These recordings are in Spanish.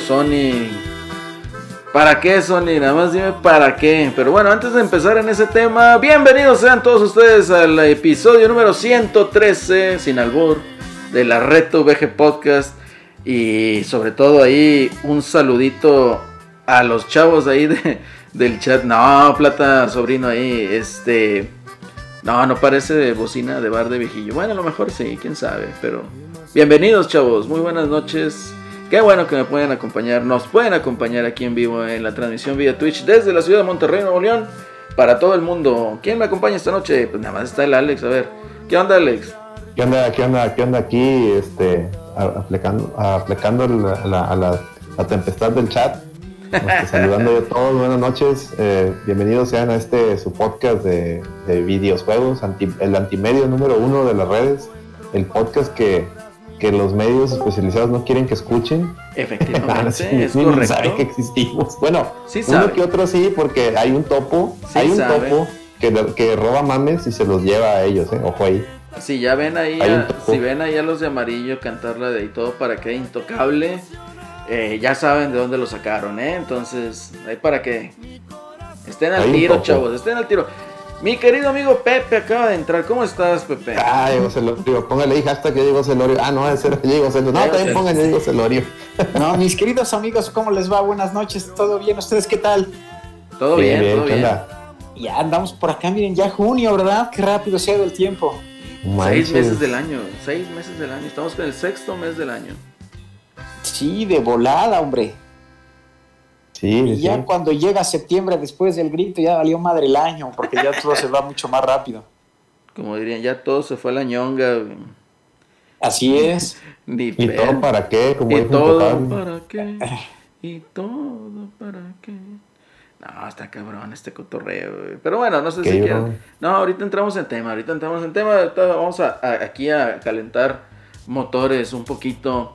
Sony. ¿Para qué, Sony? Nada más dime para qué. Pero bueno, antes de empezar en ese tema, bienvenidos sean todos ustedes al episodio número 113, sin albur, de la Reto VG Podcast. Y sobre todo ahí, un saludito a los chavos ahí de- del chat. No, plata, sobrino ahí, este. No, no parece bocina de bar de viejillo. Bueno, a lo mejor sí, quién sabe. Pero bienvenidos, chavos. Muy buenas noches. Qué bueno que me pueden acompañar. Nos pueden acompañar aquí en vivo en la transmisión vía Twitch desde la ciudad de Monterrey, Nuevo León. Para todo el mundo. ¿Quién me acompaña esta noche? Pues nada más está el Alex. A ver. ¿Qué onda, Alex? ¿Qué onda, qué onda, qué onda aquí? Este, aplicando, aplicando la, la- a la, la tempestad del chat. Este, saludando a todos, buenas noches. eh, bienvenidos sean a este su podcast de, de videojuegos, anti- el antimedio número uno de las redes. El podcast que, que los medios especializados no quieren que escuchen. Efectivamente, Ni- es ni saben que correcto. existimos. Bueno, Sí uno sabe. que otro sí, porque hay un topo, Sí hay un sabe. topo que, que roba mames y se los lleva a ellos, eh. Ojo ahí. Si ya ven ahí, a, si ven ahí a los de amarillo cantarla de y todo para que intocable, eh, ya saben de dónde lo sacaron, ¿eh? Entonces, ahí para que estén al Hay tiro, chavos, estén al tiro. Mi querido amigo Pepe acaba de entrar. ¿Cómo estás, Pepe? Ah, Diego Celorio. Póngale ahí hashtag yo digo Celorio. Ah, no, era Diego Celorio. No, Diego también pongan yo digo Celorio. No, mis queridos amigos, ¿cómo les va? Buenas noches, ¿todo bien? ¿Ustedes qué tal? Todo bien, todo ¿qué bien. onda? Ya andamos por acá, miren, ya junio, ¿verdad? Qué rápido se ha ido el tiempo. Seis meses del año, seis meses del año. Estamos con el sexto mes del año. Sí, de volada, hombre. Sí, Y ya sí. cuando llega septiembre después del grito, ya valió madre el año, porque ya todo se va mucho más rápido. Como dirían, ya todo se fue a la ñonga. Así es. Ni ¿Y todo para qué? Como ¿Y todo para qué? ¿Y todo para qué? No, está cabrón este cotorreo, güey. Pero bueno, no sé ¿Qué si iba? quieren. No, ahorita entramos en tema, ahorita entramos en tema. Ahorita vamos a, a- aquí a calentar motores un poquito.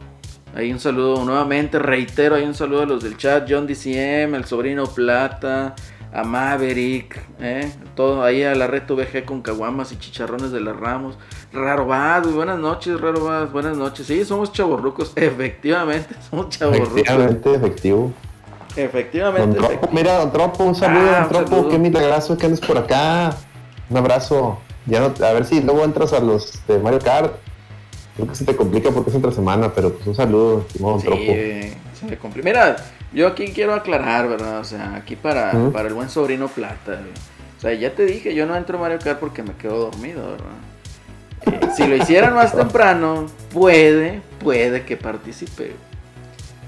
Ahí un saludo nuevamente, reitero, hay un saludo a los del chat, John DCM, el sobrino Plata, a Maverick, ¿eh? todo ahí a la Reto VG con caguamas y chicharrones de las Ramos. Raro Bad, güey, buenas noches, Raro Bad, buenas noches. Sí, somos chavorrucos, efectivamente, somos chavorrucos. Efectivamente, efectivo. Don Efectivamente. Tropo, efectivamente. mira, Don Tropo, un saludo, Ah, Don Tropo, saludo. qué milagroso que andes por acá. Un abrazo. Ya no, a ver si luego entras a los de Mario Kart. Creo que se te complica porque es entre semana, pero pues un saludo, estimado Sí, se me compli- Mira, yo aquí quiero aclarar, ¿verdad? O sea, aquí para, ¿Mm? para el buen sobrino Plata. O sea, ya te dije, yo no entro a Mario Kart porque me quedo dormido, ¿verdad? Eh, si lo hicieran más temprano, puede, puede que participe.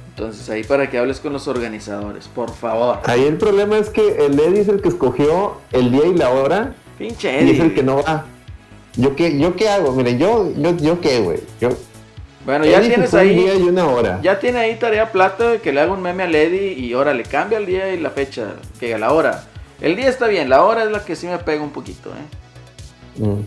Entonces ahí para que hables con los organizadores, por favor. Ahí el problema es que el Eddie es el que escogió el día y la hora Pinche y es Eddie. el que no va. ¿Yo qué, yo qué hago? Miren, yo, yo, yo qué, güey. Yo, Bueno, ya tienes día ahí, y una hora. ya tiene ahí tarea Plata de que le haga un meme a Lady y órale, cambia el día y la fecha, que a la hora. El día está bien, la hora es la que sí me pega un poquito, ¿eh? Mm.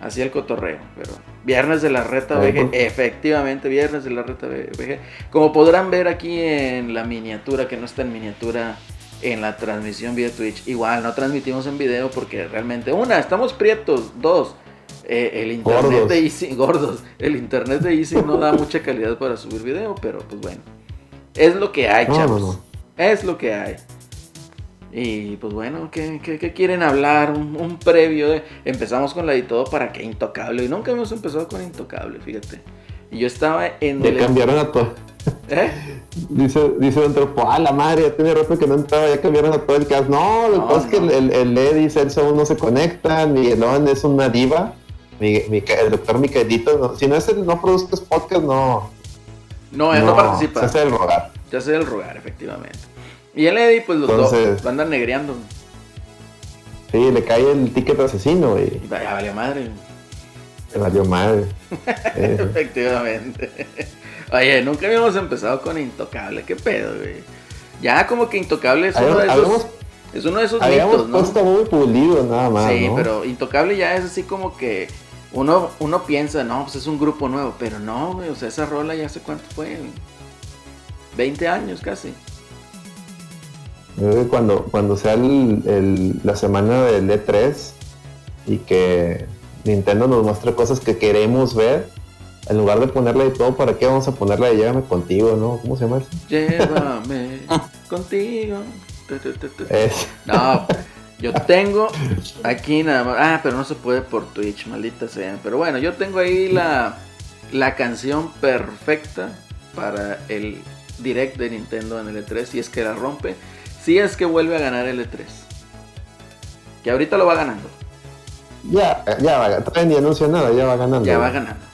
Así el cotorreo, pero viernes de la reta VG, efectivamente, viernes de la reta VG. Como podrán ver aquí en la miniatura, que no está en miniatura en la transmisión vía Twitch, igual no transmitimos en video porque realmente, una, estamos prietos, dos, eh, el internet Gordos. de Easy, gordos, el internet de Easy no da mucha calidad para subir video, pero pues bueno, es lo que hay, No, chavos, no, no. es lo que hay. Y pues bueno, ¿qué, qué- qué quieren hablar? Un, un previo de... Empezamos con la de todo para que Intocable. Y nunca hemos empezado con Intocable, fíjate. Y yo estaba en el... cambiaron a todo. ¿Eh? Dice, dice dentro, ah, la madre, ya tiene rato que no entraba, ya cambiaron a todo el cast. No, lo que No, pasa es que no. el, el Led y Celso no se conectan, Miguelón es una diva, Mi- el doctor Micaelito, no- si no es el no produzcas podcast, no, No, él no, participa. Se hace el rogar. Ya sé el rogar, efectivamente. Y el Eddie, pues los Entonces- dos andan negreando. Sí, le cae el ticket asesino Y ya valió madre. le valió madre. Eh, Efectivamente. Oye, nunca habíamos empezado con Intocable. ¿Qué pedo, güey? Ya como que Intocable es uno de esos, es uno de esos habíamos mitos, ¿no? puesto muy pulido nada más, Sí, ¿no? pero Intocable ya es así como que uno, uno piensa, no, pues es un grupo nuevo, pero no, güey, o sea, esa rola ya hace cuánto fue, güey? 20 años casi. Yo creo que cuando, cuando sea el- el- la semana del E3 y que Nintendo nos muestre cosas que queremos ver, en lugar de ponerle de todo, ¿para qué vamos a ponerle de Llévame contigo, no? ¿Cómo se llama eso? Llévame contigo. Es- No, yo tengo aquí nada más. Ah, pero no se puede por Twitch, maldita sea. Pero bueno, yo tengo ahí la, la canción perfecta para el direct de Nintendo en el E3. Si es que la rompe, si es que vuelve a ganar el E3. Que ahorita lo va ganando. ya, ya va, todavía ni anuncia nada, ya va ganando. Ya va ganando.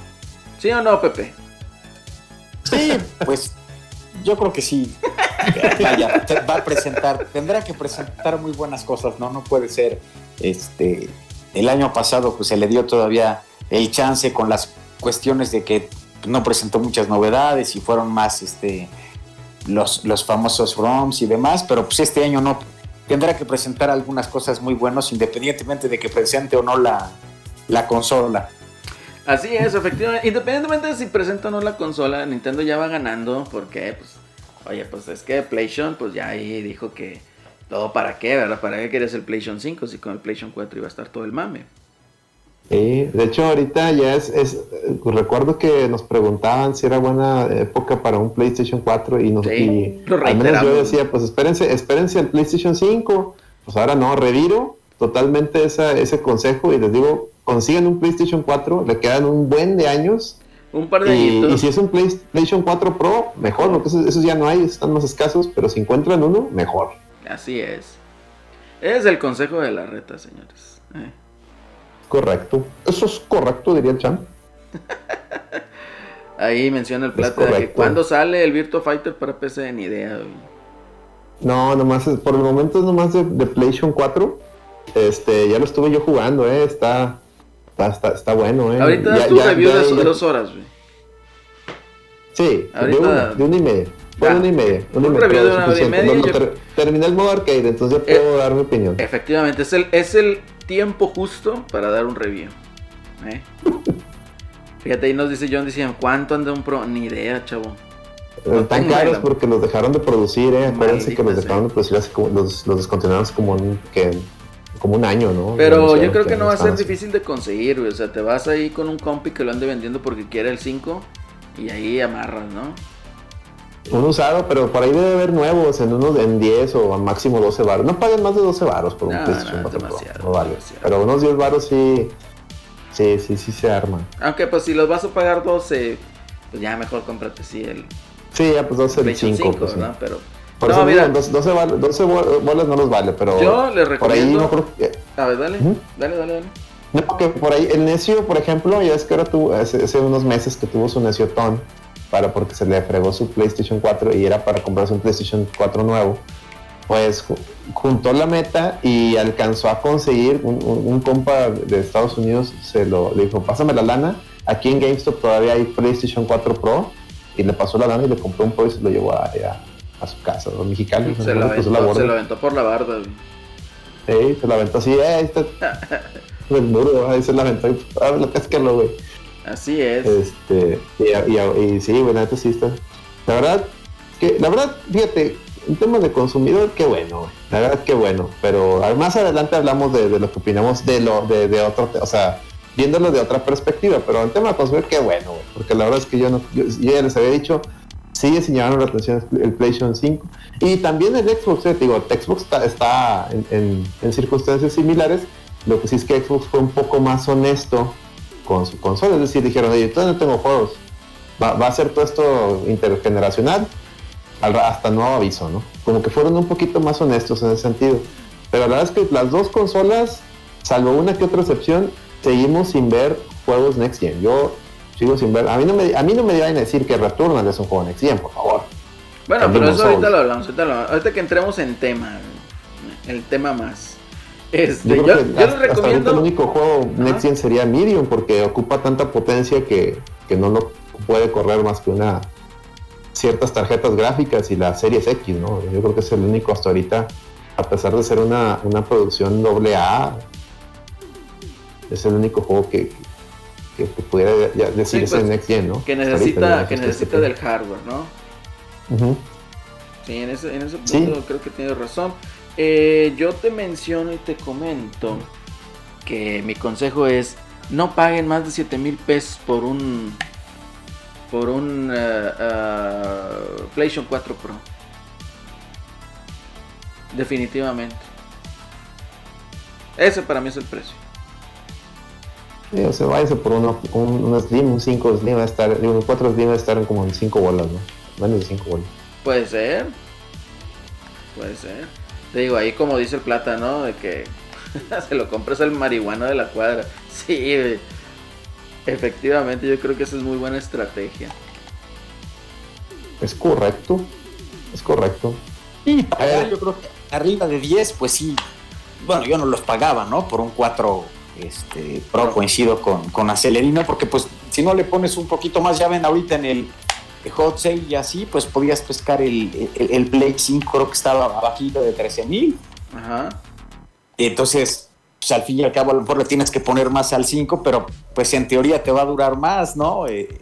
¿Sí o no, Pepe? Sí, pues yo creo que sí. Vaya, va a presentar, tendrá que presentar muy buenas cosas, ¿no? No puede ser, este, el año pasado pues se le dio todavía el chance con las cuestiones de que no presentó muchas novedades y fueron más, este, los, los famosos ROMs y demás, pero pues este año no, tendrá que presentar algunas cosas muy buenas independientemente de que presente o no la, la consola. Así es, efectivamente. Independientemente de si presenta o no la consola, Nintendo ya va ganando. Porque, pues, oye, pues es que PlayStation, pues ya ahí dijo que todo para qué, ¿verdad? ¿Para qué querías el PlayStation 5 si con el PlayStation 4 iba a estar todo el mame? Sí, de hecho ahorita ya es, es recuerdo que nos preguntaban si era buena época para un PlayStation 4 y, nos, Sí, y al menos yo decía, pues espérense, espérense al PlayStation 5. Pues ahora no, reviro totalmente esa, ese consejo y les digo, consigan un PlayStation 4, le quedan un buen de años Un par de y, añitos. y si es un PlayStation 4 Pro, mejor, porque esos, esos ya no hay, están más escasos, pero si encuentran uno, mejor. Así es. Es el consejo de la reta, señores. Eh. Correcto. Eso es correcto, diría el champ. Ahí menciona el plata de que cuando sale el Virtua Fighter para PC, ni idea. güey. No, nomás por el momento es nomás de, de PlayStation 4. Este, ya lo estuve yo jugando, eh. Está, está, está, está bueno, eh. Ahorita Ya- das tu ya- review ya- de dos horas, güey. Sí, Ahorita- de una, de una y media. De una y media. Una y Un media, review de una hora y media, No, no, yo- ter- terminé el modo arcade, entonces ya puedo dar mi opinión. Efectivamente, es el, es el tiempo justo para dar un review. ¿eh? Fíjate, ahí nos dice John, decían, ¿cuánto anda un pro? Ni idea, chavo. no Están caros idea. porque los dejaron de producir, eh. Acuérdense Maldita que los sea. dejaron de producir hace como, los, los descontinuaron como un, que, como un año, ¿no? Pero yo Anunciaron creo que no va a ser difícil de conseguir, güey. O sea, te vas ahí con un compi que lo ande vendiendo porque quiere el 5 y ahí amarras, ¿no? Un usado, pero por ahí debe haber nuevos en unos en 10 o a máximo 12 baros. No paguen más de 12 baros por un No, PlayStation no, 4 Pro, demasiado, no vale. demasiado. Pero unos 10 baros sí, sí, sí, sí se arman. Aunque pues si los vas a pagar 12, pues ya mejor cómprate sí el Sí, ya pues 12 el PlayStation 5, 5, pues, sí. ¿verdad? Pero Por No, eso mira. digo, 12, 12 bal- 12 bol- bolas no los vale, pero yo les por ahí recomiendo... no creo que... A ver, dale, dale, dale, dale. No, porque por ahí el necio, por ejemplo, ya es que ahora tuvo, hace, hace unos meses que tuvo su neciotón para porque se le fregó su PlayStation 4 y era para comprarse un PlayStation 4 nuevo. Pues ju- juntó la meta y alcanzó a conseguir un, un- un compa de Estados Unidos se lo le dijo, pásame la lana. Aquí en GameStop todavía hay PlayStation 4 Pro y le pasó la lana y le compró un Pro y se lo llevó a, a- a su casa, a Mexicali. Se lo, la aventó, borda. se lo aventó por la barda. Sí, se la aventó así, eh, ahí está el muro, ahí se la aventó y ah, la pescalo, güey. Así es. Este, y, y- y sí, la neta sí está. La verdad, que, la verdad, fíjate, en temas de consumidor, qué bueno, güey. La verdad, qué bueno. Pero ah, más adelante hablamos de, de lo que opinamos de lo, de, de otro, o sea, viéndolo de otra perspectiva. Pero en tema de consumidor, qué bueno, güey. Porque la verdad es que yo no, yo, yo ya les había dicho, sigue sin la atención el PlayStation 5. Y también el Xbox, eh, digo, Xbox está, está en, circunstancias similares. Lo que sí es que Xbox fue un poco más honesto con su consola. Es decir, dijeron, oye, todavía no tengo juegos. va, va a ser todo esto intergeneracional hasta nuevo aviso, ¿no? Como que fueron un poquito más honestos en ese sentido. Pero la verdad es que las dos consolas, salvo una que otra excepción, seguimos sin ver juegos Next Gen. Yo sigo sin ver. A mí no me, a mí no me a decir que Returnal es un juego Next Gen, por favor. Bueno, pero eso ahorita lo hablamos, ahorita que entremos en tema, el tema más. Este, yo, yo, les recomiendo. el único juego Next Gen sería Medium porque ocupa tanta potencia que, que no lo puede correr más que una ciertas tarjetas gráficas y la Series X, ¿no? Yo creo que es el único hasta ahorita, a pesar de ser una, una producción doble A, es el único juego que, que, pudiera decirse pues, Next Gen, ¿no? Que necesita, que necesita del hardware, ¿no? Sí, en ese, en ese punto creo que tienes razón. Eh, yo te menciono y te comento que mi consejo es no paguen más de 7 mil pesos por un por un uh, PlayStation 4 Pro. Definitivamente. Ese para mí es el precio. Sí, o sea, váyase por uno, un, Slim, un 5 Slim va a estar, un 4 Slim va a estar como en 5 bolas, ¿no? Menos de 5 bolas. Puede ser. Puede ser. Te digo, ahí como dice el plata, ¿no? De que se lo compras al marihuana de la cuadra. Sí, Efectivamente, yo creo que esa es muy buena estrategia. Es correcto, es correcto. Y pagar, yo creo que arriba de 10, pues sí. Bueno, yo no los pagaba, ¿no? Por un 4 este, Pro, coincido con, con Acelerino, porque pues si no le pones un poquito más, ya ven ahorita en el hot sale y así, pues podías pescar el, el, Play 5, creo que estaba abajito de 13 mil. Ajá. Entonces, pues al fin y al cabo a lo mejor le tienes que poner más al 5, pero pues en teoría te va a durar más, ¿no? Eh,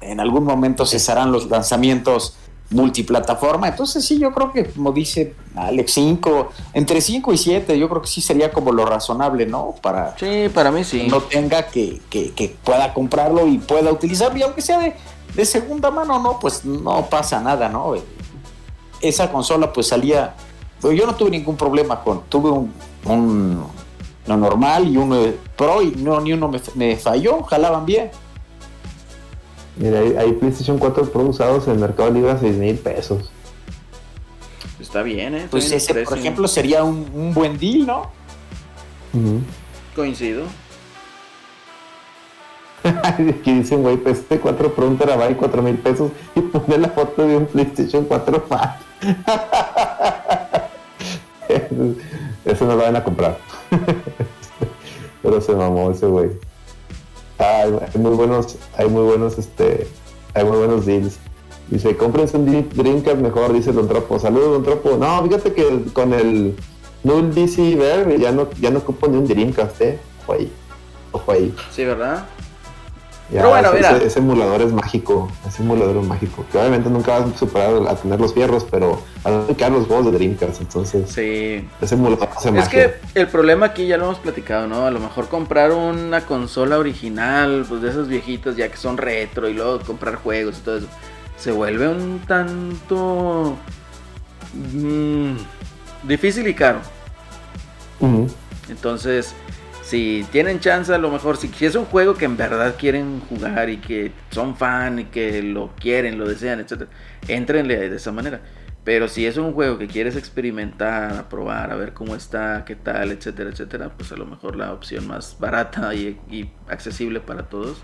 en algún momento cesarán los lanzamientos multiplataforma, entonces sí, yo creo que como dice Alex 5, entre 5 y 7, yo creo que sí sería como lo razonable, ¿no? Para, sí, para mí sí. no tenga que, que, pueda comprarlo y pueda utilizarlo, y aunque sea de, de segunda mano, no, pues no pasa nada, ¿no? Esa consola pues salía, yo no tuve ningún problema con, tuve un, un no normal y uno pro y no ni uno me, falló, jalaban bien. Mira, hay, PlayStation 4 Pro usados en el mercado libre a 6 mil pesos. Está bien, ¿eh? Pues ese, por ejemplo, sería un, buen deal, ¿no? Coincido. Aquí dicen, güey, pues este 4 Pro un terabyte, 4 mil pesos y pone la foto de un PlayStation 4 Fat. Ese no lo van a comprar. Pero se mamó ese güey. Hay muy buenos, hay muy buenos, este, hay muy buenos deals. Dice, cómprense un Dreamcast mejor, dice Don Tropo. Saludos, Don Tropo. No, fíjate que con el Null DC Ver ya no, ya no ocupo ni un Dreamcast, eh. Ojo ahí. Ojo ahí. Sí, ¿verdad? Pero bueno, ese, emulador es mágico, ese emulador es mágico. Que obviamente nunca vas a superar a tener los fierros, pero van a quedar los juegos de Dreamcast, entonces. Sí. Ese emulador hace Es que el problema aquí ya lo hemos platicado, ¿no? A lo mejor comprar una consola original, pues de esos viejitos ya que son retro y luego comprar juegos y todo eso, se vuelve un tanto. Mmm, difícil y caro. Entonces si tienen chance, a lo mejor, si, es un juego que en verdad quieren jugar y que son fan y que lo quieren, lo desean, etc., entrenle de esa manera. Pero si es un juego que quieres experimentar, probar, a ver cómo está, qué tal, etcétera, etcétera, pues a lo mejor la opción más barata y, accesible para todos,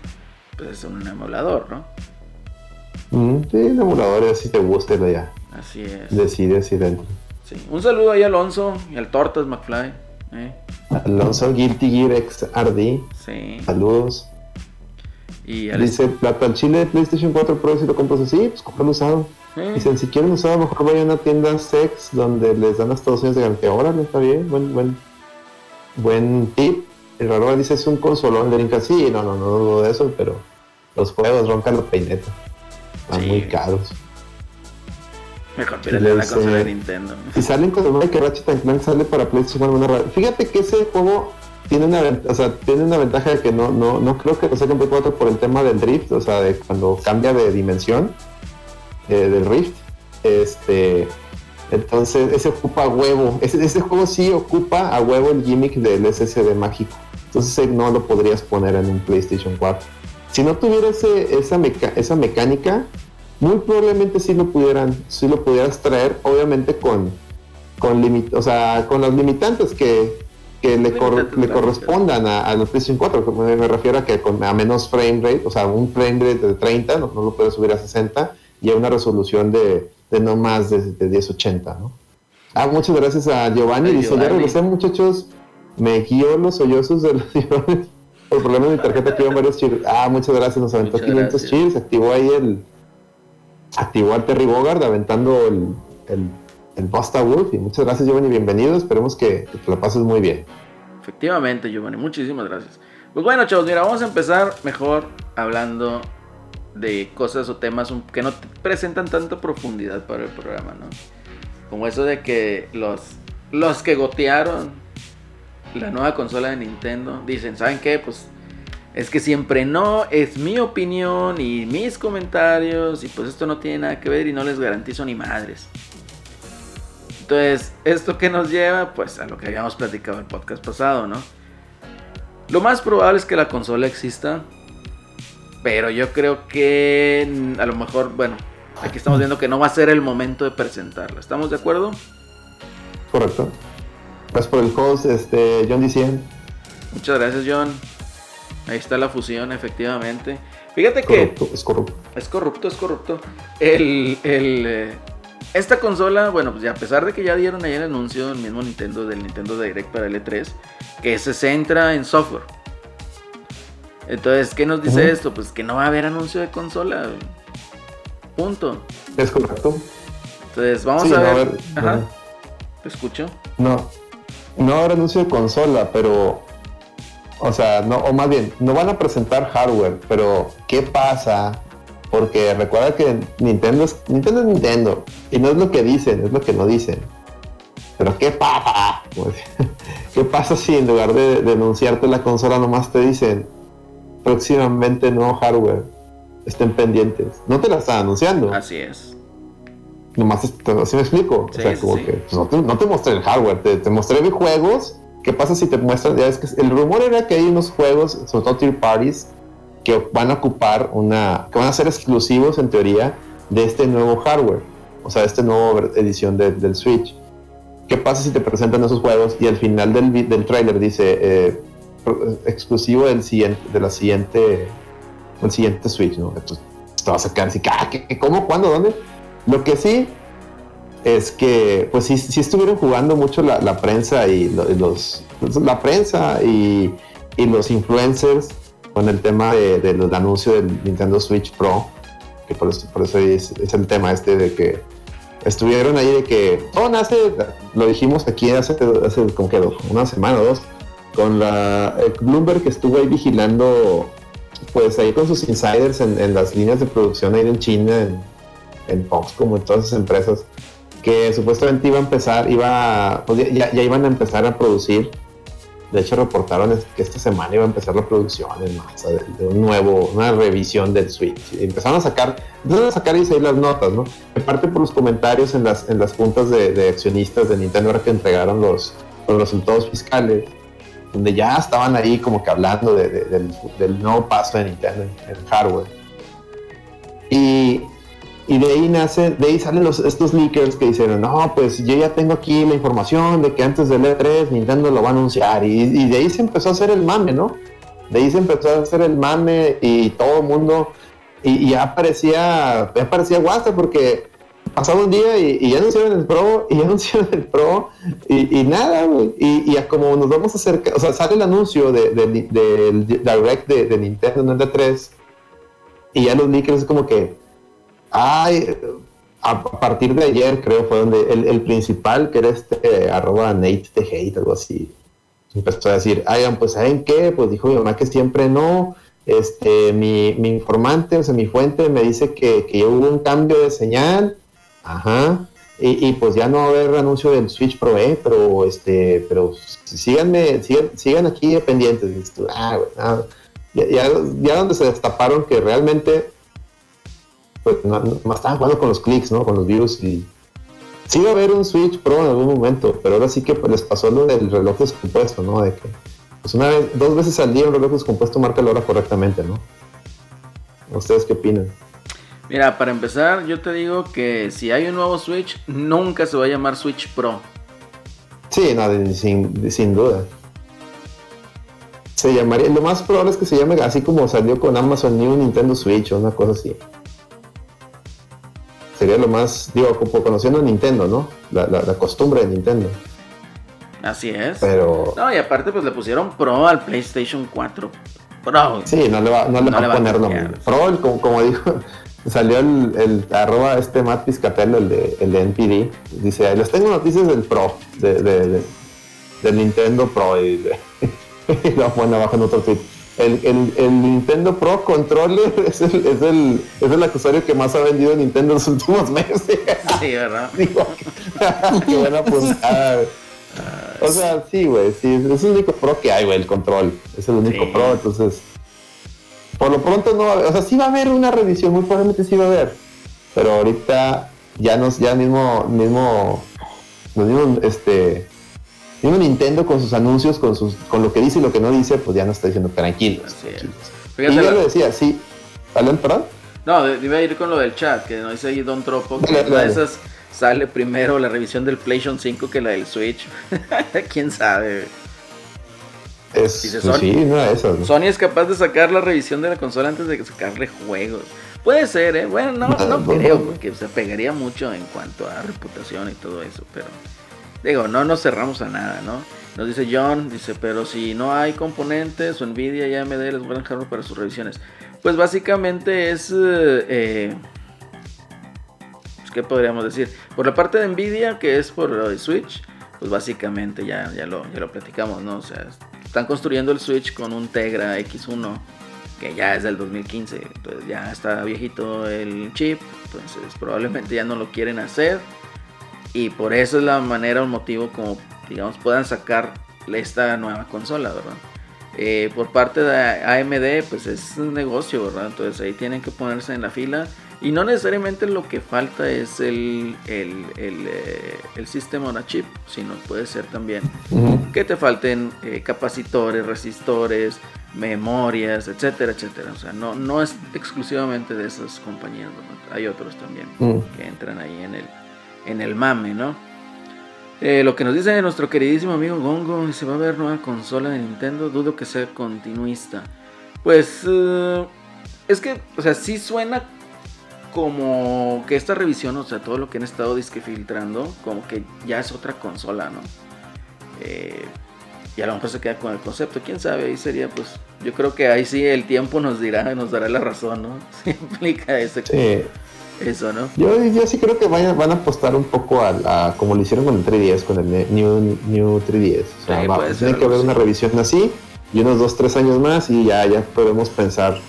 pues es un emulador, ¿no? Mm, sí, un emulador así te guste ya. Así es. Decide si dentro. Sí. Un saludo ahí a Alonso y al Tortas McFly. ¿Eh? Alonso Guilty Gear XRD. Sí. Saludos. Y Dice Plata al Chile de PlayStation 4 Pro si lo compras así, pues compralo usado. Dicen, si quieren usado, mejor vayan a una tienda sex donde les dan hasta dos años de garantía. Órale, está bien, buen, buen, buen tip. El raro dice es un consolón de Dreamcast. Sí, no, no, no dudo de eso, pero los juegos roncan los peinetas. Están muy caros. Mejor pídele la consola de Nintendo. Y salen cosas que Ratchet Clank sale para PlayStation Fíjate que ese juego tiene una, o sea, tiene una ventaja de que no, no, no creo que lo saquen Play 4 por el tema del drift, o sea, de cuando cambia de dimensión eh, del rift. Este, entonces, ese ocupa a huevo. Ese, ese juego sí ocupa a huevo el gimmick del SSD mágico. Entonces, no lo podrías poner en un PlayStation 4 si no tuviera ese, esa, esa mecánica, muy probablemente sí lo pudieran, sí lo pudieras traer, obviamente con, con, o sea, con los limitantes que, que le, le correspondan a, los PlayStation 4. Me, me refiero a que con, a menos frame rate, o sea, un frame rate de 30, no, lo puedes subir a 60, y a una resolución de, de no más de, de 1080, ¿no? Ah, muchas gracias a Giovanni. Dice, ya regresé, muchachos. Me guió los sollozos de los Por problema de mi tarjeta activó varios cheers. Ah, muchas gracias. Nos aventó 500 cheers. Activó ahí el. Activó al Terry Bogard aventando el, el, el Busta Wolf. Y muchas gracias, Giovanni. Bienvenido. Esperemos que, te la pases muy bien. Efectivamente, Giovanni. Muchísimas gracias. Pues bueno, chavos, mira, vamos a empezar mejor hablando de cosas o temas que no presentan tanta profundidad para el programa, ¿no? Como eso de que los, los que gotearon la nueva consola de Nintendo dicen, ¿saben qué? Pues es que siempre no, es mi opinión y mis comentarios y pues esto no tiene nada que ver y no les garantizo ni madres. Entonces, ¿esto que nos lleva? Pues a lo que habíamos platicado en el podcast pasado, ¿no? Lo más probable es que la consola exista, pero yo creo que a lo mejor, bueno, Aquí estamos viendo que no va a ser el momento de presentarla. ¿Estamos de acuerdo? Correcto. Gracias por el host, este, John D100. Muchas gracias, John. Ahí está la fusión, efectivamente. Fíjate que. Es corrupto. Es corrupto, es corrupto. El. el eh, esta consola, bueno, pues a pesar de que ya dieron ahí el anuncio, el mismo Nintendo del Nintendo Direct para el E3, que se centra en software. Entonces, ¿qué nos dice esto? Pues que no va a haber anuncio de consola. Punto. Es correcto. Entonces, vamos a ver. Ajá. ¿Te escucho? No. No habrá anuncio de consola, pero. O sea, no, o más bien, no van a presentar hardware, pero ¿qué pasa? Porque recuerda que Nintendo es Nintendo, es Nintendo y no es lo que dicen, es lo que no dicen. Pero ¿qué pasa? ¿Qué pasa si en lugar de, de anunciarte la consola nomás te dicen próximamente nuevo hardware? estén pendientes. No te la están anunciando. Así es. Nomás, así me explico. o sea, como que pues, no, te, no, te, mostré el hardware, te, te mostré mis juegos. ¿Qué pasa si te muestran? Ya es que el rumor era que hay unos juegos, sobre todo tier parties, que van a ocupar una. que van a ser exclusivos en teoría de este nuevo hardware. O sea, de esta nueva edición del Switch. ¿Qué pasa si te presentan esos juegos y al final del, del trailer dice eh, exclusivo del siguiente, de la siguiente el siguiente Switch, ¿no? Entonces te vas a quedar así, ah, ¿qué, ¿cómo, cuándo, dónde? Lo que sí es que, pues sí, estuvieron jugando mucho la, prensa y los, la prensa y, y, los influencers con el tema de, del anuncio del Nintendo Switch Pro, que por eso, por eso es, el tema este de que estuvieron ahí de que todo nace, lo dijimos aquí hace, hace como que una semana o dos, con la Bloomberg que estuvo ahí vigilando pues ahí con sus insiders en, las líneas de producción ahí en China, en, en, Fox, como en todas esas empresas, que supuestamente iba a empezar, iba, pues ya, ya, iban a empezar a producir. De hecho, reportaron que esta semana iba a empezar la producción en masa de, un nuevo, una revisión del Switch. Empezaron a sacar, empezaron a sacar y las notas, ¿no? En parte por los comentarios en las, en las juntas de, accionistas de Nintendo que entregaron los, los resultados fiscales donde ya estaban ahí como que hablando del, nuevo paso de Nintendo en, hardware. Y, y, de ahí nace, de ahí salen los, estos leakers que dicen, no, pues yo ya tengo aquí la información de que antes del E3 Nintendo lo va a anunciar. Y, de ahí se empezó a hacer el mame, ¿no? De ahí se empezó a hacer el mame y todo el mundo, y, ya parecía, ya parecía guasta porque pasaba un día y, ya anunciaron el Pro, y ya anunciaron el Pro, y, nada. Y, y como nos vamos a acercar, o sea, sale el anuncio del Direct de, Nintendo en el 3 y ya los leakers es como que, ay, a partir de ayer creo fue donde el, principal, que era este arroba Nate de Hate, algo así, empezó a decir, ay, pues ¿saben qué? Pues dijo mi mamá que siempre no. Este, mi, mi informante, o sea, mi fuente me dice que, que hubo un cambio de señal Ajá. Y, pues ya no va a haber anuncio del Switch Pro, ¿eh? pero este, pero síganme, sigan, aquí pendientes. Ah, ya, donde se destaparon que realmente pues no, estaban jugando con los clics, ¿no? Con los virus y sí va a haber un Switch Pro en algún momento, pero ahora sí que pues, les pasó lo del reloj descompuesto, ¿no? De que pues una vez, dos veces al día un reloj descompuesto marca la hora correctamente, ¿no? ¿Ustedes qué opinan? Mira, para empezar, yo te digo que si hay un nuevo Switch, nunca se va a llamar Switch Pro. Sí, no, sin, sin duda. Se llamaría, lo más probable es que se llame así como salió con Amazon New Nintendo Switch o una cosa así. Sería lo más, digo, como conociendo a Nintendo, ¿no? La, la, costumbre de Nintendo. Así es. Pero. No, y aparte, pues le pusieron Pro al PlayStation 4. Pro. Sí, no le va, no le va a poner nombre. Pro, como, como dijo, salió el, el, arroba este Matt Piscatello, el de, el de NPD. Dice, les tengo noticias del Pro, de, de, del Nintendo Pro. Y, y lo pone abajo en otro tweet. El, el, el, Nintendo Pro Controller es el, es, el, es el accesorio que más ha vendido Nintendo en los últimos meses. Sí, ¿verdad? qué buena puntada. O sea, sí, güey, sí, es el único Pro que hay, güey, el control. Es el único Pro, entonces por lo pronto no va a haber, o sea, sí va a haber una revisión, muy probablemente sí va a haber. Pero ahorita ya nos, ya mismo, mismo, mismo, este, mismo Nintendo con sus anuncios, con sus, con lo que dice y lo que no dice, pues ya nos está diciendo tranquilos. y yo lo decía, sí. ¿Alan, perdón? No, iba a ir con lo del chat, que no dice ahí Don Tropo, que una de esas sale primero la revisión del PlayStation 5 que la del Switch. ¿Quién sabe? Es, pues Sony, es capaz de sacar la revisión de la consola antes de sacarle juegos. Puede ser, ¿eh? Bueno, no, no creo, porque se pegaría mucho en cuanto a reputación y todo eso, pero digo, no nos cerramos a nada, ¿no? Nos dice John, dice, pero si no hay componentes o Nvidia y AMD les van a para sus revisiones. Pues básicamente es... Eh, pues, ¿Qué podríamos decir? Por la parte de Nvidia, que es por el Switch, pues básicamente ya, ya, lo, ya lo platicamos, ¿no? O sea, están construyendo el Switch con un Tegra X1 que ya es del 2015, entonces ya está viejito el chip, entonces probablemente ya no lo quieren hacer y por eso es la manera o motivo como digamos puedan sacar esta nueva consola, ¿verdad? Eh, por parte de AMD pues es un negocio, ¿verdad? Entonces ahí tienen que ponerse en la fila y no necesariamente lo que falta es el, el, el, eh, sistema on a chip, sino puede ser también que te falten eh, capacitores, resistores, memorias, etcétera, etcétera. O sea, no, no es exclusivamente de esas compañías, hay otros también que entran ahí en el, en el mame, ¿no? Eh, lo que nos dice nuestro queridísimo amigo Gongo, se va a ver nueva consola de Nintendo, dudo que sea continuista. Pues es que, o sea, sí suena como que esta revisión, o sea, todo lo que han estado disque filtrando, como que ya es otra consola, ¿no? Eh, y a lo mejor se queda con el concepto, quién sabe, ahí sería pues, yo creo que ahí sí el tiempo nos dirá, nos dará la razón, ¿no? Se implica ese, eso, ¿no? Yo, yo, sí creo que vayan, van a apostar un poco a, como lo hicieron con el 3DS, con el New, New 3DS. O sea, tiene que haber una revisión así y unos 2, 3 años más y ya, ya podemos pensar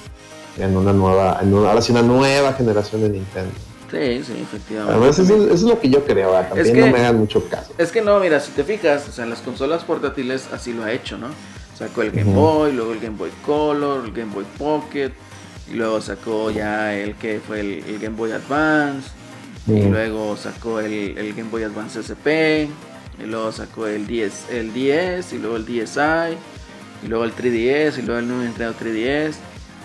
en una nueva, en una, ahora sí una nueva generación de Nintendo. Sí, sí, efectivamente. Además, eso, es lo que yo creo, ah, también no me hagan mucho caso. Es que no, mira, si te fijas, o sea, en las consolas portátiles así lo ha hecho, ¿no? Sacó el Game Boy, luego el Game Boy Color, el Game Boy Pocket, y luego sacó ya el que fue el, Game Boy Advance, y luego sacó el, el, Game Boy Advance SP, y luego sacó el 10, el 10, y luego el DSi, y luego el 3DS, y luego el nuevo Nintendo 3DS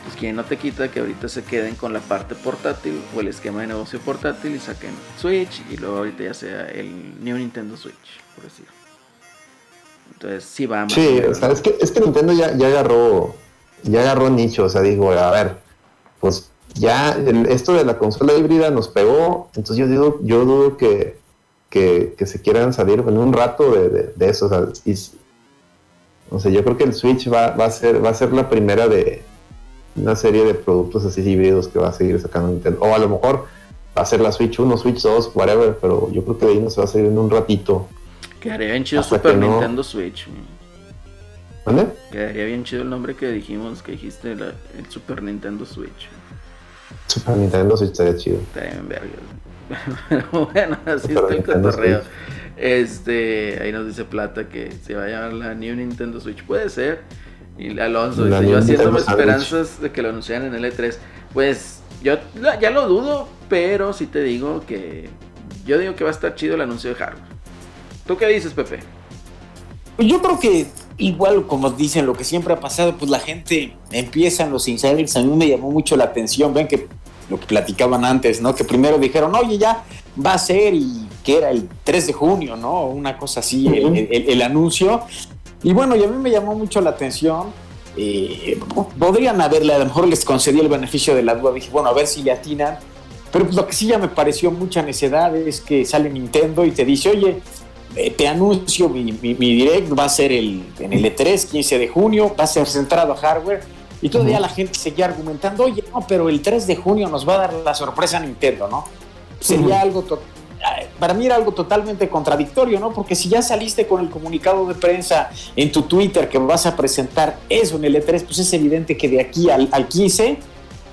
pues quien no te quita que ahorita se queden con la parte portátil o el esquema de negocio portátil y saquen Switch y luego ahorita ya sea el New Nintendo Switch, por decir. Entonces sí va Sí, o sea, es que, es que Nintendo ya, ya agarró ya agarró nicho, o sea, digo, a ver, pues ya esto de la consola híbrida nos pegó, entonces yo digo, yo dudo que, que, se quieran salir en un rato de, eso, o sea, o sea, yo creo que el Switch va, va, a ser, va a ser la primera de, una serie de productos así híbridos que va a seguir sacando Nintendo. O a lo mejor va a ser la Switch 1, Switch 2, whatever, pero yo creo que de ahí no se va a salir en un ratito. Quedaría bien chido Super Nintendo Switch. ¿Dónde? Quedaría bien chido el nombre que dijimos, que dijiste, el Super Nintendo Switch. Super Nintendo Switch estaría chido. Estaría bien verga. Pero bueno, así está el cotorreo. Este, ahí nos dice Plata que se va a llamar la New Nintendo Switch. Puede ser. Y Alonso dice, yo haciéndome esperanzas de que lo anunciaran en el E3. Pues yo ya lo dudo, pero sí te digo que yo digo que va a estar chido el anuncio de hardware. ¿Tú qué dices, Pepe? Pues yo creo que igual como dicen lo que siempre ha pasado, pues la gente empieza en los insiders, a mí me llamó mucho la atención, ven que lo que platicaban antes, ¿no? Que primero dijeron, oye, ya va a ser y que era el 3 de junio, ¿no? Una cosa así, el, anuncio. Y bueno, y a mí me llamó mucho la atención. Eh, podrían haberle, a lo mejor les concedí el beneficio de la duda, dije, bueno, a ver si le atinan. Pero pues lo que sí ya me pareció mucha necedad es que sale Nintendo y te dice, oye, te anuncio, mi, direct va a ser el, en el E3, 15 de junio, va a ser centrado a hardware. Y todavía la gente seguía argumentando, oye, no, pero el 3 de junio nos va a dar la sorpresa a Nintendo, ¿no? Sería algo, para mí era algo totalmente contradictorio, ¿no? Porque si ya saliste con el comunicado de prensa en tu Twitter que vas a presentar eso en el E3, pues es evidente que de aquí al, al 15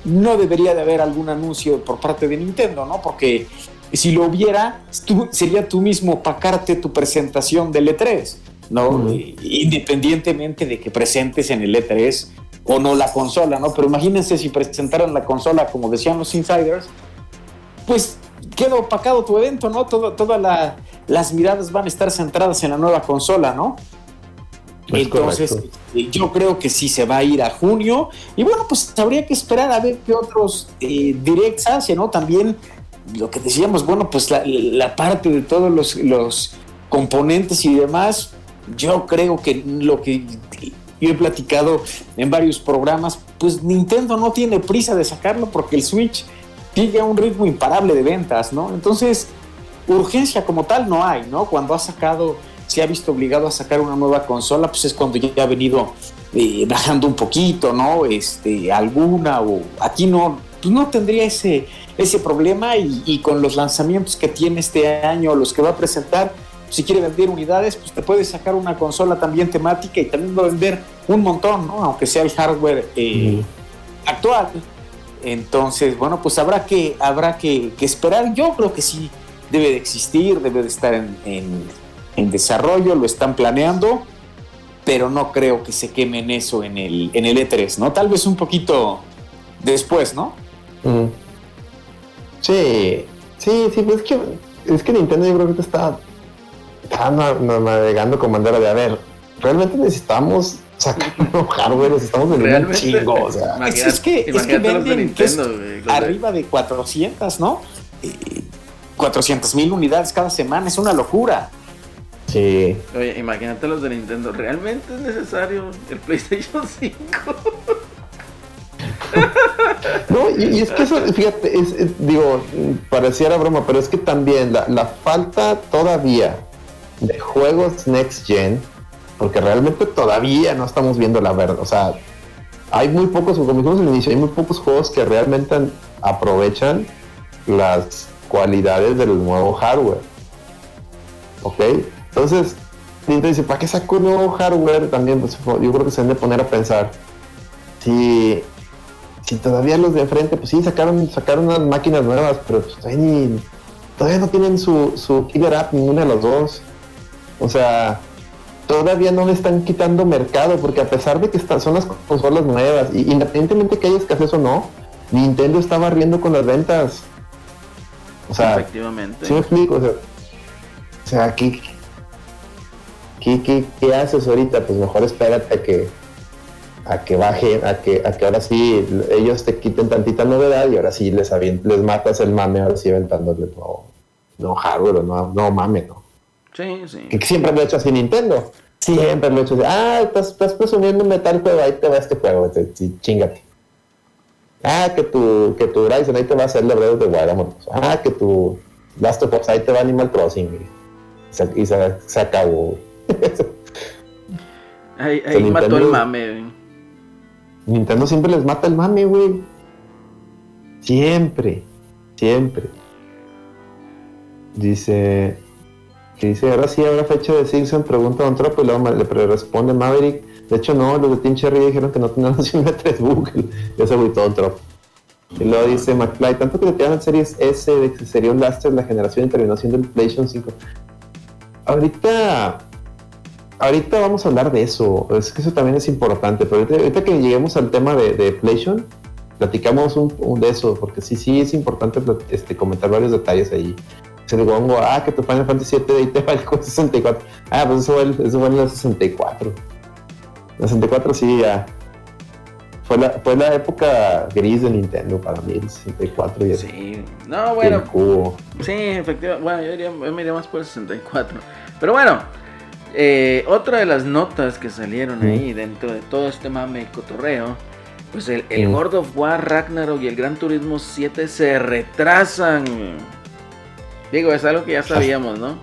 no debería de haber algún anuncio por parte de Nintendo, ¿no? Porque si lo hubiera, sería tú mismo pacarte tu presentación del E3, ¿no? Independientemente de que presentes en el E3 o no la consola, ¿no? Pero imagínense si presentaran la consola como decían los insiders, pues queda opacado tu evento, ¿no? todas las miradas van a estar centradas en la nueva consola, ¿no? Entonces, yo creo que sí se va a ir a junio. Y bueno, pues habría que esperar a ver qué otros eh, directs hace, ¿no? También lo que decíamos, bueno, pues la, parte de todos los, componentes y demás, yo creo que lo que yo he platicado en varios programas, pues Nintendo no tiene prisa de sacarlo porque el Switch sigue a un ritmo imparable de ventas, ¿no? Entonces, urgencia como tal no hay, ¿no? Cuando ha sacado, se ha visto obligado a sacar una nueva consola, pues es cuando ya ha venido eh, bajando un poquito, ¿no? Este, alguna o aquí no, pues no tendría ese, ese problema y, con los lanzamientos que tiene este año, los que va a presentar, si quiere vender unidades, pues te puede sacar una consola también temática y también va a vender un montón, ¿no? Aunque sea el hardware eh, actual. Entonces, bueno, pues habrá que, habrá que, esperar. Yo creo que sí debe de existir, debe de estar en, desarrollo, lo están planeando, pero no creo que se quemen eso en el, en el E3, ¿no? Tal vez un poquito después, ¿no? Sí, sí, sí, pues es que, es que Nintendo yo creo que está, está navegando con bandera de, a ver, realmente necesitamos sacar un hardware, necesitamos vender un chingo, o sea. Es, que, es que venden arriba de 400, ¿no? 400 mil unidades cada semana, es una locura. Sí. Oye, imagínate los de Nintendo, ¿realmente es necesario el PlayStation 5? No, y, es que eso, fíjate, digo, pareciera broma, pero es que también la, falta todavía de juegos next gen, porque realmente todavía no estamos viendo la verdad, o sea, hay muy pocos, como dijimos al inicio, hay muy pocos juegos que realmente aprovechan las cualidades del nuevo hardware. ¿Ok? Entonces, Nintendo dice, ¿para qué saco un nuevo hardware? También, pues, yo creo que se han de poner a pensar si si todavía los de frente, pues sí, sacaron, sacaron unas máquinas nuevas, pero pues, todavía, no tienen su, su killer app ninguna de los dos. O sea, todavía no le están quitando mercado, porque a pesar de que son las consolas nuevas, y independientemente que haya escasez o no, Nintendo está barriendo con las ventas. O sea, efectivamente. ¿sí me explico? O sea, ¿qué, qué, qué haces ahorita? Pues mejor espérate a que a que bajen, a que, a que ahora sí ellos te quiten tantita novedad y ahora sí les, les matas el mame, ahora sí aventándole no, no hardware, no, no mame, ¿no? Sí, sí. Que siempre lo he hecho así Nintendo. Siempre lo he hecho así. Ah, estás, estás presumiendo metal juego, ahí te va este juego, chingate. Ah, que tu, que tu Ryzen, ahí te va a hacer la Breath de Wild, Ah, que tu Last of Us, ahí te va Animal Crossing, y se, se, acabó. ahí, ahí mató el mame, Nintendo siempre les mata el mame, güey. Siempre, siempre. Dice, dice, ahora sí habrá fecha de Simpson, pregunta Don Tropo y luego le responde Maverick. De hecho, no, los de Team Cherry dijeron que no tenían nación de 3 Google. Ya se agüitó Don Tropo. Y luego dice McFly, tanto que le quedan series S de que sería un lastre la generación y terminó siendo el PlayStation 5. Ahorita ahorita vamos a hablar de eso. Es que eso también es importante. Pero ahorita, que lleguemos al tema de, de PlayStation, platicamos un, de eso, porque sí, sí es importante este, comentar varios detalles ahí. se le pongo, ah, que tu Final Fantasy 7 de ahí te va el 64. Ah, pues eso fue, el, eso fue en el 64. El 64 sí, ya. Fue la, fue la época gris de Nintendo para mí, el 64 y el, Sí, no, bueno, el cubo. sí, efectivamente, bueno, yo, diría, yo me iría más por el 64. Pero bueno, eh, otra de las notas que salieron ahí dentro de todo este mame y cotorreo, pues el, el. God of War, Ragnarok y el Gran Turismo 7 se retrasan. Digo, es algo que ya sabíamos, ¿no?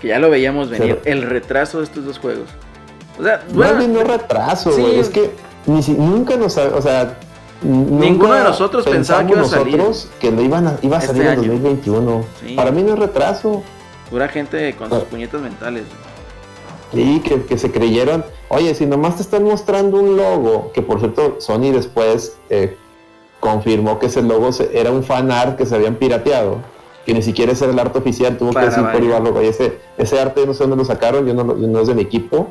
Que ya lo veíamos venir, el retraso de estos dos juegos. O sea, bueno, bien no retraso, sí. güey. Es que ni si- nunca nos, o sea, Ninguno de nosotros pensaba que iba a salir nosotros que no iban a, iba a este salir en año. 2021. Sí. Para mí no es retraso. pura gente con sus puñetas mentales. Sí, que, que se creyeron. Oye, si nomás te están mostrando un logo, que por cierto, Sony después eh, confirmó que ese logo se- era un fan art que se habían pirateado, que ni siquiera ese era el arte oficial, tuvo Para que decir por igual, oye, ese, ese arte no sé dónde lo sacaron, yo no, lo- no es de mi equipo.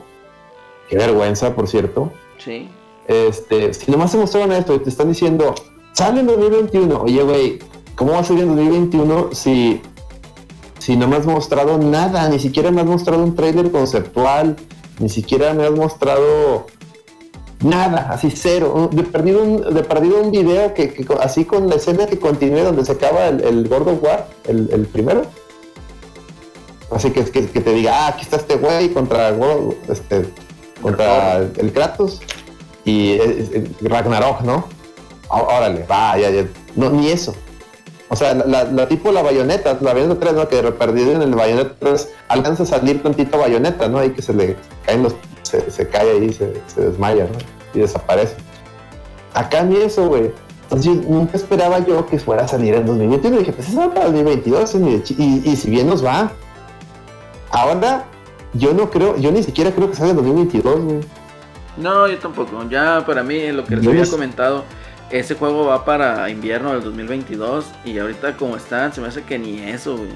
Qué vergüenza, por cierto. Sí. Este, si nomás te mostraron esto y te están diciendo, sale en 2021, oye, güey, ¿cómo va a salir en 2021 si, si no me has mostrado nada? Ni siquiera me has mostrado un trailer conceptual, ni siquiera me has mostrado nada, así cero. De perdido un, de perdido un video que, así con la escena que continúe donde se acaba el, of War, el, el primero. Así que, que, que te diga, ah, aquí está este güey contra, este, contra el, el Kratos y eh, eh, Ragnarok, ¿no? Ó- Órale, va, ya, ya. No, ni eso. O sea, la, la- la tipo la bayoneta, la bayoneta 3, ¿no? Que perdido en el bayoneta 3 alcanza a salir tantito bayoneta, ¿no? Ahí que se le caen los. Se, se cae ahí, se, se desmaya, ¿no? Y desaparece. Acá ni eso, güey. Entonces yo nunca esperaba yo que fuera a salir en 2021. Y dije, pues eso va para el 2022. es ni de chi- Y, y si bien nos va. Ahora, yo no creo, yo ni siquiera creo que salga en 2022, güey. No, yo tampoco. Ya para mí, lo que les Yo había comentado, ese juego va para invierno del 2022 y ahorita como están, se me hace que ni eso, güey.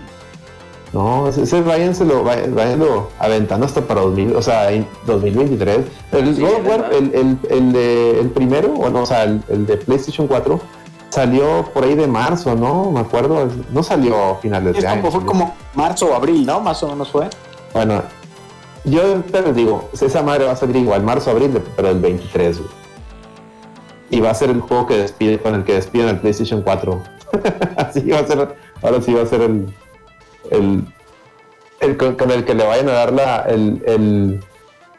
No, ese, ese váyanselo, vay- váyanlo aventando hasta para 2000, o sea, en 2023. El Sí, God War, el, el, el, de- el primero, bueno, o sea, el, el de PlayStation 4, salió por ahí de marzo, ¿no? Me acuerdo, no salió a finales Es de año. fue como marzo o abril, ¿no? Más o menos fue. Bueno, yo te les digo, esa madre va a salir igual, marzo, abril, de- pero el 23, güey. Y va a ser el juego que despide, con el que despiden el PlayStation 4. Así va a ser, ahora sí va a ser el, el, el con, con el que le vayan a dar la, el, el,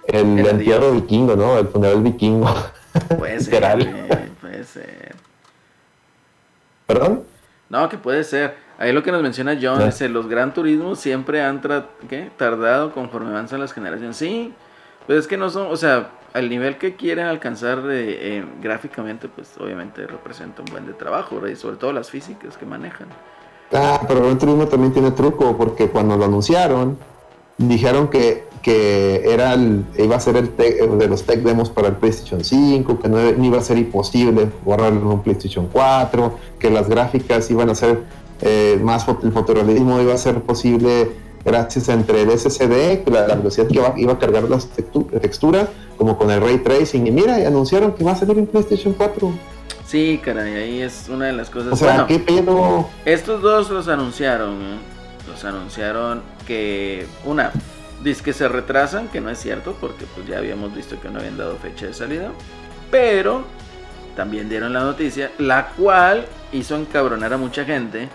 el El entierro vikingo, ¿no? El funeral vikingo. Puede ser, puede ser. ¿Perdón? No, que puede ser. Ahí lo que nos menciona John, Ah. dice, los Gran Turismos siempre han tra- ¿qué? tardado conforme avanzan las generaciones. Sí, pues es que no son, o sea, al nivel que quieren alcanzar eh, gráficamente, pues obviamente representa un buen de trabajo, y sobre todo las físicas que manejan. Ah, pero Gran Turismo también tiene truco, porque cuando lo anunciaron, dijeron que, que era el, iba a ser el te- de los tech demos para el PlayStation 5, que no, iba a ser imposible borrarlo en un PlayStation 4, que las gráficas iban a ser eh, más el fotorrealismo iba a ser posible gracias a entre el SSD, la, la velocidad que iba, iba a cargar las textu- texturas, como con el ray tracing. Y mira, anunciaron que va a salir en PlayStation 4. Sí, caray, ahí es una de las cosas. O sea, bueno, ¿qué pedo? Estos dos los anunciaron, ¿eh? los anunciaron que una dice que se retrasan, que no es cierto porque pues ya habíamos visto que no habían dado fecha de salida, pero también dieron la noticia, la cual hizo encabronar a mucha gente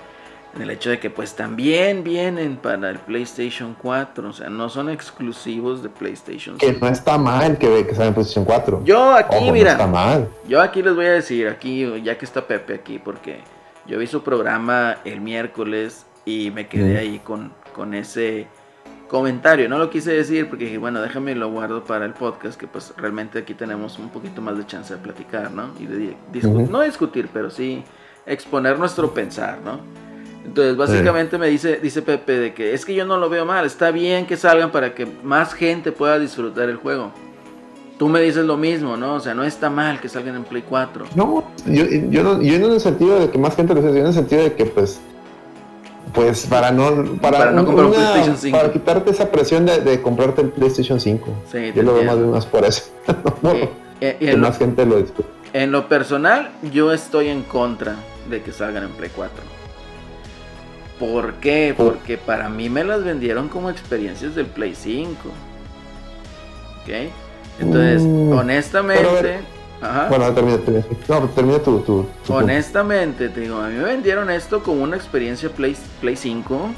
en el hecho de que pues también vienen para el PlayStation 4, o sea, no son exclusivos de PlayStation Que 5. no está mal que, que en PlayStation 4. Yo aquí, Ojo, mira, No está mal. yo aquí les voy a decir, aquí, ya que está Pepe aquí, porque yo vi su programa el miércoles y me quedé Mm. ahí con, con ese comentario. No lo quise decir porque dije, bueno, déjame lo guardo para el podcast, que pues realmente aquí tenemos un poquito más de chance de platicar, ¿no? Y de di- discu- no discutir, pero sí exponer nuestro pensar, ¿no? Entonces, básicamente me dice, dice Pepe de que es que yo no lo veo mal, está bien que salgan para que más gente pueda disfrutar el juego. Tú me dices lo mismo, ¿no? O sea, no está mal que salgan en Play 4. No, yo, yo, no, yo no en el sentido de que más gente lo sea, yo en el sentido de que pues pues para no para, Para no comprar un PlayStation 5. para quitarte esa presión de, de comprarte el PlayStation 5. Sí, yo lo veo más de más por eso. No, Eh, eh, que lo, más gente lo disfrute. en lo personal, yo estoy en contra de que salgan en Play 4. ¿Por qué? Porque para mí me las vendieron como experiencias del Play 5. ¿Ok? Entonces, Mm, honestamente... ajá. Bueno, termina, termina. No, termina tu, tu- Honestamente, te digo, a mí me vendieron esto como una experiencia Play, Play 5.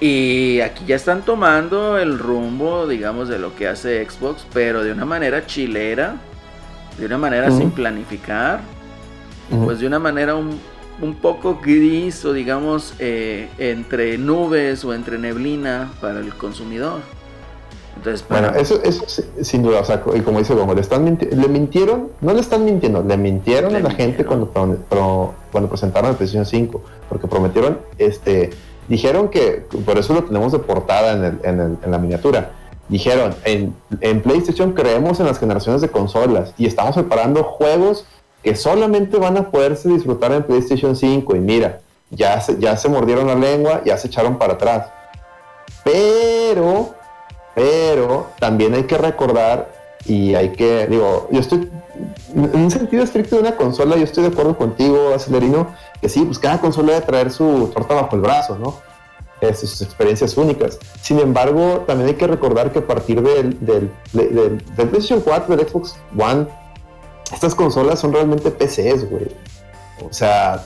Y aquí ya están tomando el rumbo, digamos, de lo que hace Xbox, pero de una manera chilera, de una manera sin planificar, pues de una manera un, un poco gris o digamos eh, entre nubes o entre neblina para el consumidor. Entonces, para- Bueno, eso, eso sin duda, o sea, y como dice Gongo, le, están minti- le mintieron, no le están mintiendo, le mintieron Le a la gente cuando, cuando presentaron la PlayStation 5, porque prometieron, este, dijeron que, por eso lo tenemos de portada en, el- en el- en la miniatura, dijeron, en, en PlayStation creemos en las generaciones de consolas y estamos preparando juegos que solamente van a poderse disfrutar en PlayStation 5, y mira, ya se, ya se mordieron la lengua, ya se echaron para atrás. Pero pero también hay que recordar y hay que, digo, yo estoy, en un sentido estricto de una consola, yo estoy de acuerdo contigo, Acelerino, que sí, pues cada consola debe traer su torta bajo el brazo, ¿no? Eh, sus experiencias únicas. Sin embargo, también hay que recordar que a partir del, del, del- del PlayStation 4, del Xbox One, estas consolas son realmente PCs, güey. O sea,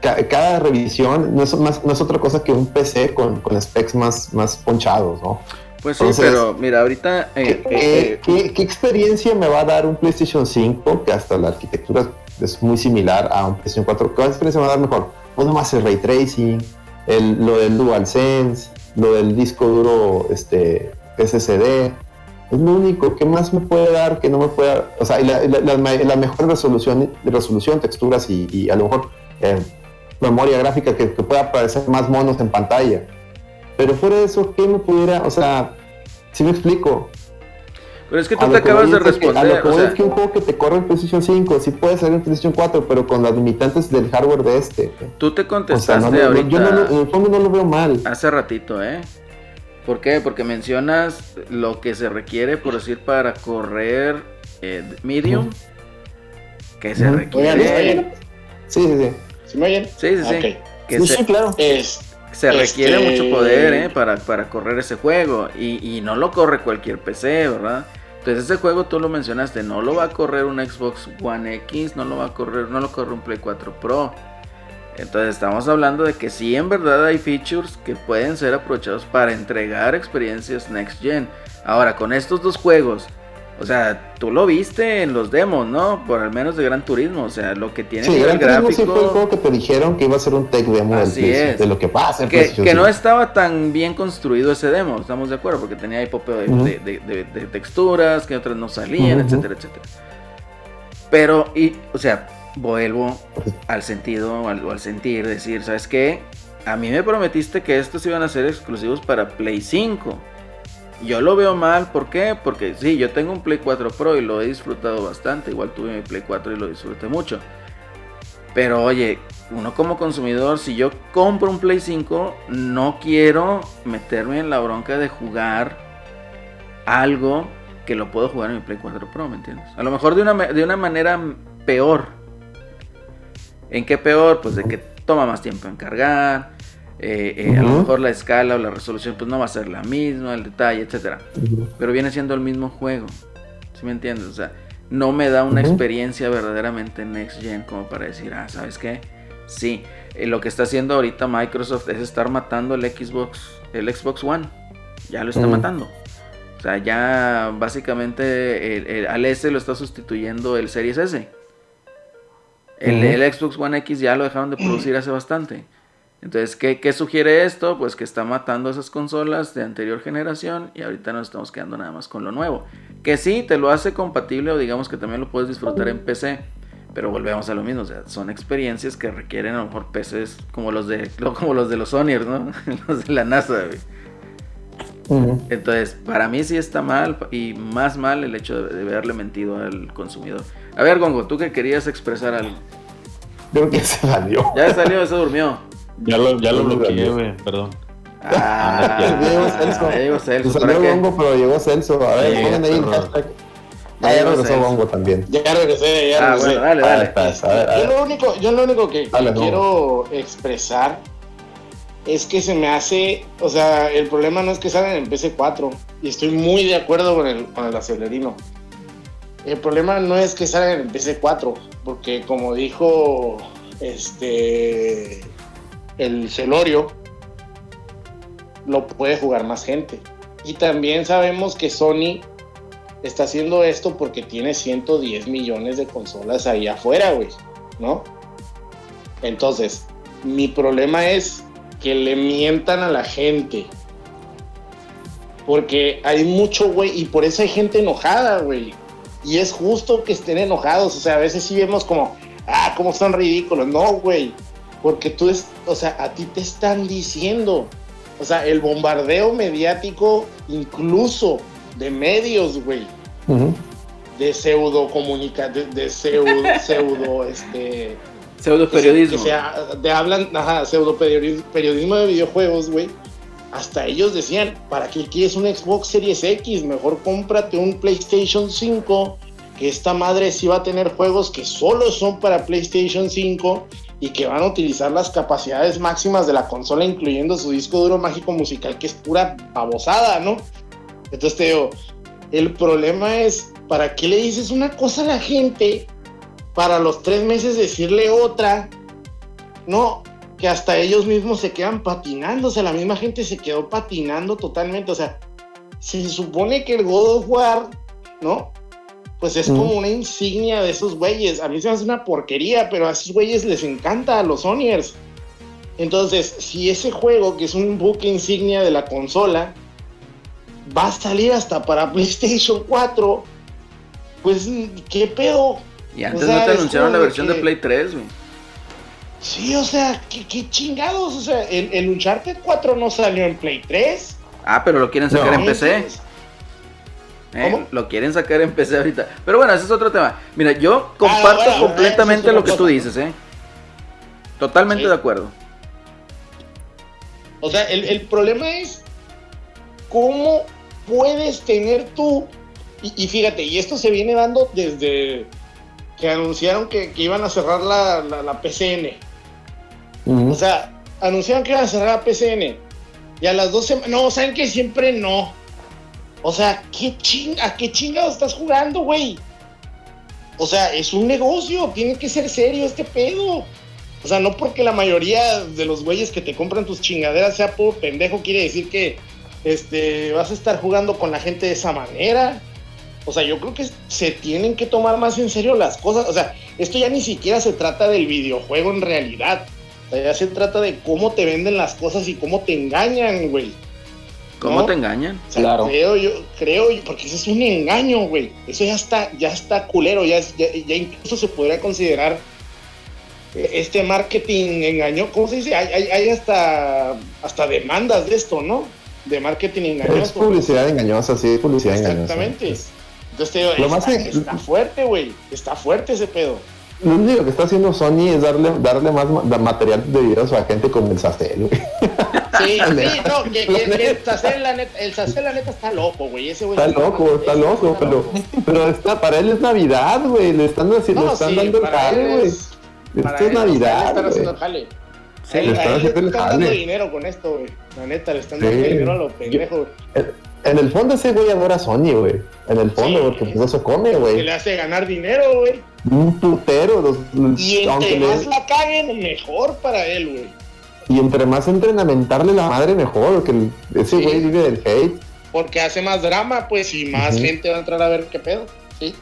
ca- cada revisión no es, más, no es otra cosa que un PC con, con specs más, más ponchados, ¿no? pues sí, entonces- pero mira, ahorita... eh, ¿Qué, eh, qué- qué experiencia me va a dar un PlayStation 5 que hasta la arquitectura es muy similar a un PlayStation 4? ¿Qué experiencia me va a dar mejor? Pues nomás el ray tracing, el- lo del DualSense, lo del disco duro este, SSD. Es lo único que más me puede dar que no me pueda. O sea, y la, la- la- la mejor resolución, resolución texturas y, y a lo mejor eh, memoria gráfica que, que pueda aparecer más monos en pantalla. Pero fuera de eso, ¿qué me pudiera.? O sea, si me explico. pero es que tú te acabas de es que- a responder. lo que o voy sea, es que un juego que te corre en PlayStation 5 sí puede ser en PlayStation 4, pero con las limitantes del hardware de este. tú te O sea, contestaste no, ahorita... yo no, en el fondo no lo veo mal. Hace ratito, ¿eh? ¿Por qué? Porque mencionas lo que se requiere, por decir, para correr eh, medium. Que se requiere. Oigan, Sí, sí, sí. ¿se me oyen? Sí, sí, sí. Ok. Que Sí, se, sí, claro. Es, se requiere este- mucho poder, ¿eh? Para, para correr ese juego. Y, y no lo corre cualquier PC, ¿verdad? Entonces ese juego tú lo mencionaste, no lo va a correr un Xbox One X, no lo va a correr, no lo corre un Play 4 Pro. Entonces estamos hablando de que sí en verdad hay features que pueden ser aprovechados para entregar experiencias next gen. Ahora con estos dos juegos, o sea, tú lo viste en los demos, ¿no? Por al menos de Gran Turismo, o sea, lo que tiene Sí, Turismo gráfico. sí fue el juego que te dijeron que iba a ser un tech demo Así es. de lo que va a ser que, no 5. estaba tan bien construido ese demo, estamos de acuerdo, porque tenía ahí popeo de, Ujú. de- de- de- de texturas, que otras no salían, etcétera, etcétera. Pero, y, o sea, vuelvo al sentido, al, al sentir, decir, ¿sabes qué? A mí me prometiste que estos iban a ser exclusivos para Play 5. Yo lo veo mal, ¿por qué? Porque sí, yo tengo un Play 4 Pro y lo he disfrutado bastante. Igual tuve mi Play 4 y lo disfruté mucho. Pero oye, uno como consumidor, si yo compro un Play 5, no quiero meterme en la bronca de jugar algo que lo puedo jugar en mi Play 4 Pro, ¿me entiendes? A lo mejor de una, de una manera peor. ¿En qué peor? Pues de que toma más tiempo en cargar. eh, eh, A lo mejor la escala o la resolución pues no va a ser la misma, el detalle, etcétera Ujú. pero viene siendo el mismo juego. ¿Sí me entiendes? O sea, no me da una experiencia verdaderamente next gen como para decir, ah, ¿sabes qué? Sí, eh, lo que está haciendo ahorita Microsoft es estar matando el Xbox, el Xbox One. Ya lo está matando. O sea, ya básicamente el- el- al S lo está sustituyendo el Series S. El, Xbox One X ya lo dejaron de producir hace bastante. Entonces, ¿qué, qué sugiere esto? Pues que está matando esas consolas de anterior generación y ahorita nos estamos quedando nada más con lo nuevo. Que sí, te lo hace compatible o digamos que también lo puedes disfrutar en PC. Pero volvemos a lo mismo, o sea, son experiencias que requieren a lo mejor PCs como los de, como los de los Sonyers, ¿no? los de la NASA. Entonces, para mí sí está mal y más mal el hecho de, de haberle mentido al consumidor. A ver, Gongo, tú que querías expresar algo. Creo que se salió. Ya salió, se durmió. Ya lo, ya lo bloqueé, güey, perdón. Ah, Ya llegó Celso. ya llegó Se Celso. salió. Gongo, pero llegó Celso. A ver, Sí, pongan ahí el hashtag. Ya Ah, ya regresó. Gongo también. Ya regresé, ya Ah, regresé. bueno, dale, dale. estás, a ver, a Yo lo único, yo lo único que, no. quiero expresar es que se me hace, o sea, el problema no es que salgan en PC4, y estoy muy de acuerdo con el, con el acelerino. El problema no es que salgan en PC4, porque como dijo este el Celorio, lo puede jugar más gente. Y también sabemos que Sony está haciendo esto porque tiene 110 millones de consolas ahí afuera, güey, ¿no? Entonces, mi problema es que le mientan a la gente. Porque hay mucho, güey, y por eso hay gente enojada, güey. Y es justo que estén enojados. O sea, a veces sí vemos como, ah, cómo son ridículos. No, güey. Porque tú, es, o sea, a ti te están diciendo. O sea, el bombardeo mediático, incluso de medios, güey. De pseudo comunicación, de, pseudo, pseudo, este. Pseudo periodismo. Que sea, de hablan, ajá, pseudo periodismo de videojuegos, güey. Hasta ellos decían, ¿para qué quieres un Xbox Series X? Mejor cómprate un PlayStation 5, que esta madre sí va a tener juegos que solo son para PlayStation 5 y que van a utilizar las capacidades máximas de la consola, incluyendo su disco duro mágico musical, que es pura babosada, ¿no? Entonces te digo, el problema es, ¿para qué le dices una cosa a la gente para los tres meses decirle otra? No, que hasta ellos mismos se quedan patinando, o sea, la misma gente se quedó patinando totalmente, o sea, se supone que el God of War, ¿no? Pues es como una insignia de esos güeyes. A mí se me hace una porquería, pero a esos güeyes les encanta, a los Sonyers. Entonces, si ese juego, que es un buque insignia de la consola, va a salir hasta para PlayStation 4, pues, ¿qué pedo? Y antes no te anunciaron la versión de Play 3, güey. Sí, o sea, ¿qué, chingados? O sea, el, el, Uncharted 4 no salió en Play 3. Ah, pero lo quieren sacar en PC. ¿Eh? ¿Cómo? Lo quieren sacar en PC ahorita. Pero bueno, ese es otro tema. Mira, yo comparto ah, completamente lo que tú dices, ¿eh? Totalmente de acuerdo. O sea, el, el, problema es cómo puedes tener tú, y, fíjate, y esto se viene dando desde que anunciaron que, iban a cerrar la, la, PCN. O sea, anunciaron que iban a cerrar la PCN. Y a las dos semanas, no, saben que siempre no. O sea, ¿qué ching ¿a qué chingados estás jugando, güey? O sea, es un negocio, tiene que ser serio este pedo. O sea, no porque la mayoría de los güeyes que te compran tus chingaderas sea puro pendejo, quiere decir que este, vas a estar jugando con la gente de esa manera. O sea, yo creo que se tienen que tomar más en serio las cosas. O sea, esto ya ni siquiera se trata del videojuego en realidad. O sea, ya se trata de cómo te venden las cosas y cómo te engañan, güey. ¿Cómo te engañan? claro. Creo yo, creo yo, porque eso es un engaño, güey. Eso ya está, ya está culero, ya, ya, incluso se podría considerar este marketing engaño. ¿Cómo se dice? Hay, hay, hasta, hasta demandas de esto, ¿no? De marketing engañoso. Es publicidad engañosa, sí, publicidad engañosa. Exactamente. Entonces te digo, está, está fuerte, güey. Está fuerte ese pedo. Lo único que está haciendo Sony es darle, darle más material de video a su agente con el Sacel, güey. Sí, sí, no, que, que, el Sacel, la neta, el Sacel, la neta, está loco, güey. Ese güey está, loco, está loco, pero, pero está, para él es Navidad, güey. Le están, haciendo, no, le están dando el jale, güey. Esto es Navidad. Le están haciendo el jale. Sí, le están, haciendo el jale. dando dinero con esto, güey. La neta, le están dando dinero a los pendejos. En el fondo ese güey adora Sony, güey. En el fondo, porque pues eso come, güey. Que le hace ganar dinero, güey. Un putero. Los, y entre más la caguen, mejor para él, güey. Y entre más entren a mentarle la madre, mejor. Porque ese güey vive del hate. Porque hace más drama, pues, y más gente va a entrar a ver qué pedo. Sí.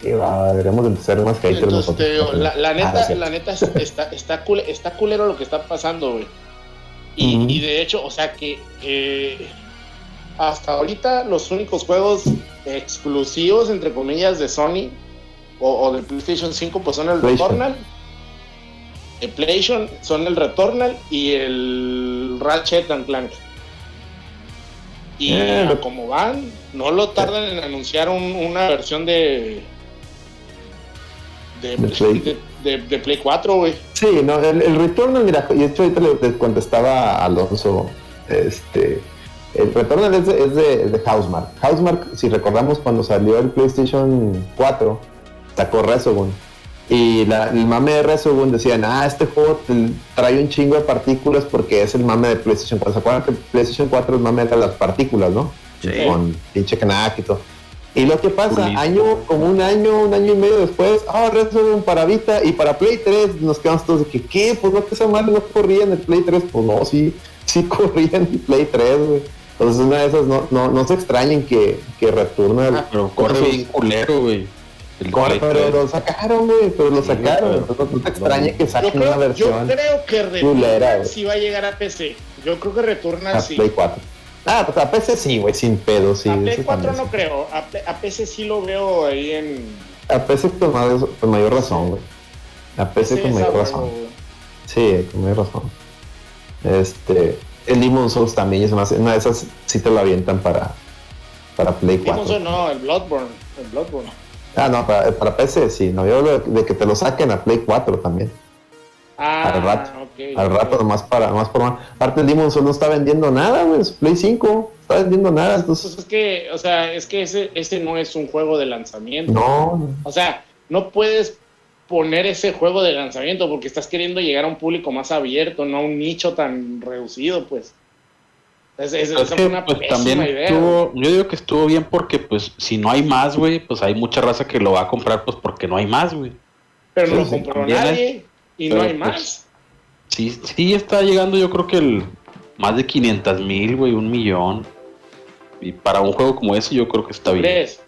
Que va, deberíamos ser más haters nosotros. la, la, neta, la neta está, está, está, culero lo que está pasando, güey. Y, y, de hecho, o sea que eh, hasta ahorita los únicos juegos exclusivos, entre comillas, de Sony o, de PlayStation 5 pues son el Returnal. El PlayStation son el Returnal y el Ratchet and Clank. Y eh, como van, no lo tardan en anunciar una versión de de, de, Play. 4, güey. Sí, no, el, Returnal, mira, y de hecho ahorita le contestaba a Alonso, este el Returnal es de, es de, Housemark. Housemark, si recordamos cuando salió el PlayStation 4, sacó Resogun. Y la, el mame de Resogun decían, ah, este juego trae un chingo de partículas porque es el mame de PlayStation 4. ¿Se acuerdan que PlayStation 4 es mame de las partículas, no? Sí. Con pinche Knack y todo. Y lo que pasa, año, como un año, un año y medio después, ah, Resogun para Vita y para Play 3, nos quedamos todos de que, ¿qué? Pues no, que esa madre no corría en el Play 3. Pues no, sí, sí corría en el Play 3, güey. Entonces una de esas no, no, no se extrañen que, que retorne el, Ah, pero corre bien culero, güey. El Corre, pero 3. lo sacaron, güey, pero lo Sí, sacaron. pero- Entonces, no te extrañe que saquen una creo, yo versión creo que güey. sí va a llegar a PC. Yo creo que Returnal a sí. Play 4. Ah, pues a PC sí, güey, sin pedo, sí. a Play eso 4 también no sí. creo. A, PC sí lo veo ahí en. A PC con mayor, con mayor razón, güey. A PC con mayor razón. Sí, con mayor razón. Este, el Demon Souls también es una, una de esas sí te lo avientan para, para Play 4. Demon Souls, no, el Bloodborne. El Bloodborne. Ah, no, para, para PC sí, no, yo hablo de, de que te lo saquen a Play 4 también. Ah, Al rato, Al rato nomás para, nomás por más. Aparte el Demon Souls no está vendiendo nada, güey, su Play 5, no está vendiendo nada, Pues entonces, es que, o sea, es que ese, ese no es un juego de lanzamiento. no, O sea, no puedes poner ese juego de lanzamiento porque estás queriendo llegar a un público más abierto, no a un nicho tan reducido, pues. Es, es- Pero es esa que, fue una pues, también idea. estuvo, yo digo que estuvo bien porque pues si no hay más, güey, pues hay mucha raza que lo va a comprar pues porque no hay más, güey. pero no lo compró nadie y no hay pues, más. Sí, sí está llegando yo creo que el más de 500 mil, güey, un millón. Y para un juego como ese yo creo que está bien. ¿Crees?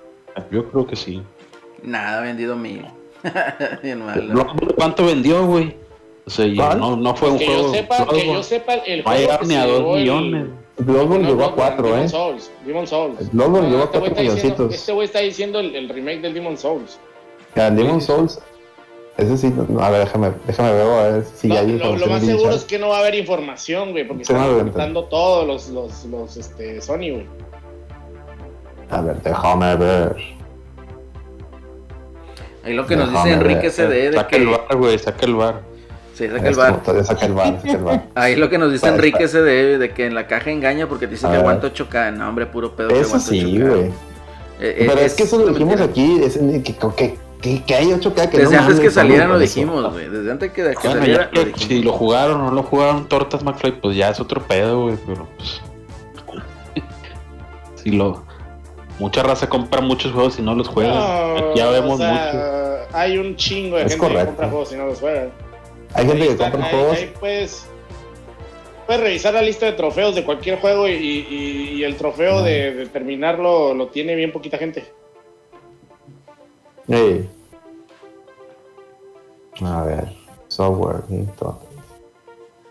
Yo creo que sí. Nada, vendido mil. Bien malo. ¿Cuánto vendió, güey? O sea, ¿Cuál? no, no fue un Que juego. yo sepa, que yo sepa, el juego llegado que ni a dos llevó el- millones. Bloodborne No, llegó a no, 4, Demon eh. Souls, Demon Souls. El Bloodborne llegó a este güey 4 está diciendo- milloncitos. Este güey está diciendo el, el remake del Demon Souls. Ya, Demon Souls, ese sí, no, a ver, déjame, déjame ver, a ver si No, hay lo, lo más el seguro es que no va a haber información, güey, porque Sí, están ocultando todos los, los, los este, Sony, güey. A ver, déjame ver. Ahí lo que nos dice Enrique. CD de Saca el que. bar, güey, saca el bar. Sí, saca el Esto, bar. Saca el bar, saca el bar. Ahí lo que nos dice Enrique. CD de que en la caja engaña porque te dice que ver. aguanta 8K. No, hombre, puro pedo Eso sí, 8K. güey. Eh, Pero eh, es que eso lo dijimos aquí, es, que, que, que, que hay 8K que Desde no antes que saliera lo dijimos, güey. Desde antes que, Bueno, saliera ya lo si lo jugaron o no lo jugaron Tortas McFly, pues ya es otro pedo, güey, pero pues. si lo. Mucha raza compra muchos juegos y no los juega. No, Aquí ya vemos o sea, mucho. Hay un chingo de Es gente que compra juegos y no los juega. Hay gente Ahí que compra ahí- juegos. ahí puedes, puedes revisar la lista de trofeos de cualquier juego y, y- y el trofeo de, de terminarlo lo tiene bien poquita gente. Ey. A ver, software. y todo.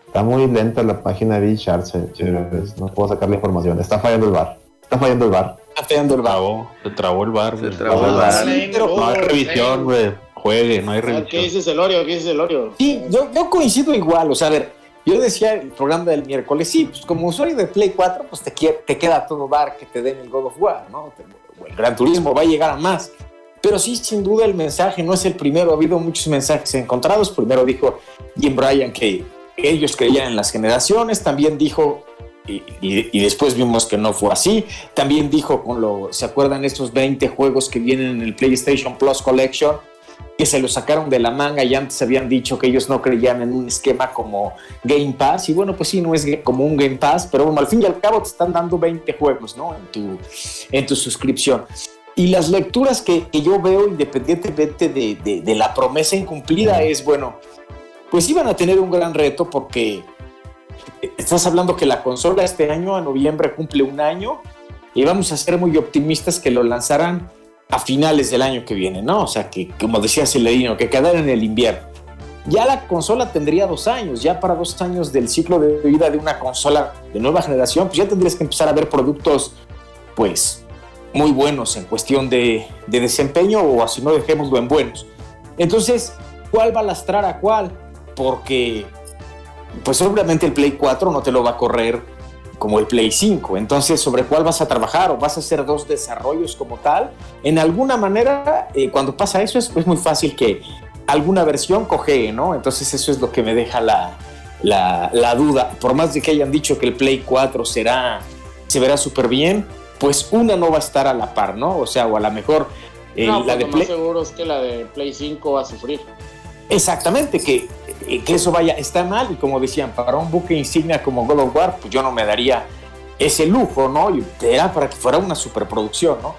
Está muy lenta la página de Chart, señores. No puedo sacar la información. Está fallando el bar. Está fallando el bar. Está fallando el vago. Trabó, se trabó el bar, Se trabó el bar. No hay revisión, güey. Juegue, no hay ¿Qué revisión. dices Elorio? ¿Qué dices Elorio? Sí, yo, yo coincido igual. O sea, a ver, yo decía el programa del miércoles, sí, pues como usuario de Play 4, pues te, te queda todo dar que te den el God of War, ¿no? El Gran Turismo va a llegar a más. Pero sí, sin duda, el mensaje no es el primero. Ha habido muchos mensajes encontrados. Primero dijo Jim Bryan que ellos creían en las generaciones. También dijo, y, y- y después vimos que no fue así. También dijo con lo, ¿se acuerdan estos 20 juegos que vienen en el PlayStation Plus Collection? que se lo sacaron de la manga y antes habían dicho que ellos no creían en un esquema como Game Pass y bueno pues sí no es como un Game Pass pero bueno al fin y al cabo te están dando 20 juegos no en tu en tu suscripción y las lecturas que, que yo veo independientemente de, de- de la promesa incumplida es bueno pues iban a tener un gran reto porque estás hablando que la consola este año a noviembre cumple un año y vamos a ser muy optimistas que lo lanzarán a finales del año que viene, ¿no? O sea, que como decía Celerino, que quedara en el invierno. Ya la consola tendría dos años, ya para dos años del ciclo de vida de una consola de nueva generación, pues ya tendrías que empezar a ver productos, pues, muy buenos en cuestión de, de desempeño o así no dejémoslo en buenos. Entonces, ¿cuál va a lastrar a cuál? Porque, pues obviamente el Play 4 no te lo va a correr como el Play 5. Entonces, ¿sobre cuál vas a trabajar? ¿O vas a hacer dos desarrollos como tal? En alguna manera, eh, cuando pasa eso, es, es muy fácil que alguna versión cojee, ¿no? Entonces, eso es lo que me deja la, la, la duda. Por más de que hayan dicho que el Play 4 será, se verá súper bien, pues una no va a estar a la par, ¿no? O sea, o a lo mejor Eh, no, la de Play- más seguro es que la de Play 5 va a sufrir. Exactamente, que, eh, que eso vaya, está mal y como decían, para un buque insignia como God of War, pues yo no me daría ese lujo, ¿no? Y era para que fuera una superproducción, ¿no?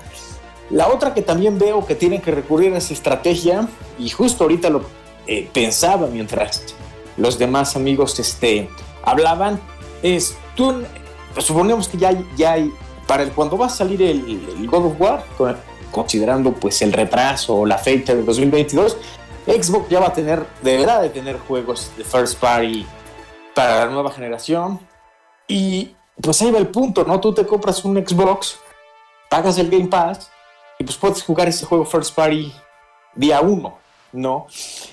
La otra que también veo que tienen que recurrir a esa estrategia, y justo ahorita lo eh, pensaba mientras los demás amigos este, hablaban, es, tú, pues, suponemos que ya hay, ya hay para el, cuando va a salir el, el God of War, con- considerando pues el retraso o la fecha del 2022, Xbox ya va a tener, deberá de tener juegos de first party para la nueva generación. Y pues ahí va el punto, ¿no? Tú te compras un Xbox, pagas el Game Pass y pues puedes jugar ese juego first party día 1, ¿no?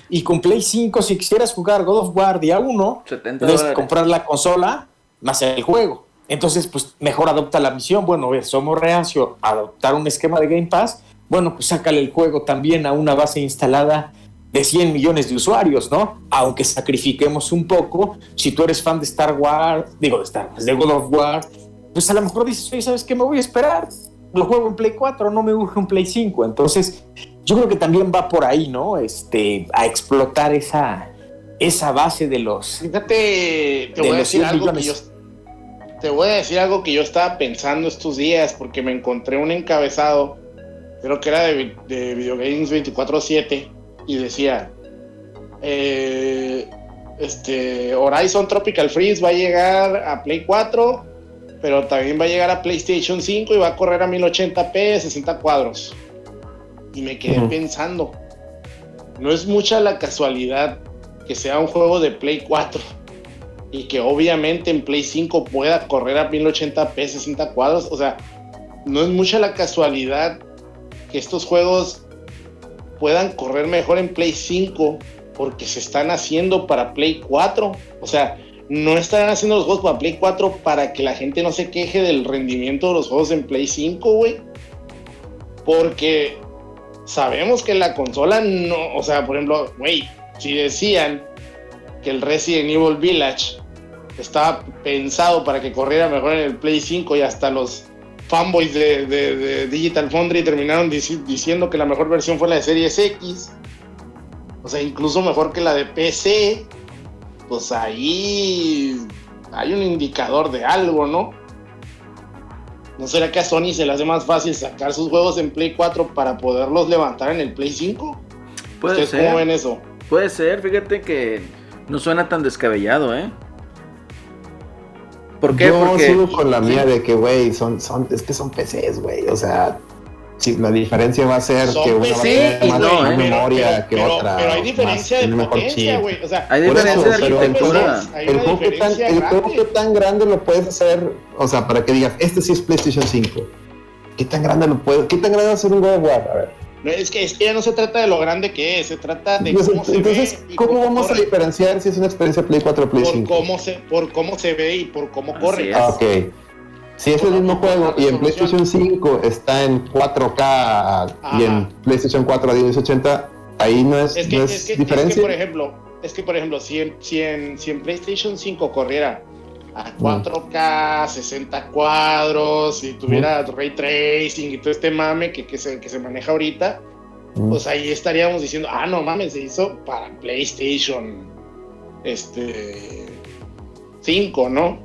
Y con Play 5, si quisieras jugar God of War día 1, 70 debes comprar la consola más el juego. Entonces, pues mejor adopta la misión. Bueno, ver, somos reacio a adoptar un esquema de Game Pass. Bueno, pues sácale el juego también a una base instalada de 100 millones de usuarios, ¿no? Aunque sacrifiquemos un poco, si tú eres fan de Star Wars, digo de Star Wars, de God of War, pues a lo mejor dices, oye, ¿sabes qué? Me voy a esperar. Lo juego en Play 4, no me urge un Play 5. Entonces, yo creo que también va por ahí, ¿no? Este, a explotar esa, esa base de los... Fíjate, te De voy a decir 100 algo que yo te voy a decir algo que yo estaba pensando estos días porque me encontré un encabezado, creo que era de, de Video Games 24/7 y decía eh, este Horizon Tropical Freeze va a llegar a Play 4, pero también va a llegar a PlayStation 5 y va a correr a 1080p 60 cuadros. Y me quedé pensando, no es mucha la casualidad que sea un juego de Play 4 y que obviamente en Play 5 pueda correr a 1080p 60 cuadros. O sea, no es mucha la casualidad que estos juegos puedan correr mejor en Play 5 porque se están haciendo para Play 4. O sea, no están haciendo los juegos para Play 4 para que la gente no se queje del rendimiento de los juegos en Play 5, güey. Porque sabemos que la consola no, o sea, por ejemplo, güey, si decían que el Resident Evil Village estaba pensado para que corriera mejor en el Play 5 y hasta los fanboys de, de- de Digital Foundry terminaron dici- diciendo que la mejor versión fue la de Series X. O sea, incluso mejor que la de PC. Pues ahí hay un indicador de algo, ¿no? ¿No será que a Sony se le hace más fácil sacar sus juegos en Play 4 para poderlos levantar en el Play 5? Puede ¿Ustedes cómo ven ser. eso? Puede ser, fíjate que no suena tan descabellado, ¿eh? ¿Por qué? Yo Porque sigo con la mía de que, güey, son, son, es que son PCs, güey. O sea, si la diferencia va a ser Son que una va a PC, tener más no, más ¿eh? memoria pero, que pero- otra. pero hay más- diferencia de tiene mejor potencia, güey. O sea, hay diferencia eso, de el arquitectura. Hay El una juego, que tan, el juego que tan grande lo puedes hacer, o sea, para que digas, este sí es PlayStation 5. ¿Qué tan grande lo puedes, qué tan grande va a ser un God of War? A ver. Es, que, es que ya no se trata de lo grande que es, se trata de Entonces, cómo se entonces, ve. y ¿cómo vamos a corre, diferenciar si es una experiencia Play 4 o Play por 5? cómo, se, por cómo se ve y por cómo Así corre. es. Ah, ok. Si es el mismo juego y en. PlayStation 5 está en 4K y en Ajá. PlayStation 4 a 1080, ahí no es, Es que, no es, es que, es diferencia. que, por ejemplo, es que por ejemplo, si en, si en, si en PlayStation 5 corriera a 4K, 60 cuadros, y tuviera ray tracing y todo este mame que, que, se, que se maneja ahorita, pues ahí estaríamos diciendo, ah, no mames, se hizo para PlayStation este 5, ¿no?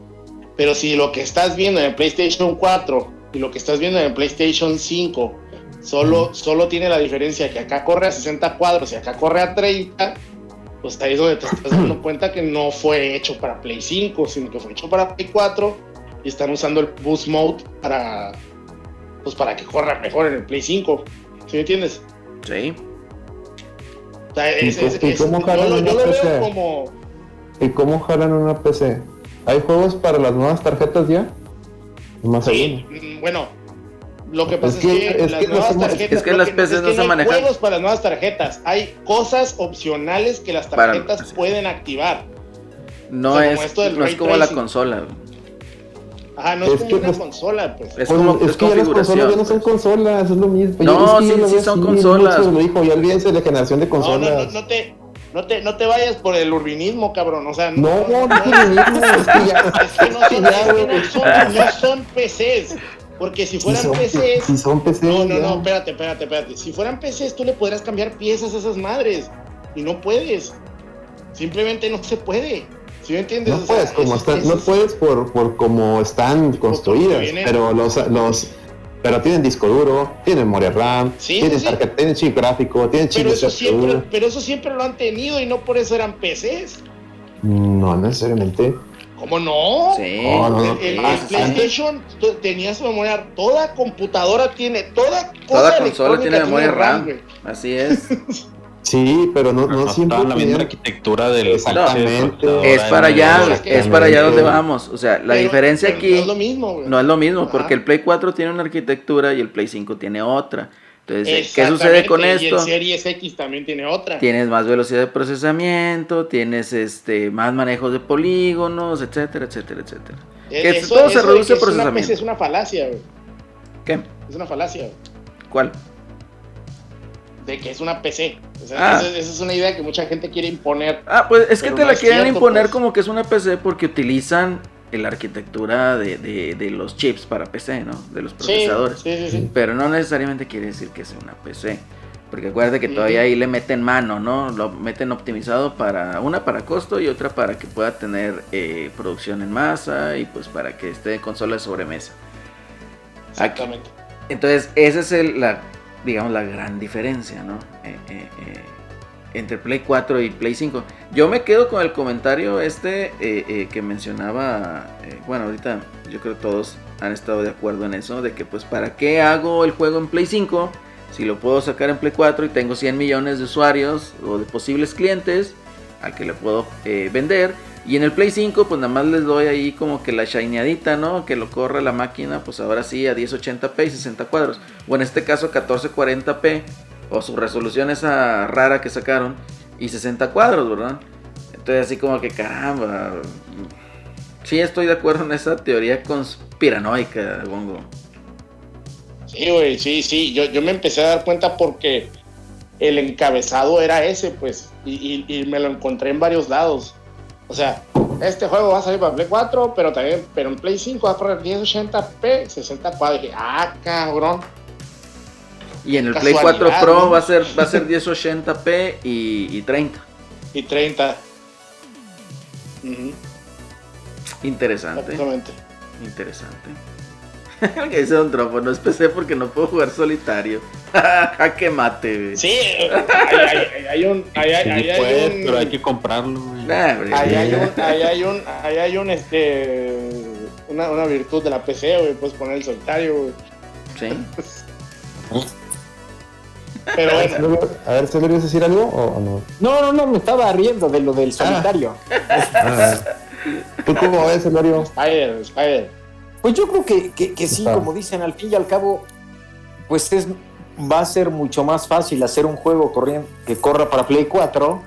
Pero si lo que estás viendo en el PlayStation 4 y lo que estás viendo en el PlayStation 5 solo, solo tiene la diferencia que acá corre a 60 cuadros y acá corre a 30, pues ahí es donde te estás dando cuenta que no fue hecho para Play 5, sino que fue hecho para Play 4 y están usando el Boost Mode para, pues para que corra mejor en el Play 5. ¿Sí me entiendes? Sí. O sea, es- ¿Y es- es- yo, jalan lo, una yo lo PC? veo como... ¿Y cómo jalan una PC? ¿Hay juegos para las nuevas tarjetas ya? Más Sí, mm, bueno, lo que pasa Es es que- que, es las que no nuevas somos- tarjetas... es que las PCs es no que se hay manejan. juegos para las nuevas tarjetas. Hay cosas opcionales que las Para- tarjetas pueden activar. No O sea, es, como no es como la consola. Ajá, no es, Es como que una los- consola, pues. Es Pues, como es es que ya las consolas ya no son pues. consolas, es lo mismo. No, es que sí, sí veo son consolas. mucho Lo dijo, ya olvídense de la generación de No, no, consolas. no, no te, no, te, no te vayas por el urbinismo, cabrón. O sea, No, no, no, no, tiene mismo, es que ya. es que no son, Ya, es que güey. no son, no son PCs. Porque si Si fueran son, PCs. si son PCs, No, no, ya. no, espérate, espérate, espérate. Si fueran PCs, tú le podrás cambiar piezas a esas madres. Y no puedes. Simplemente no se puede. ¿Sí me entiendes? No O sea, puedes, como están, no es- puedes por, por cómo están construidas, pero los, los pero tienen disco duro, tienen memoria RAM, Sí, tienen, sí, sí. tarjeta- tienen chip gráfico, tienen chip Pero de eso, CPU. siempre, pero eso siempre lo han tenido y no por eso eran PCs. No necesariamente. ¿Cómo no? Sí. No, no, no. El, el Ah, PlayStation tenía su memoria, toda computadora tiene, toda Toda consola tiene memoria RAM. güey. Así es. Sí, pero no, no no siempre la misma arquitectura del Exactamente. Es para allá, es para allá donde vamos. O sea, la Pero- diferencia pero aquí No es lo mismo, güey. no es lo mismo, Ajá. porque el Play 4 tiene una arquitectura y el Play 5 tiene otra. Entonces, ¿qué sucede con Y esto? el Series X también tiene otra. Tienes más velocidad de procesamiento, tienes este más manejos de polígonos, etcétera, etcétera, etcétera. Eh, que eso- todo se eso reduce a es una procesamiento. PC Es una falacia, güey. ¿Qué? Es una falacia, güey. ¿Cuál? De que es una PC. O sea, Ah. esa, esa es una idea que mucha gente quiere imponer. Ah, pues es que te la quieren cierto, imponer pues. como que es una PC porque utilizan la arquitectura de, de- de los chips para PC, ¿no? De los procesadores. sí, sí, sí. Pero no necesariamente quiere decir que sea una PC. Porque acuérdate que todavía ahí le meten mano, ¿no? Lo meten optimizado para una para costo y otra para que pueda tener eh, producción en masa y pues para que esté en consola de sobremesa. Exactamente. Entonces, esa es el, la, digamos, la gran diferencia, ¿no? Eh, eh, eh, entre Play 4 y Play 5. Yo me quedo con el comentario este eh, eh, que mencionaba, eh, bueno, ahorita yo creo que todos han estado de acuerdo en eso, de que pues para qué hago el juego en Play 5 si lo puedo sacar en Play 4 y tengo 100 millones de usuarios o de posibles clientes al que le puedo vender. Y en el Play 5 pues nada más les doy ahí como que la shineadita, ¿no? Que lo corra la máquina pues ahora sí a 1080p y 60 cuadros. O en este caso 1440p o su resolución esa rara que sacaron y 60 cuadros, ¿verdad? Entonces así como que caramba. Sí estoy de acuerdo en esa teoría conspiranoica, Bongo. Sí, güey, sí, sí. Yo, yo me empecé a dar cuenta porque el encabezado era ese, pues. Y, y- me lo encontré en varios lados. O sea, este juego va a salir para Play 4, pero también, pero en Play 5 va a poner 1080p, 60 cuadros. Y dije, ah, cabrón. Y en el Play Casualidad, 4 Pro ¿no? va a ser va a ser 1080p y, y 30. Y 30. Ujú, Interesante. exactamente. Interesante. El que dice Don Tropo, no es PC porque no puedo jugar solitario. Jaque mate, güey. Sí, hay, hay- hay un. Hay, hay- Sí, hay- un- pero hay que comprarlo, güey. Nah. Ahí hay un, ahí hay un, ahí hay un, este, una, una virtud de la PC, güey, puedes poner el solitario, güey. Sí. Pero bueno, A ver, ¿Celerio ibas a decir algo o no? No, no, no, me estaba riendo de lo del solitario. Ah. ¿Tú cómo ves, Celerio? Spider, Spider. Pues yo creo que, que, que sí, Está. como dicen, al fin y al cabo, pues es, va a ser mucho más fácil hacer un juego corriendo, que corra para Play 4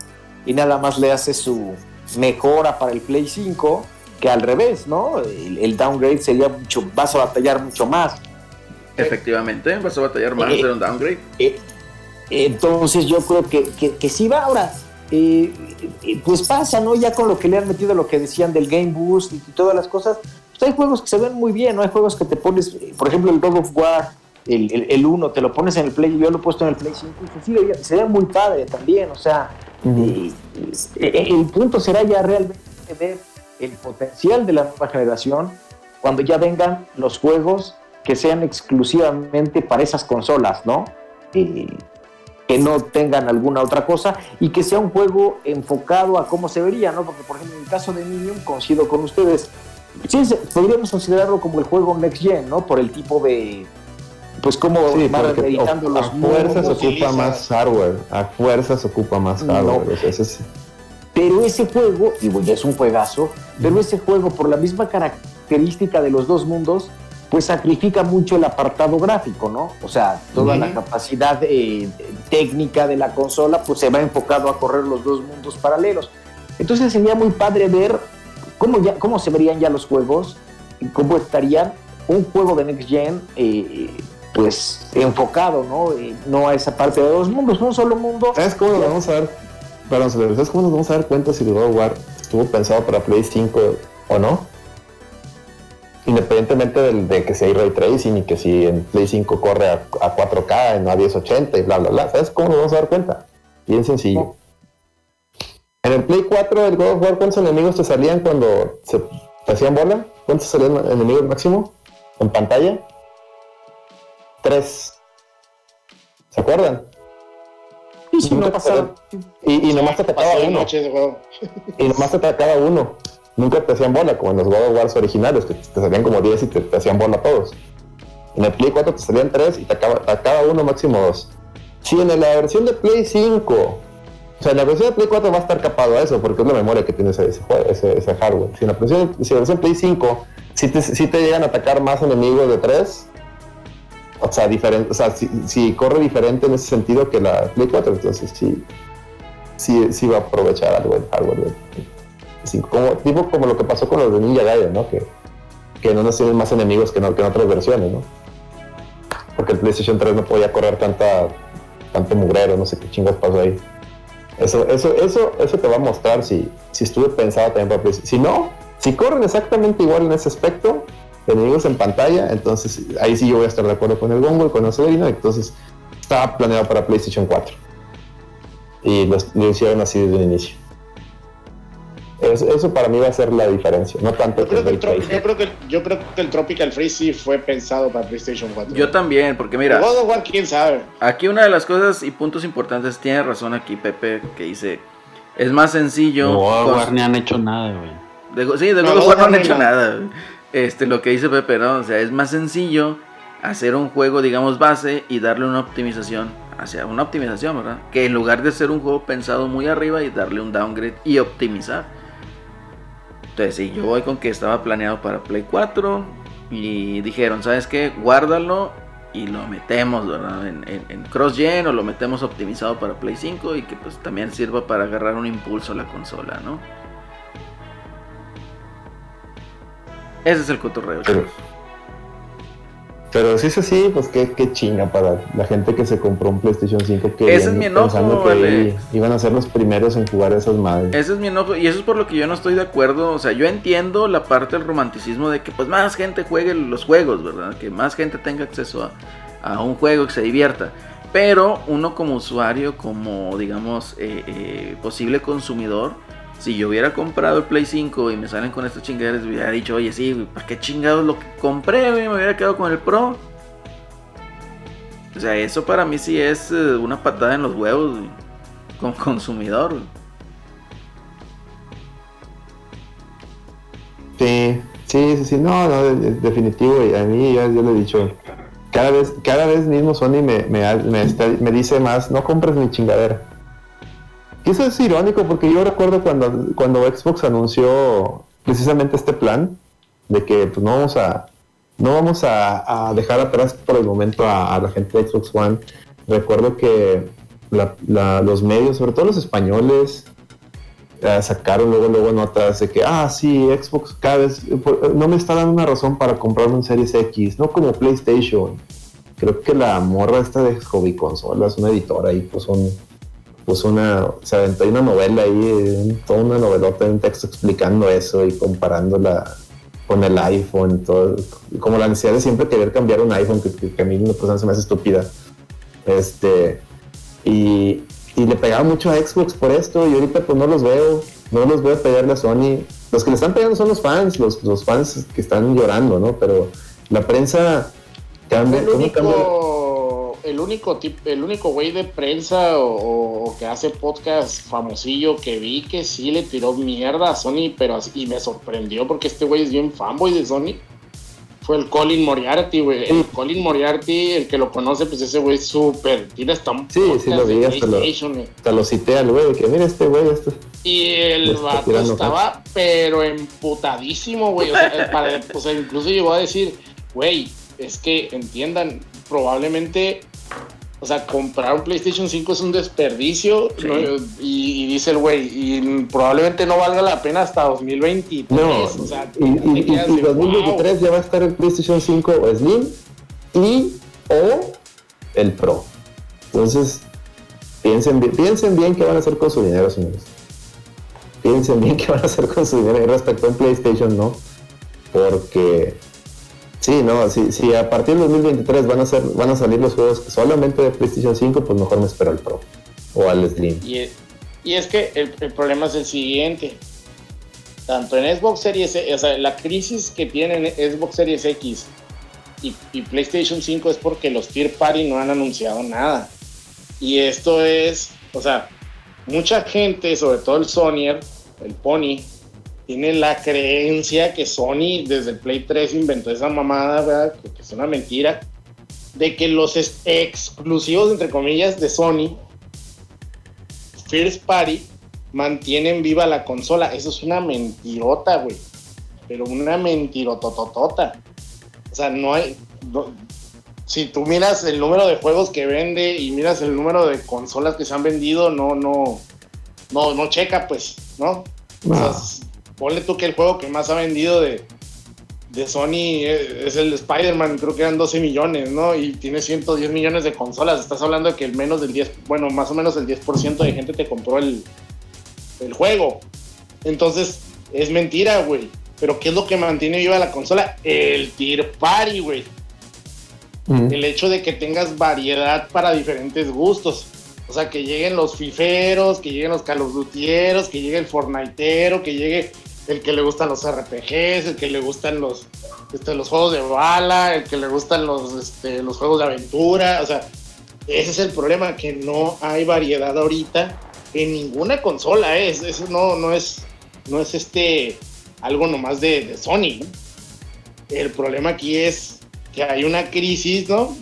y nada más le hace su mejora para el Play 5 que al revés, ¿no? El, el downgrade sería mucho, vas a batallar mucho más. Efectivamente, vas a batallar más hacer un downgrade. Eh, entonces yo creo que, que, que sí va ahora. eh, eh, pues pasa, ¿no? Ya con lo que le han metido lo que decían del Game Boost y todas las cosas. Pues hay juegos que se ven muy bien, ¿no? Hay juegos que te pones, eh, por ejemplo, el God of War, el, el, el 1, te lo pones en el Play, yo lo he puesto en el Play 5 y se, ve- se ve muy padre también, o sea, eh, eh, el punto será ya realmente ver el potencial de la nueva generación cuando ya vengan los juegos que sean exclusivamente para esas consolas, ¿no? Que no tengan alguna otra cosa y que sea un juego enfocado a cómo se vería, ¿no? Porque, por ejemplo, en el caso de Minion, coincido con ustedes, sí, podríamos considerarlo como el juego Next Gen, ¿no? Por el tipo de, pues, cómo Sí, va porque editando a los fuerzas ocupa utiliza- más hardware. A fuerzas ocupa más No. hardware. o sea, ese es- Pero ese juego, digo, ya es un juegazo, pero ese juego, por la misma característica de los dos mundos, pues sacrifica mucho el apartado gráfico, ¿no? O sea, toda la capacidad eh, técnica de la consola, pues se va enfocado a correr los dos mundos paralelos. Entonces sería muy padre ver cómo, ya, cómo se verían ya los juegos, y cómo estarían un juego de Next Gen, eh, pues enfocado, ¿no? Eh, no a esa parte de dos mundos, un solo mundo. ¿Sabes cómo nos vamos a dar? Perdón, ¿sabes cómo nos vamos a dar cuenta si el God War estuvo pensado para Play 5 o no? Independientemente del, de que si hay ray tracing y que si en Play 5 corre a, a 4K, no a 1080 y bla, bla, bla. ¿Sabes cómo nos vamos a dar cuenta? Bien sencillo. En el Play 4 del God of War, ¿cuántos enemigos te salían cuando se te hacían bola? ¿Cuántos salían enemigos máximo en pantalla? Tres. ¿Se acuerdan? Sí, Nunca no Y, y nomás te atacaba uno. Y nomás te atacaba uno. Nunca te hacían bola, como en los God Wars originales, que te salían como 10 y te, hacían bola todos. En el Play 4 te salían 3 y te acaba, atacaba uno, máximo 2. Si en la versión de Play 5, o sea, en la versión de Play 4 va a estar capado a eso, porque es la memoria que tiene ese, ese, hardware. Si en la versión, si la versión Play 5, si te, si te llegan a atacar más enemigos de 3, o sea, diferente, o sea si, si corre diferente en ese sentido que la Play 4, entonces sí, sí, sí va a aprovechar algo hardware de como, tipo como lo que pasó con los de Ninja Gaiden, ¿no? Que, que no nos tienen más enemigos que, no, que en otras versiones, ¿no? Porque el PlayStation 3 no podía correr tanta, tanto mugrero, no sé qué chingas pasó ahí. Eso, eso, eso, eso te va a mostrar si, si estuve pensado también para PlayStation. Si no, si corren exactamente igual en ese aspecto, enemigos en pantalla, entonces ahí sí yo voy a estar de acuerdo con el Gongo y con Acelerino, entonces estaba planeado para PlayStation 4. Y lo hicieron así desde el inicio. Eso, eso para mí va a ser la diferencia, no tanto Yo creo, que el yo, creo que, yo creo que el Tropical Freeze sí fue pensado para PlayStation 4. Yo también, porque mira, God of War, quién sabe. aquí una de las cosas y puntos importantes, tiene razón aquí Pepe, que dice, es más sencillo... No, cons- War ni han hecho nada, güey. De go- sí, de No, God of no, War no no, han hecho nada. Este, lo que dice Pepe, ¿no? O sea, es más sencillo hacer un juego, digamos, base y darle una optimización hacia una optimización, ¿verdad? Que en lugar de ser un juego pensado muy arriba y darle un downgrade y optimizar. Entonces, sí, yo voy con que estaba planeado para Play 4 y dijeron, ¿sabes qué? Guárdalo y lo metemos, ¿verdad? En, en, en cross-gen o lo metemos optimizado para Play 5 y que pues también sirva para agarrar un impulso a la consola, ¿no? Ese es el cotorreo. Pero. Pero si es así, pues qué, qué chinga para la gente que se compró un PlayStation 5 que Ese es mi enojo, pensando que iban a ser los primeros en jugar esas madres. Ese es mi enojo y eso es por lo que yo no estoy de acuerdo. O sea, yo entiendo la parte del romanticismo de que pues más gente juegue los juegos, ¿verdad? Que más gente tenga acceso a, a un juego que se divierta. Pero uno como usuario, como digamos eh, eh, posible consumidor, si yo hubiera comprado el Play 5 y me salen con estas chingaderas, hubiera dicho, oye, sí, güey, ¿para qué chingados lo que compré? güey? Me hubiera quedado con el Pro. O sea, eso para mí sí es eh, una patada en los huevos güey, como consumidor. güey. Sí, sí, sí, sí, no, no, de- de- definitivo, y a mí ya le he dicho, cada vez, cada vez mismo Sony me, me, me dice más, no compres mi chingadera. Y eso es irónico porque yo recuerdo cuando, cuando Xbox anunció precisamente este plan de que pues, no vamos a no vamos a, dejar atrás por el momento a, la gente de Xbox One. Recuerdo que los medios, sobre todo los españoles, eh, sacaron luego luego notas de que ah sí Xbox cada vez no me está dando una razón para comprarme un Series X no como PlayStation creo que la morra esta de hobby consolas una editora ahí puso un puso una se aventó una novela ahí toda una novelota un texto explicando eso y comparándola con el iPhone todo como la necesidad de siempre querer cambiar un iPhone que, que- que a mí una persona se me hace estúpida este y, y le pegaba mucho a Xbox por esto y ahorita pues no los veo, no los veo pelearle a Sony. Los que le están pegando son los fans, los, los fans que están llorando, ¿no? Pero la prensa cambia, ¿cómo cambia? El único tip, el único güey de prensa o, o que hace podcast famosillo que vi que sí le tiró mierda a Sony, pero así- y me sorprendió porque este güey es bien fanboy de Sony. Fue el Colin Moriarty, güey. El. Colin Moriarty, el que lo conoce, pues ese güey es súper. Tira hasta un Sí, sí lo vi, de hasta lo-. Hasta lo cité al güey, que mira este güey, esto. Y el Le está vato estaba, pero emputadísimo, güey. O sea, para- o sea, incluso llegó a decir, güey, es que entiendan, probablemente, o sea, comprar un PlayStation 5 es un desperdicio. Sí. ¿no? Y, y dice el güey, y probablemente no valga la pena hasta 2023. No, o sea, y, y, y- quedas y de, 2023 ya va a estar el PlayStation 5 o Slim y o el Pro. Entonces, piensen bien, piensen bien qué van a hacer con su dinero, señores. Piensen bien qué van a hacer con su dinero respecto a un PlayStation, ¿no? Porque Sí, no, si, si a partir del 2023 van a, ser, van a salir los juegos solamente de PlayStation 5, pues mejor me espero al Pro o al Slim. Y es, que el, problema es el siguiente. Tanto en Xbox Series, o sea, la crisis que tienen Xbox Series X y, y PlayStation 5 es porque los Tier Party no han anunciado nada. Y esto es, o sea, mucha gente, sobre todo el Sonyer, el Pony, tiene la creencia que Sony desde el Play 3 inventó esa mamada, ¿verdad? Que, es una mentira, de que los exclusivos, entre comillas, de Sony, First Party, mantienen viva la consola. Eso es una mentirota, güey. Pero una mentirotototota. O sea, no hay... no- si tú miras el número de juegos que vende y miras el número de consolas que se han vendido, no, no, no, no checa, pues, ¿no? O sea, ponle tú que el juego que más ha vendido de, de Sony es, el de Spider-Man, creo que eran 12 millones, ¿no? Y tiene 110 millones de consolas. Estás hablando de que el menos del 10, bueno, más o menos el 10% de gente te compró el, el juego. Entonces, es mentira, güey. Pero ¿qué es lo que mantiene viva la consola? El Tier Party, güey el hecho de que tengas variedad para diferentes gustos. O sea, que lleguen los fiferos, que lleguen los Call of Dutieros, que llegue el Fortniteero, que llegue el que le gustan los RPGs, el que le gustan los, este, los juegos de bala, el que le gustan los, este, los juegos de aventura. O sea, ese es el problema, que no hay variedad ahorita en ninguna consola. ¿eh? Es- Eso no, no es, no es este, algo nomás de, de Sony. El problema aquí es que hay una crisis, ¿no?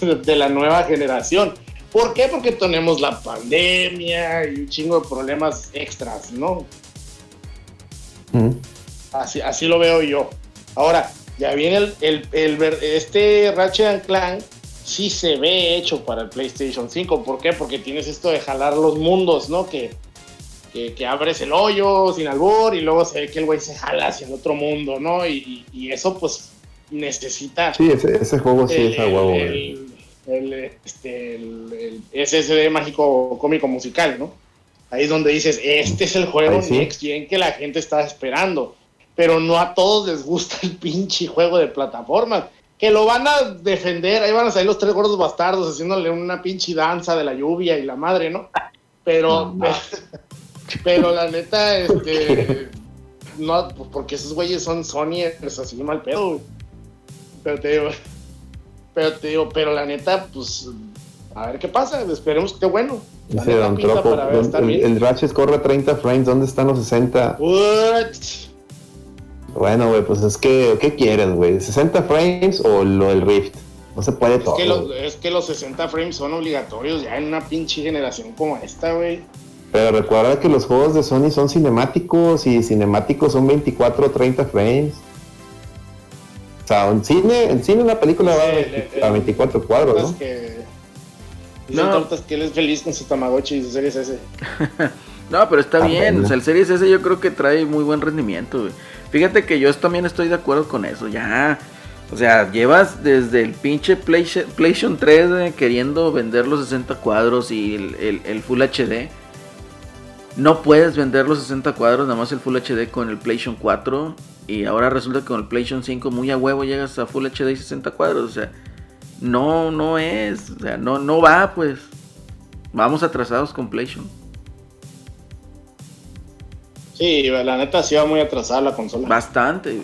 de la nueva generación. ¿Por qué? Porque tenemos la pandemia y un chingo de problemas extras, ¿no? Mm. Así, así lo veo yo. Ahora, ya viene el, el, el ver- este Ratchet Clank, sí se ve hecho para el PlayStation 5. ¿Por qué? Porque tienes esto de jalar los mundos, ¿no? Que, que, que abres el hoyo sin albur y luego se ve que el güey se jala hacia el otro mundo, ¿no? Y, y- eso, pues, necesita Sí, ese, ese juego sí es a huevo, el, el, este, el- el SSD mágico cómico musical, ¿no? Ahí es donde dices, este es el juego sí. Next Gen que la gente está esperando. Pero no a todos les gusta el pinche juego de plataformas. Que lo van a defender, ahí van a salir los tres gordos bastardos haciéndole una pinche danza de la lluvia y la madre, ¿no? Pero, pero la neta, este, no, pues porque esos güeyes son Sony, es así mal pedo. Pero te digo, pero te digo, pero la neta, pues, a ver qué pasa, esperemos que esté bueno. Dice Don Tropo, el, el Ratchet corre a 30 frames, ¿dónde están los 60? What? Bueno, güey, pues es que, ¿qué quieres, güey? ¿60 frames o lo del Rift? No se puede Es todo. que, los, es que los 60 frames son obligatorios ya en una pinche generación como esta, güey. Pero recuerda que los juegos de Sony son cinemáticos y cinemáticos son 24 o 30 frames. O sea, en cine, en cine una película va a, Sí, 20 el- a 24 cuadros, ¿no? que, No. Tortas que él es feliz con su Tamagotchi y su series S. No, pero está bien. O sea, el Series S yo creo que trae muy buen rendimiento, güey. Fíjate que yo también estoy de acuerdo con eso. Ya. O sea, llevas desde el pinche Play- PlayStation 3 güey, queriendo vender los 60 cuadros y el, el- el Full HD. No puedes vender los 60 cuadros, nada más el Full HD con el PlayStation 4. Y ahora resulta que con el PlayStation 5 muy a huevo llegas a Full HD y 60 cuadros. O sea, no, no es. O sea, no, no va, pues. Vamos atrasados con PlayStation. Sí, la neta sí va muy atrasada la consola. Bastante.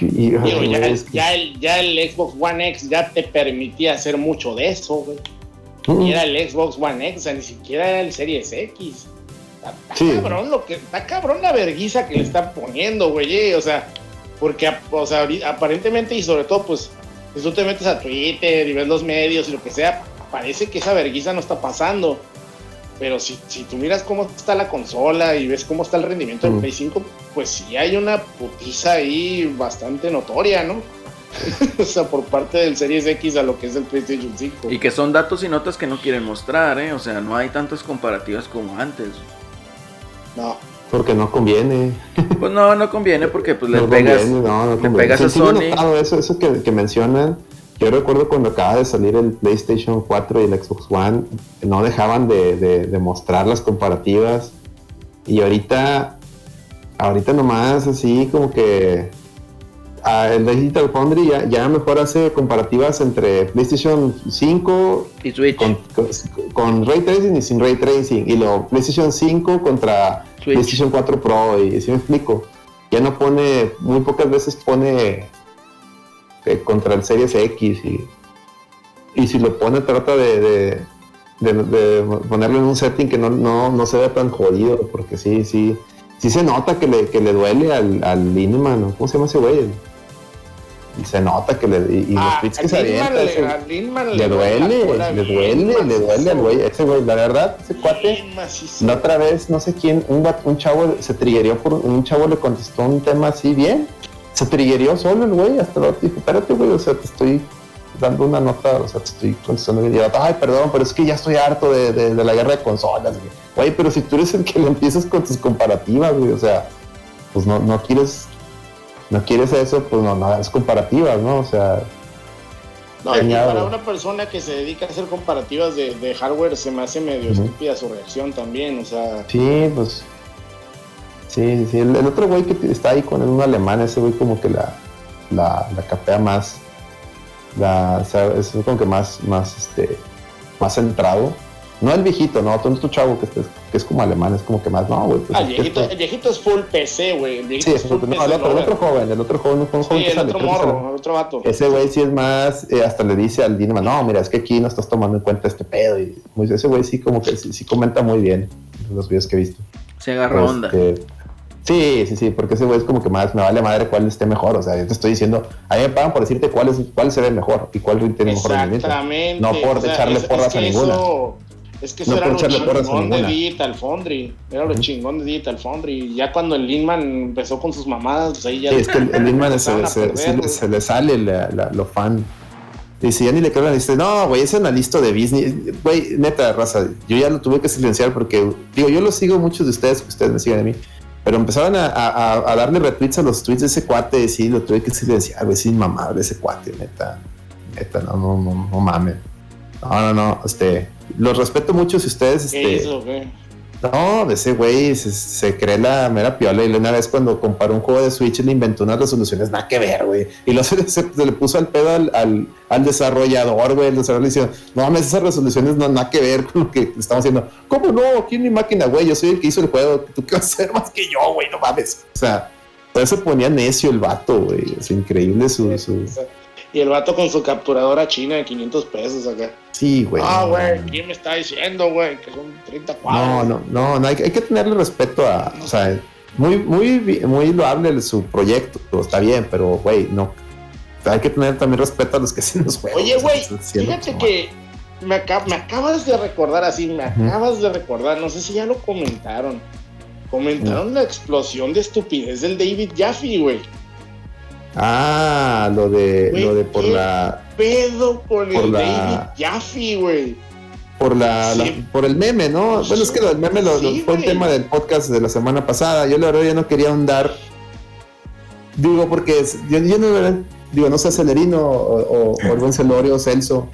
Digo, ay, ya, güey, el, es que- ya, el, ya el Xbox One X ya te permitía hacer mucho de eso, güey. Mm. Y era el Xbox One X, o sea, ni siquiera era el Series X. Está, está Sí. cabrón lo que, está cabrón la verguiza que le están poniendo, güey. eh, O sea, porque, o sea, aparentemente y sobre todo, pues, si tú te metes a Twitter y ves los medios y lo que sea, parece que esa verguiza no está pasando. Pero si, si tú miras cómo está la consola y ves cómo está el rendimiento del Mm. Play 5, pues sí hay una putiza ahí bastante notoria, ¿no? o sea, por parte del Series X a lo que es el PlayStation 5. Y que son datos y notas que no quieren mostrar, ¿eh? O sea, no hay tantas comparativas como antes. No. Porque no conviene. Pues no, no conviene porque pues le no pegas. conviene, no, no le pegas Sí, a Sony. notado, eso, eso que, que mencionan. Yo recuerdo cuando acaba de salir el PlayStation 4 y el Xbox One, no dejaban de, de- de mostrar las comparativas. Y ahorita, ahorita nomás así como que el Digital Foundry ya, ya mejor hace comparativas entre PlayStation 5 Y Switch. con, con- con Ray Tracing y sin Ray Tracing y lo PlayStation 5 contra Switch. PlayStation 4 Pro y si me explico ya no pone muy pocas veces pone eh, contra el Series X y, y si lo pone trata de, de, de- de ponerlo en un setting que no, no, no se vea tan jodido porque sí, sí sí se nota que le, que le duele al, al Lineman, ¿no? ¿cómo se llama ese güey? Y se nota que le y, los Ah, que se avienta le- ese- duele, le duele, le duele al güey. Ese güey, la verdad, ese cuate, macizo. la otra vez, no sé quién, un, un chavo se triguerió por un chavo le contestó un tema así bien. Se triguerió solo el güey, hasta lo dijo, espérate, güey, o sea, te estoy dando una nota, o sea, te estoy contestando. Y yo, ay, perdón, pero es que ya estoy harto de, de- de la guerra de consolas, güey. Güey, pero si tú eres el que le empiezas con tus comparativas, güey, o sea, pues no, no quieres, no quieres eso, pues no, no hagas comparativas, ¿no? O sea, No, para una persona que se dedica a hacer comparativas de, de hardware se me hace medio estúpida su reacción también, o sea, Sí, pues. Sí, sí. El, el otro güey que está ahí con él, un alemán, ese güey como que la, la, la capea más. La, o sea, es como que más, más, este, más centrado. No el viejito, no, otro, otro chavo que, es- que es como alemán, es como que más, no, güey. pues, ah, es el viejito, esto- el viejito es full PC, güey, el Sí, es, es full no, PC. el otro, el lover. otro joven, el otro joven, un joven Sí, que el sale, otro morro, el otro vato. Ese güey sí es más, eh, hasta le dice al Dinama, no, mira, es que aquí no estás tomando en cuenta este pedo. Y muy- ese güey sí como que sí, sí comenta muy bien los videos que he visto. Se agarra onda. Este, sí, sí, sí, porque ese güey es como que más me vale madre cuál esté mejor. O sea, yo te estoy diciendo, a mí me pagan por decirte cuál, es, cuál se ve mejor y cuál tiene mejor rendimiento. Exactamente. No por echarle es, porras es que a ninguna. Eso, es que eso No era lo chingón de. Digital Foundry. Era lo chingón de Digital Foundry. Y ya cuando el Linman empezó con sus mamadas, pues ahí ya. Sí, es que el, el Inman se, le- güey. se le sale la- la- lo fan. Dice, ya ni le creo, dice, no, güey, es analista de Disney. Güey, neta, raza, yo ya lo tuve que silenciar porque, digo, yo lo sigo muchos de ustedes, que ustedes me siguen a mí, pero empezaron a, a- a darle retweets a los tweets de ese cuate, y sí, lo tuve que silenciar, güey, sin ese cuate, neta, neta, no, no, no, no mames. No, no, no, este, los respeto mucho si ustedes, ¿Qué este, hizo, güey? no, de ese güey se, se cree la mera piola. Y una vez cuando comparó un juego de Switch le inventó unas resoluciones nada que ver, güey. Y luego se, le- se- se le puso al pedo al, al, al desarrollador, güey. El desarrollador le dice, no mames, esas resoluciones no nada que ver con lo que estamos haciendo. ¿Cómo no? Aquí en mi máquina, güey. Yo soy el que hizo el juego. ¿Tú qué vas a hacer más que yo, güey? No mames. O sea, todavía se ponía necio el vato, güey. Es increíble su... su... Y el vato con su capturadora china de 500 pesos acá. Sí, güey. ah, güey. ¿quién me está diciendo, güey? Que son 30 No, cuadros. no, no, no, hay, que- hay que tenerle respeto a, o sea, muy, muy, muy loable su proyecto, está bien, pero, güey, no, hay que tener también respeto a los que hacen los juegos. Oye, güey, fíjate que me, acab- me acabas de recordar así, me acabas de recordar, no sé si ya lo comentaron. Comentaron la explosión de estupidez del David Jaffe, güey. Ah, lo de, lo de por ¿qué? la, Pedo con Por el la- David Jaffe, güey. por la, por el meme, ¿no? Bueno, es que lo del meme lo- lo- Sí, fue el tema del podcast de la semana pasada. Yo la verdad ya no quería ahondar, digo, porque es- yo, yo no, digo, no sé, Celerino o, o, o el buen Celorio, Celso.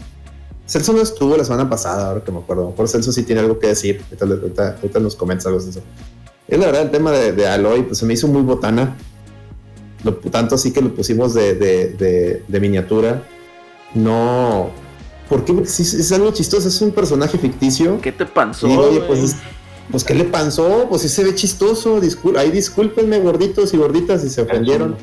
Celso no estuvo la semana pasada, ahora que me acuerdo. Por Celso sí tiene algo que decir. Ahorita, ahorita- ahorita nos comenta algo de eso. Es la verdad, el tema de, de Aloy, pues se me hizo muy botana. Lo, tanto así que lo pusimos de, de- de- de miniatura. No. ¿Por qué? Porque es algo chistoso. Es un personaje ficticio. ¿Qué te pasó? Digo, oye, pues, es- pues, ¿qué le pasó? Pues sí se ve chistoso. Discul ahí discúlpenme, gorditos y gorditas, si se ofendieron.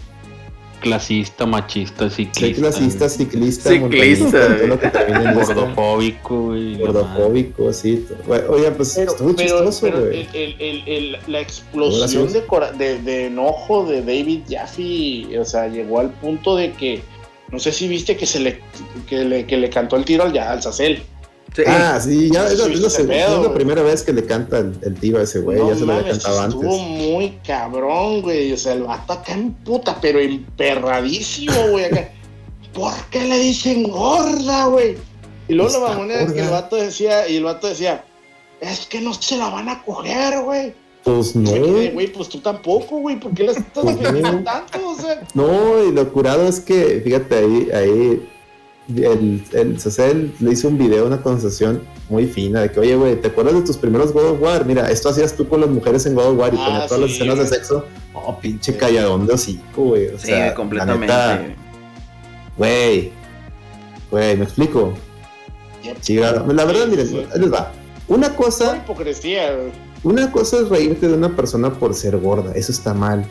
Clasista, machista, Soy ciclista. clasista, ciclista, Ciclista, todo lo que. Gordofóbico, güey. Gordofóbico, sí. Güey, Oye, pues Pero, estuvo pero- chistoso, pero güey. el- el- el- la explosión de, cora- de, de enojo de David Jaffe, o sea, llegó al punto de que, no sé si viste que se le, que le, que le cantó el tiro al, ya- al Zacel. Sí. Ah, sí, ya es la, primera vez que le canta el, el a ese güey. No ya se lo había cantado estuvo antes. muy cabrón, güey. O sea, el vato acá en puta, pero emperradísimo, güey. Acá. ¿Por qué le dicen gorda, güey? Y luego la Está mamona es que el vato decía, y el vato decía, es que no se la van a coger, güey. Pues no. Güey, pues tú tampoco, güey. ¿Por qué la estás Pues no. tanto? O sea, No, y lo curado es que, fíjate, ahí, ahí el, el le hizo un video, una conversación muy fina de que, oye, güey, ¿te acuerdas de tus primeros God of War? Mira, esto hacías tú con las mujeres en God of War y Ah, ponía todas las escenas de sexo. Oh, pinche calladón de hocico, güey. O Sí, sea, la completamente. neta, Güey, güey, ¿me explico? Yep. Sí, la, la verdad, miren, les va. Una cosa, hipocresía, güey. una cosa es reírte de una persona por ser gorda, eso está mal.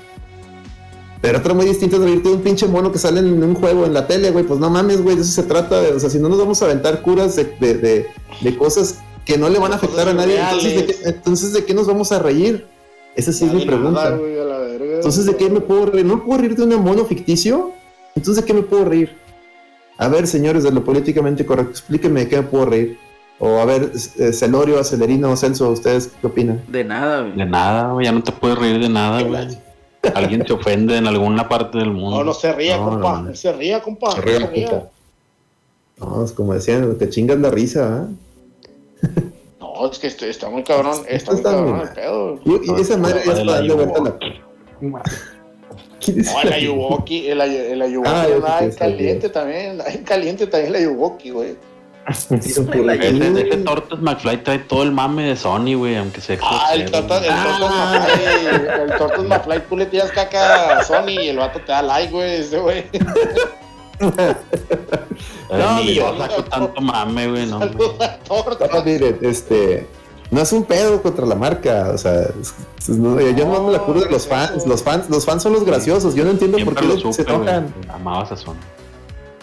Pero otra muy distinta es reírte de un pinche mono que sale en un juego en la tele, güey. Pues no mames, güey, de eso se trata. De, o sea, si no nos vamos a aventar curas de, de, de- de cosas que no le van a afectar a nadie, entonces ¿de, qué, entonces, ¿de qué nos vamos a reír? Esa sí es mi nada, pregunta. güey, a la verga. Entonces, ¿de qué me puedo reír? ¿No me puedo reír de un mono ficticio? Entonces, ¿de qué me puedo reír? A ver, señores de lo políticamente correcto, explíquenme de qué me puedo reír. O a ver, eh, Celorio, Acelerino, Celso, ¿ustedes qué opinan? De nada, güey. De nada, güey, ya no te puedes reír de nada, güey. Alguien te ofende en alguna parte del mundo. No, no se ría, No, compa. no, se ría, compa. Se no ríe se la ría. puta. No, es como decían, te chingas la risa, ¿ah? No, es que este- está muy cabrón. Está muy está cabrón muy el mal. pedo. Y, y esa madre está la dando vuelta la. ¿Quién es No, el la- Ayuwoki, el, el Ayuwoki Ah, caliente también, en caliente también el Ayuwoki, güey. Ese, ese Tortas McFly trae todo el mame de Sony, güey, aunque sea Ah, el Tortas. Tortas McFly, el Tortas McFly, tú le tiras caca a Sony y el vato te da like, güey, ese güey. No, ni yo saco tanto mame, güey, no. hombre. Saludos a Tortas. No, miren, este. No es un pedo contra la marca, o sea, es- es- no, yo no me la curo de los fans, los fans, los fans son los graciosos, yo no entiendo por qué lo le- se enojan. Amabas a Sony.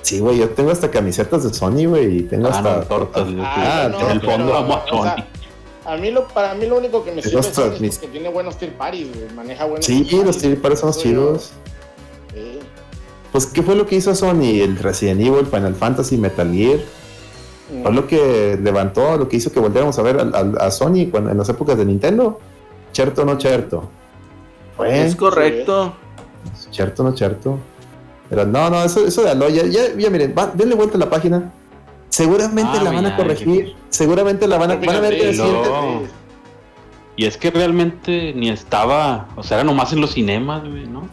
Sí, güey, yo tengo hasta camisetas de Sony, güey, y tengo Ah, hasta no, tortas. Ah, Ah, no, en el pero, fondo amo a o Sony. sea, A mí lo, para mí lo único que me sirve es Sony es mis- porque tiene buenos tier parties, güey. Maneja buenos Sí, tier los tier parties son chidos. Sí. Pues, ¿qué fue lo que hizo Sony? El Resident Evil, Final Fantasy, Metal Gear. Mm. Fue lo que levantó, lo que hizo que volviéramos a ver al- al- a, Sony cuando, en las épocas de Nintendo. ¿Cierto o no cierto? Fue. Es correcto. ¿Cierto o no cierto? Pero no, no, eso, eso de Aloy, ya, ya, ya miren, va- denle vuelta a la página. Seguramente Ah, la van a corregir. Seguramente la van a, van a ver que no. Y es que realmente ni estaba, o sea, era nomás en los cinemas, güey, ¿no?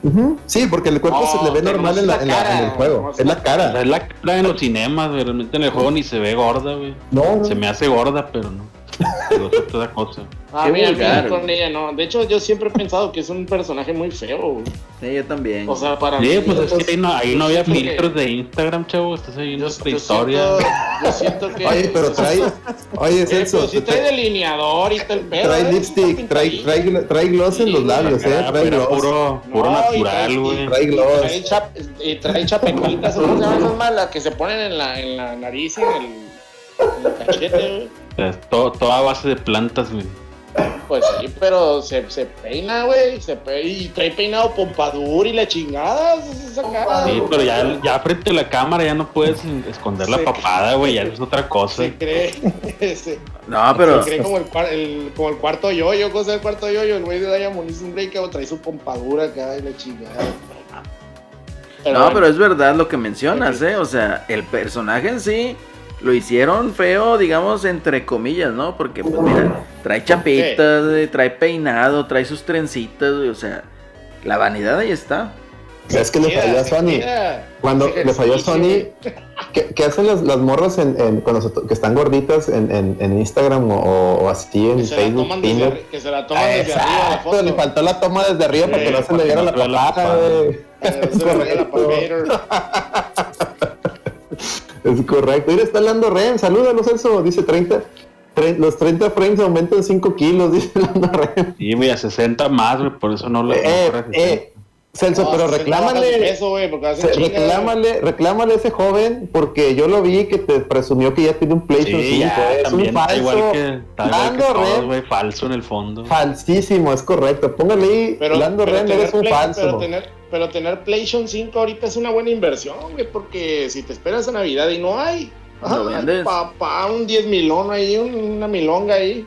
Sí, porque el cuerpo No, se le ve normal no en, la- la en la- en el cara, juego. no es es la cara. es la cara en los cinemas, güey, realmente en el juego ni se ve gorda, güey. No, Se me hace gorda, pero no. Pero es otra cosa. A Qué mí, a mí vulgar, con güey. ella no. De hecho, yo siempre he pensado que es un personaje muy feo, güey. Sí, yo también. O sea, para Sí, mí. pues es que ahí no, ahí no había siento que- filtros de Instagram, chavo. Estás ahí en nuestra historia. siento, yo siento que. Oye, pero trae. Oye, Eh, Celso. pero sí trae delineador y tal pedo. trae lipstick, trae, trae, trae gloss en los labios, Ah, eh. Trae pero gloss. puro, puro natural, trae- güey. Trae gloss. Trae, chap, y trae chapetitas, ¿cómo se llaman esas malas? Que se ponen en la, en la nariz y en el, en el cachete, güey. Es todo, toda a base de plantas, güey. Pues sí, pero se, se peina, güey. Se pe- y trae peinado pompadour y la chingada. Esa cara. Sí, pero ya, ya frente a la cámara ya no puedes esconder la papada, güey. Ya es otra cosa. Se cree. Se, no, pero. se cree como el, cuar- el- como el cuarto yoyo. Cosa del cuarto yoyo. El güey de Diamond hizo un breakout. Trae su pompadura acá y la chingada. No, bueno, pero es verdad lo que mencionas, ¿eh? O sea, el personaje en sí lo hicieron feo, digamos, entre comillas, ¿no? Porque, pues mira, trae chapitas, güey, trae peinado, trae sus trencitas, o sea, la vanidad ahí está. Es que le falló a Sony. Cuando le falló a Sony, ¿qué, qué hacen las, las morras en, en- cuando se que están gorditas en, en- en Instagram o, o así en Que se la Facebook? toman desde, que se la toman desde arriba la foto. le faltó la toma desde arriba para que Sí, no se para le no la se vea la Es correcto. Mira, está Lando Ren. Salúdalo, Celso. Dice 30. tre- los 30 frames aumentan 5 kilos, dice Lando Ren. Sí, güey, a 60 más, güey. Por eso no lo. Eh, eh, Celso, No, pero reclámale. peso, güey, porque chinga, reclámale, reclámale a ese joven porque yo lo vi que te presumió que ya tiene un PlayStation Sí, 5. ya, es un también falso. igual que, está igual que Lando todos, Ren, güey. Falso en el fondo. falsísimo, es correcto. Póngale ahí, Pero, Lando pero Ren, eres un Play- falso. Pero tener, pero tener PlayStation 5 ahorita es una buena inversión, güey, porque si te esperas a Navidad y no hay, Lo vendes. papá, un 10 milón ahí, un- una milonga ahí,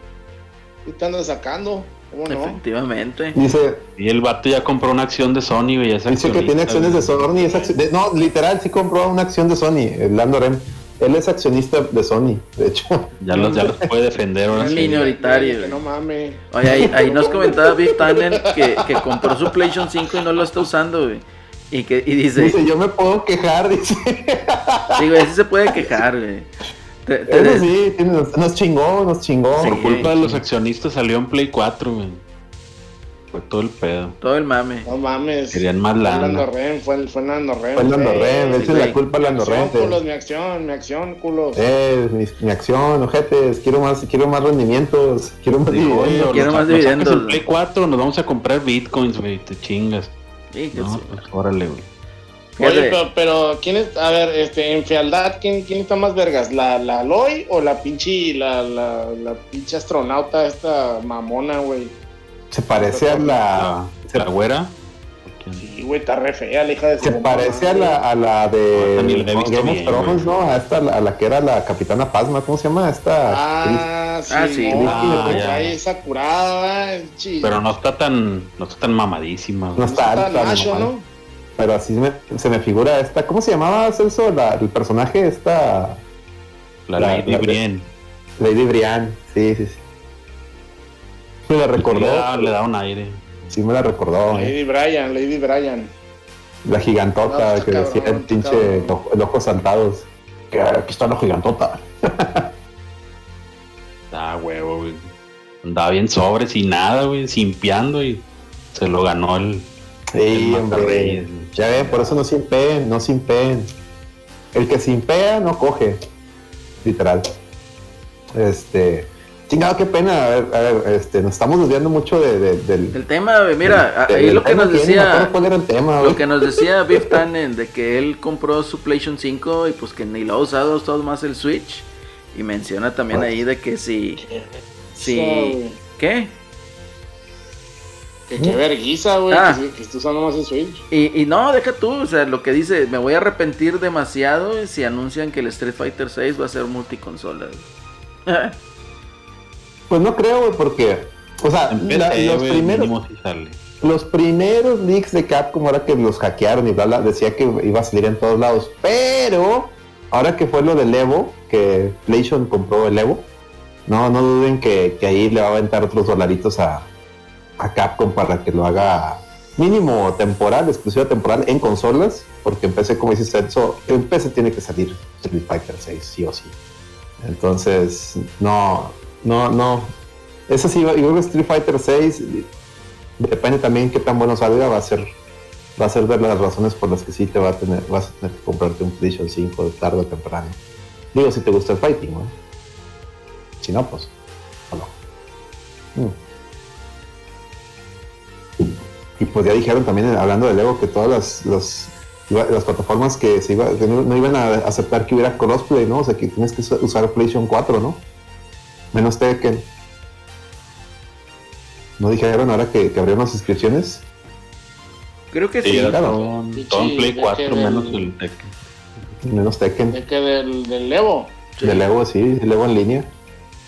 y te andas sacando, ¿cómo no? Efectivamente. Dice, Y el vato ya compró una acción de Sony, güey. dice que tiene acciones de. Sony. es acci- de- no, literal, sí compró una acción de Sony, el Lando Ren. Él es accionista de Sony, de hecho. Ya los, ya los puede defender ahora Es minoritario, no mames. Oye, ahí, ahí nos comentaba Big Tanner que, que compró su PlayStation 5 y no lo está usando, güey. Y, que, y dice, Dice, yo me puedo quejar, dice. sí, güey, sí se puede quejar, güey. Te- te- Eso sí, nos, nos chingó, nos chingó. Sí. Por culpa de los accionistas salió en Play 4, güey. Fue todo el pedo. Todo el mame. No mames. Querían más Fue lana. Nando Ren, fue, fue Nando Ren. Fue el Lando. Ren, sí, esa es la culpa de Lando Ren. culos, mi acción, mi acción, culos. Eh, mi, mi acción, ojetes, quiero más, quiero más rendimientos, quiero más oye, dividendos. quiero más dividendos, en Play 4 nos vamos a comprar bitcoins, güey. Te chingas. Sí, que No, sí. pues órale, güey. Oye, pero, pero, ¿quién es? A ver, este, en fealdad, ¿quién, quién está más vergas? ¿La, la Aloy o la pinche, la, la, la pinche astronauta esta mamona, güey? Se parece a la, La, la güera. Sí, güey, está re fea la hija de se parece a la, a la de visto Game of Thrones. ¿no? A esta, a la que era la Capitana Pasma, ¿cómo se llama? Esta. Ah, sí, Ah, sí. no, Ah, ya. esa curada, eh, chi. Pero no está tan, no está tan mamadísima, No güey. está está alta, macho. ¿no? Pero así se me, se me figura esta. ¿Cómo se llamaba Celso? La, el personaje esta. La, La- Lady la- Brienne. Lady Brian. Sí, sí, sí. Me la recordó. Le da, le da un aire. Sí, me la recordó. eh. Lady Brian, Lady Brian. La gigantota No, que cabrón, decía el pinche el ojos saltados. Que aquí está la gigantota. Ah, huevo, güey. Andaba bien sobre, sin nada, güey, simpiando y se lo ganó el. Sí, El hombre. Ya ven, por eso no simpeen, no simpeen. El que simpea no coge. Literal. Este. Chingado, qué pena. A ver, a ver, este, nos estamos desviando mucho de, de- del. el tema, güey, mira, del- ahí del lo que nos decía, ¿Cuál era el tema, lo que nos decía Biff Tannen de que él compró su PlayStation 5 y pues que ni lo ha usado, ha usado más el Switch. Y menciona también Ah. ahí de que si, si. ¿qué? Que qué verguiza, güey, Ah. que, que esté usando más el Switch. Y, y no, deja tú, o sea, lo que dice, me voy a arrepentir demasiado si anuncian que el Street Fighter 6 va a ser multiconsola. Pues no creo, güey, porque. O sea, la- los, primeros, los primeros leaks de Capcom, ahora que los hackearon y bla, bla, decía que iba a salir en todos lados. Pero, ahora que fue lo del Evo, que PlayStation compró el Evo, no, no duden que, que ahí le va a aventar otros dolaritos a, a Capcom para que lo haga mínimo temporal, exclusiva temporal en consolas, porque en PC, como dice Celso, en PC tiene que salir Street Fighter 6, sí o sí. Entonces, no, no, no. Eso sí, yo creo que Street Fighter 6 depende también qué tan bueno salga, va a ser va a ser de las razones por las que sí te va a tener, vas a tener que comprarte un PlayStation 5 de tarde o temprano. Digo, si te gusta el fighting, ¿no? Si no, pues, o no. Mm. Y pues ya dijeron también, hablando de Lego, que todas las, las, plataformas que, se no, iban a aceptar que hubiera crossplay, ¿no? O sea, que tienes que usar PlayStation 4, ¿no? Menos Tekken. ¿No dijeron ahora que, que abrieron las inscripciones? Creo que Sí, sí. era claro. todo, Sí, todo en sí, Play de 4, que menos del- el Tekken. Menos Tekken. De que del, del Evo. De Lego, sí, Lego en línea.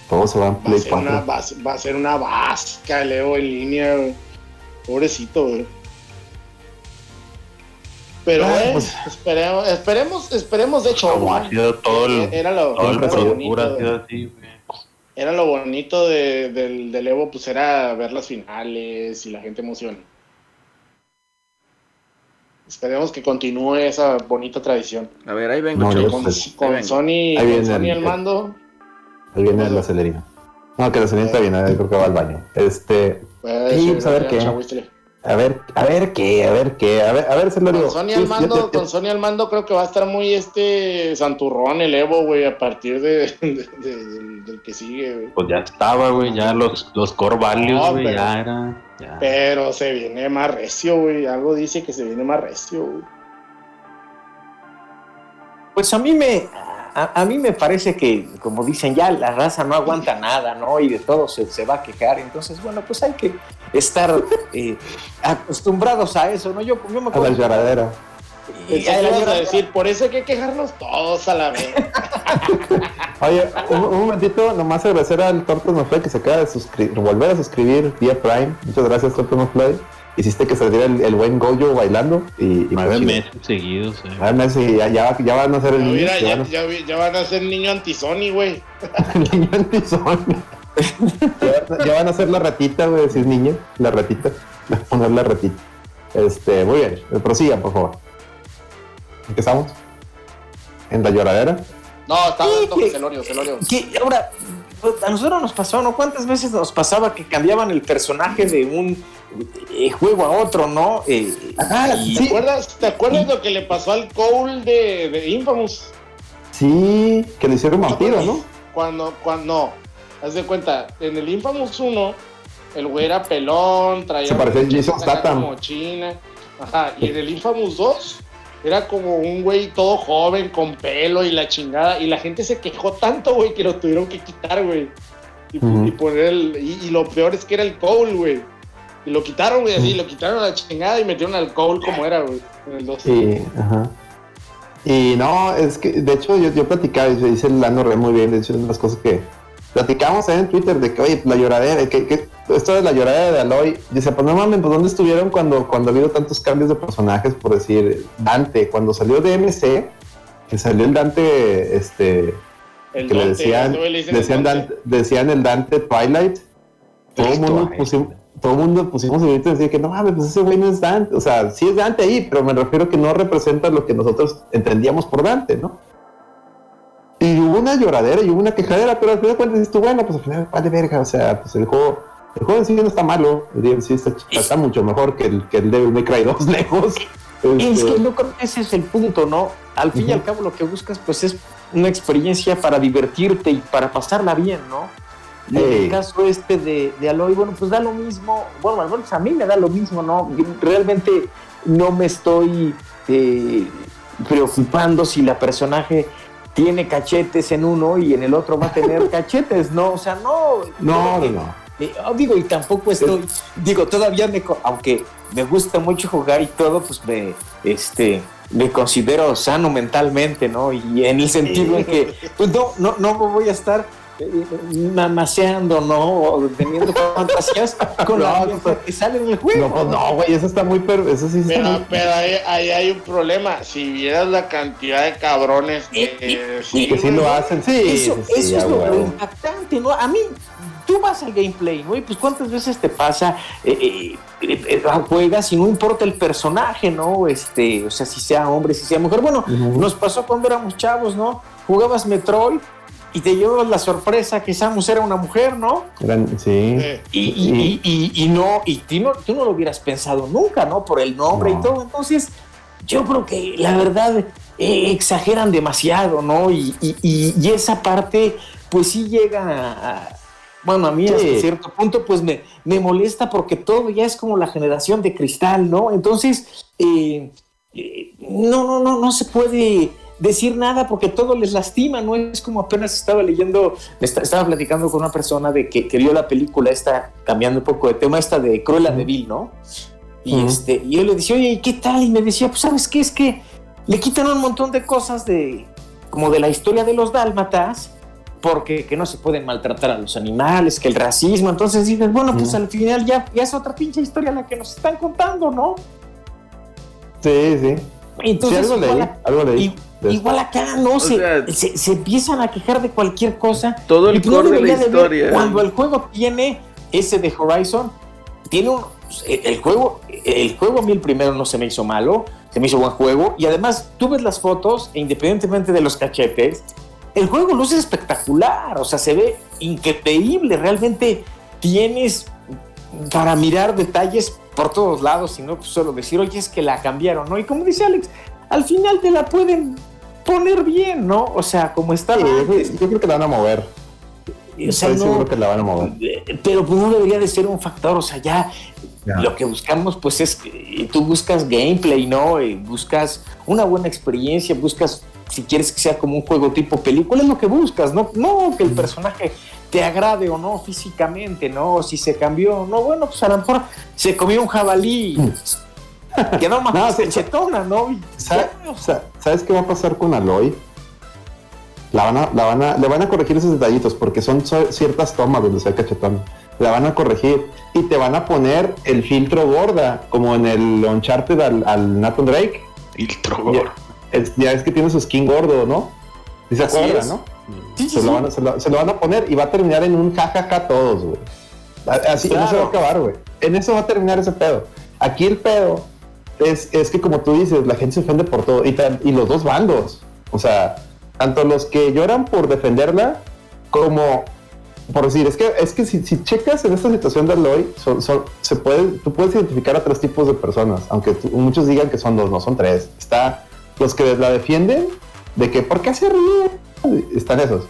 Todo se va en Va a, Play ser una, 4. va, a ser- va a ser una vasca el Evo en línea, güey. Pobrecito, güey. Pero, Ah, eh, pues. esperemos, esperemos, esperemos, de hecho, Como ha sido todo el, era lo, todo el era bonito, pura ha sido así, güey. Era lo bonito de- del, del Evo, pues era ver las finales y la gente emociona. Esperemos que continúe esa bonita tradición. A ver, ahí vengo, No, chavos. yo- Con. Sony, Ahí viene Sony el- al mando. Ahí viene la celerina. No, que la celerina está bien, ahí creo que va al baño. Este, Pues, eh, pues, ver ya, qué. A ver, a ver qué, a ver qué, a ver, a ver. Con Sony al mando, ya- ya- con Sony al mando creo que va a estar muy este santurrón el Evo, güey, a partir de, de- de- del, del que sigue, güey. Pues ya estaba, güey, ya los, los core values, No, güey, pero- ya era. Ya. Pero se viene más recio, güey. Algo dice que se viene más recio, güey. Pues a mí me a, a mí me parece que, como dicen, ya la raza no aguanta nada, ¿no? Y de todo se, se va a quejar. Entonces, bueno, pues hay que estar eh, acostumbrados a eso, ¿no? Yo, yo me A la acuerdo. lloradera. y- Pensé a la lloradera. decir, por eso hay que quejarnos todos a la vez. Oye, un, un momentito, nomás agradecer al Torto No Play que se acaba de suscribir, volver a suscribir vía Prime. Muchas gracias, Torto No Play. Hiciste que saliera el, el buen Goyo bailando. Y, y Nueve pues, chido. meses seguidos, eh. Nueve meses y ya, ya, ya van a ser el niño. Mira, Ya ya, van a ya, vi- ya van a ser niño anti-Sony, güey. niño antizón. ya, ya van a ser la ratita, güey, decir niño. La ratita. Poner la ratita. Este, muy bien, prosigan, por favor. ¿En qué estamos? ¿En la lloradera? No, con Celorio, Celorio. Ahora, pues, a nosotros nos pasó, ¿no? ¿Cuántas veces nos pasaba que cambiaban el personaje de un eh, juego a otro, ¿no? Eh, Ah, ¿Te acuerdas, ¿te acuerdas lo que le pasó al Cole de, de Infamous? Sí, que le hicieron vampiro, ¿no? Cuando, cuando, no, haz de cuenta, en el Infamous 1, el güey era pelón, traía Se parecía a Jason Statham. como china. Ajá, y en el Infamous 2 era como un güey todo joven, con pelo y la chingada, y la gente se quejó tanto, güey, que lo tuvieron que quitar, güey. Y, poner el, y, y lo peor es que era el Cole, güey. Y lo quitaron, güey, así, lo quitaron a la chingada y metieron al Cole como era, güey, en el 2. Sí, ajá. Y no, es que de hecho yo, yo platicaba, y dice el Lano Re muy bien, de hecho es una de las cosas que platicamos ahí en Twitter de que, oye, la lloradera, que, que esto de la lloradera de Aloy, dice, pues no mames, pues ¿dónde estuvieron cuando, cuando ha habido tantos cambios de personajes? Por decir, Dante, cuando salió de MC, que salió el Dante, este, El que le decían, le decían, Dante. Dante- decían el Dante Twilight, todo el mundo pusimos, todo el mundo pusimos el grito y decir que no mames, pues ese güey no es Dante, o sea, sí es Dante ahí, pero me refiero que no representa lo que nosotros entendíamos por Dante, ¿no? Y hubo una lloradera y hubo una quejadera, pero al final de cuentas dices tú, bueno, pues al final, vale verga, o sea, pues el juego, el juego en sí no está malo, el DLC está, está mucho mejor que el, que el Devil May Cry 2 lejos. Es Este, que yo creo que ese es el punto, ¿no? Al fin y al cabo lo que buscas pues es una experiencia para divertirte y para pasarla bien, ¿no? Y en el caso este de, de Aloy, bueno, pues da lo mismo, bueno, al menos a mí me da lo mismo, ¿no? Yo Realmente no me estoy eh, preocupando si la personaje tiene cachetes en uno y en el otro va a tener cachetes, ¿no? O sea, no. no, no, eh, oh, digo, y tampoco estoy, digo, todavía me, aunque me gusta mucho jugar y todo, pues me, este, me considero sano mentalmente, ¿no? Y en el sentido en que, pues no, no, no me voy a estar eh, mamaseando, ¿no? O teniendo fantasías con No, la no, que sale en el juego. No, pues no, güey, eso está muy, per eso sí está Pero, muy- pero ahí, ahí hay un problema. Si vieras la cantidad de cabrones que Y- sí, que sí güey, lo hacen, sí. Eso, sí, sí, eso es lo, impactante, ¿no? A mí, tú vas al gameplay, ¿no? Y pues cuántas veces te pasa, eh, eh, eh, eh, juegas y no importa el personaje, ¿no? Este, o sea, si sea hombre, si sea mujer. Bueno, nos pasó cuando éramos chavos, ¿no? Jugabas Metroid y te llevabas la sorpresa que Samus era una mujer, ¿no? Eran- sí. eh, Y, y- y- y- y no, y tú no, tú no lo hubieras pensado nunca, ¿no? Por el nombre No. y todo. Entonces, yo creo que la verdad eh, exageran demasiado, ¿no? Y, y- y- y esa parte, pues sí llega a. a- bueno, a mí Sí. hasta cierto punto, pues me, me molesta porque todo ya es como la generación de cristal, ¿no? Entonces, eh, eh, no, no, no, no se puede decir nada porque todo les lastima, ¿no? Es como apenas estaba leyendo, esta- estaba platicando con una persona de que, que vio la película esta, cambiando un poco de tema, esta de Cruella de Vil, ¿no? Y, Ujú. este, y yo le decía, oye, ¿y qué tal? Y me decía, pues, ¿sabes qué? Es que le quitan un montón de cosas de, como de la historia de los dálmatas, porque que no se pueden maltratar a los animales, que el racismo, entonces dices, bueno, pues Ujú. al final ya, ya es otra pinche historia la que nos están contando, ¿no? Sí, sí. Entonces, sí, algo leí, algo leí. I- igual acá, ¿no? Se, sea- se, se empiezan a quejar de cualquier cosa. Todo el pues core de la debería de historia. Cuando el juego tiene ese de Horizon, tiene un. El juego, el juego a mí el primero no se me hizo malo, se me hizo buen juego. Y además, tú ves las fotos, e independientemente de los cachetes, el juego luce espectacular, o sea, se ve increíble. Realmente tienes para mirar detalles por todos lados y no pues, solo decir, oye, es que la cambiaron, ¿no? Y como dice Alex, al final te la pueden poner bien, ¿no? O sea, como estaba Sí, yo, creo- yo creo que la van a mover. O sea, Estoy no- seguro que la van a mover. eh, pero pues no debería de ser un factor, o sea, ya lo que buscamos pues es que tú buscas gameplay, ¿no? Eh, buscas una buena experiencia, buscas si quieres que sea como un juego tipo película, es lo que buscas, ¿no? No que el personaje te agrade o no físicamente, ¿no? Si se cambió, no, bueno, pues a lo mejor se comió un jabalí, quedó más No, cachetona, ¿no? Y ¿Sabes, ya, sa- ¿Sabes qué va a pasar con Aloy? La van a, la van a, le van a corregir esos detallitos porque son so- ciertas tomas donde se ve cachetón. La van a corregir y te van a poner el filtro gorda, como en el Uncharted al, al Nathan Drake. Filtro. Ya, es, ya es que tiene su skin gordo, ¿no? ¿Sí se Así es. no? Sí, sí, Se, sí. lo van a, se, lo, se lo van a poner y va a terminar en un jajaja todos, güey. Así, en eso Claro. va a acabar, güey. En eso va a terminar ese pedo. Aquí el pedo es, es que como tú dices, la gente se ofende por todo y, tan- y los dos bandos. O sea, tanto los que lloran por defenderla como por decir, es que, es que si, checas en esta situación de Aloy, son- se puede, tú puedes identificar a tres tipos de personas, aunque muchos digan que son dos, no son tres. Está los que la defienden de que, ¿por qué se ríe? Están esos.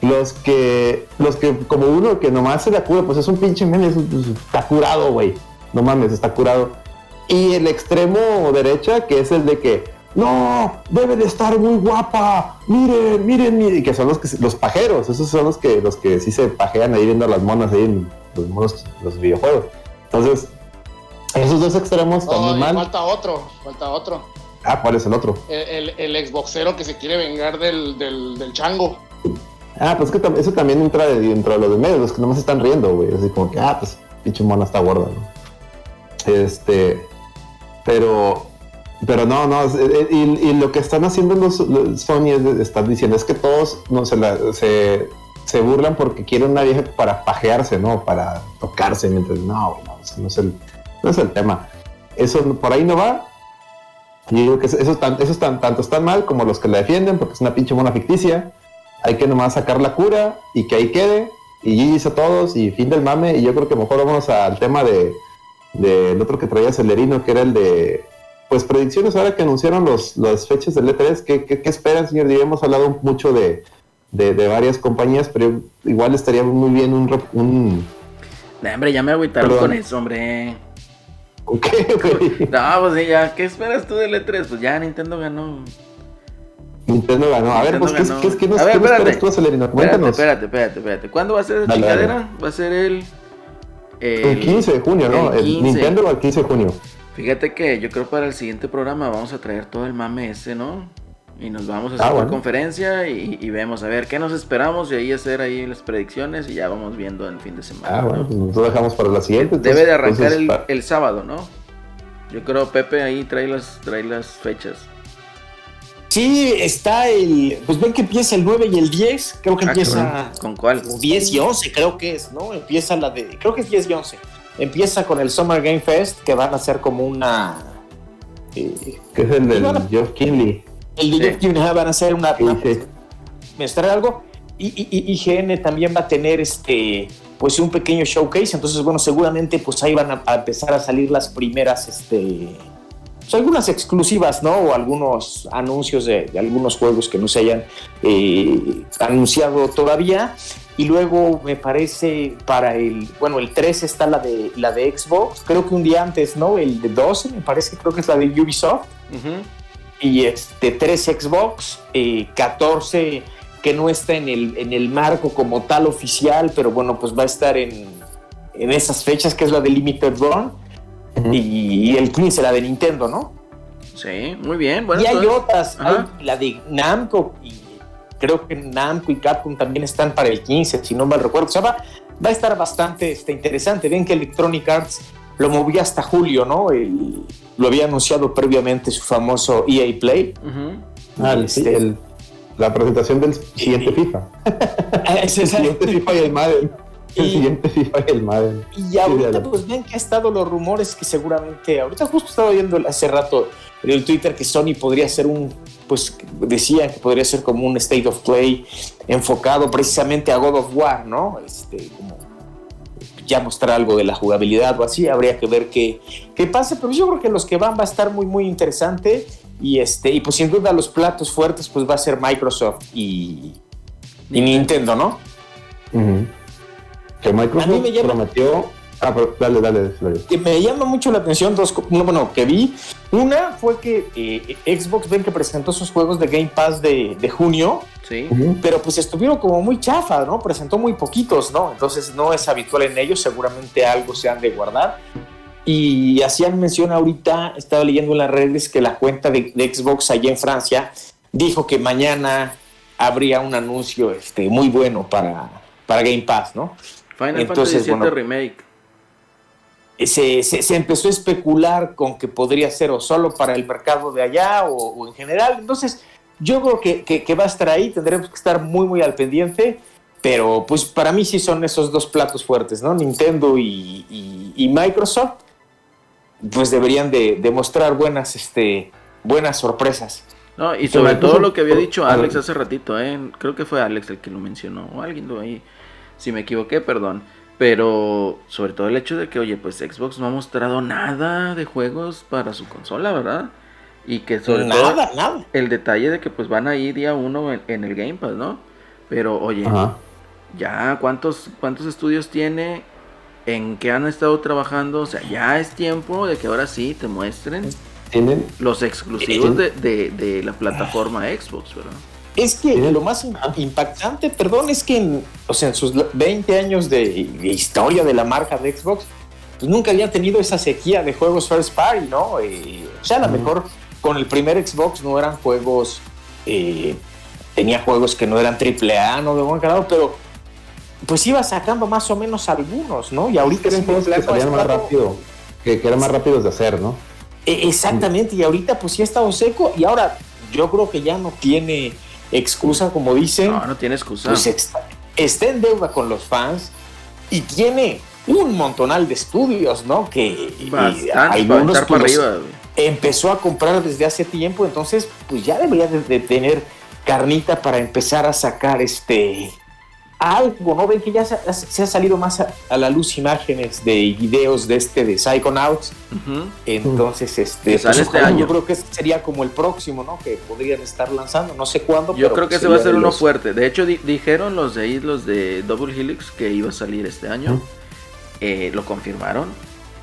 Los que, los que, como uno que nomás se la cura, pues es un pinche meme, está curado, güey. No mames, está curado. Y el extremo derecha, que es el de que, no, debe de estar muy guapa, miren, miren, miren, y que son los que los pajeros, esos son los que los que sí se pajean ahí viendo a las monas ahí en los monos, los videojuegos. Entonces, esos dos extremos mal. falta otro, falta otro. Ah, ¿cuál es el otro? El, el, el Xboxero que se quiere vengar del, del, del chango. Ah, pues es que eso también entra de- dentro de los de medio, los que nomás están riendo, güey. Así como que, ah, pues pinche mona está gorda, ¿no? Este, pero, pero no, no, eh, y, lo que están haciendo los, los Sony es estar diciendo es que todos no se, la- se, se burlan porque quieren una vieja para pajearse, ¿no? Para tocarse, mientras, no, no, no es el, no es el tema. Eso por ahí no va. Y yo digo que eso, eso, eso es tan, tanto están mal como los que la defienden, porque es una pinche mona ficticia hay que nomás sacar la cura y que ahí quede. Y GG's a todos y fin del mame. Y yo creo que mejor vamos al tema de del otro que traía Celerino, que era el de pues predicciones ahora que anunciaron los, las fechas del E3. ¿Qué, qué, qué esperan, señor? Ya hemos hablado mucho de, de, de varias compañías, pero igual estaría muy bien un... un Nah, hombre, ya me agüitaron Perdón. con eso, hombre. ¿Qué, güey? No, pues ya, ¿qué esperas tú del E3? Pues ya Nintendo ganó. Nintendo ganó. A ver, pues, ¿qué, ganó. qué, qué nos, A ver, qué esperas tú, Celerino? Espérate, Cuéntanos. espérate, espérate, espérate. ¿Cuándo va a ser esa Dale, dale. chingadera? Va a ser el. El 15 de junio, ¿no? el El 15. Nintendo el 15 de junio. Fíjate que yo creo para el siguiente programa vamos a traer todo el mame ese, ¿no? Y nos vamos a hacer Ah, una bueno. conferencia y, y vemos a ver qué nos esperamos y ahí hacer ahí las predicciones y ya vamos viendo el fin de semana. Ah, ¿no? bueno, pues nosotros dejamos para la siguiente. Debe de arrancar entonces, el, el sábado, ¿no? Yo creo Pepe ahí trae las, trae las fechas. Sí, está el. Pues ven que empieza el 9 y el 10. Creo que Ah, empieza. ¿Con cuál? 10 y 11, creo que es, ¿no? Empieza la de. Creo que es 10 y 11. Empieza con el Summer Game Fest, que van a ser como una. eh, Que es el del Iban a- Geoff Kinley. el de Sí. Jeff Gyllenhaal van a hacer una. Sí, una- sí. mostrar algo. Y, y- y IGN también va a tener este. Pues un pequeño showcase. Entonces, bueno, seguramente pues ahí van a, a empezar a salir las primeras. Este. Pues algunas exclusivas, ¿no? O algunos anuncios de, de algunos juegos que no se hayan eh, anunciado todavía. Y luego me parece para el, bueno, el 3 está la de la de Xbox, creo que un día antes, ¿no? El de 12, me parece, creo que es la de Ubisoft. Ujú. Y este 3 Xbox, eh, 14 que no está en el, en el marco como tal oficial, pero bueno, pues va a estar en, en esas fechas, que es la de Limited Run. Y, y el 15, la de Nintendo, ¿no? Sí, muy bien. Bueno, y hay entonces- otras, hay la de Namco y creo que Namco y Capcom también están para el 15, si no mal recuerdo. O sea, va, va a estar bastante este, interesante. Ven que Electronic Arts lo movía hasta julio, ¿no? El- lo había anunciado previamente su famoso EA Play. Ah, Este- el- la presentación del siguiente FIFA. Ese El siguiente FIFA y el Madden. El Y- siguiente y el Madden. Y ahorita pues ven que ha estado los rumores que seguramente, ahorita justo estaba viendo hace rato en el Twitter que Sony podría ser un, pues decían que podría ser como un State of Play enfocado precisamente a God of War, ¿no? Este, como ya mostrar algo de la jugabilidad o así, habría que ver qué, qué pasa, pero yo creo que los que van va a estar muy muy interesante y este, y pues sin duda los platos fuertes pues va a ser Microsoft y, y Nintendo, ¿no? Ujú. Que Microsoft A mí me llama- prometió. Ah, pero dale, dale, Florio. que me llama mucho la atención dos no, bueno que vi una fue que eh, Xbox ven que presentó sus juegos de Game Pass de, de junio Sí. Pero pues estuvieron como muy chafas no presentó muy poquitos no entonces no es habitual en ellos seguramente algo se han de guardar y hacían mención ahorita estaba leyendo en las redes que la cuenta de, de Xbox allá en Francia dijo que mañana habría un anuncio este muy bueno para para Game Pass no Final Entonces, Fantasy VII bueno. Remake. se, se- se empezó a especular con que podría ser o solo para el mercado de allá o, o en general. Entonces, yo creo que, que- que va a estar ahí, tendremos que estar muy, muy al pendiente, pero pues para mí sí son esos dos platos fuertes, ¿no? Nintendo y, y- y Microsoft. pues deberían de, de mostrar buenas, este, buenas sorpresas. No, y sobre todo lo que había dicho Alex hace ratito, ¿eh? creo que fue Alex el que lo mencionó, o alguien lo ahí, si me equivoqué, perdón. Pero sobre todo el hecho de que, oye, pues Xbox no ha mostrado nada de juegos para su consola, ¿verdad? Y que sobre Nada, todo nada. el detalle de que pues van a ir día uno en, en el Game Pass, ¿no? Pero oye, Ajá. ya cuántos cuántos estudios tiene, en qué han estado trabajando, o sea, ya es tiempo de que ahora sí te muestren Tienen, los exclusivos de, de- de la plataforma Xbox, ¿verdad? Es que lo más im- impactante, perdón, es que en, o sea, en sus 20 años de, de historia de la marca de Xbox, pues nunca había tenido esa sequía de juegos first party, ¿no? Eh, o sea, a lo mejor con el primer Xbox no eran juegos, eh, tenía juegos que no eran triple A, no de buen grado, pero pues iba sacando más o menos algunos, ¿no? Y ahorita eran juegos que salían más rápido, que, que eran más rápidos de hacer, ¿no? Eh, Exactamente, y ahorita pues sí ha estado seco y ahora yo creo que ya no tiene excusa, como dicen. No, no tiene excusa. pues está, está en deuda con los fans y tiene un montonal de estudios, ¿no? Que Bastante algunos para arriba, empezó a comprar desde hace tiempo, entonces pues ya debería de, de tener carnita para empezar a sacar este algo, ¿no? Ven que ya se, se ha salido más a, a la luz imágenes de videos de este de Psychonauts, Ujú. entonces este pues, este ojalá, año. yo creo que sería como el próximo, ¿no? Que podrían estar lanzando, no sé cuándo. Yo pero, creo que pues, ese va a ser uno los- fuerte. De hecho, di- dijeron los de ahí, los de Double Helix, que iba a salir este año. Eh, lo confirmaron.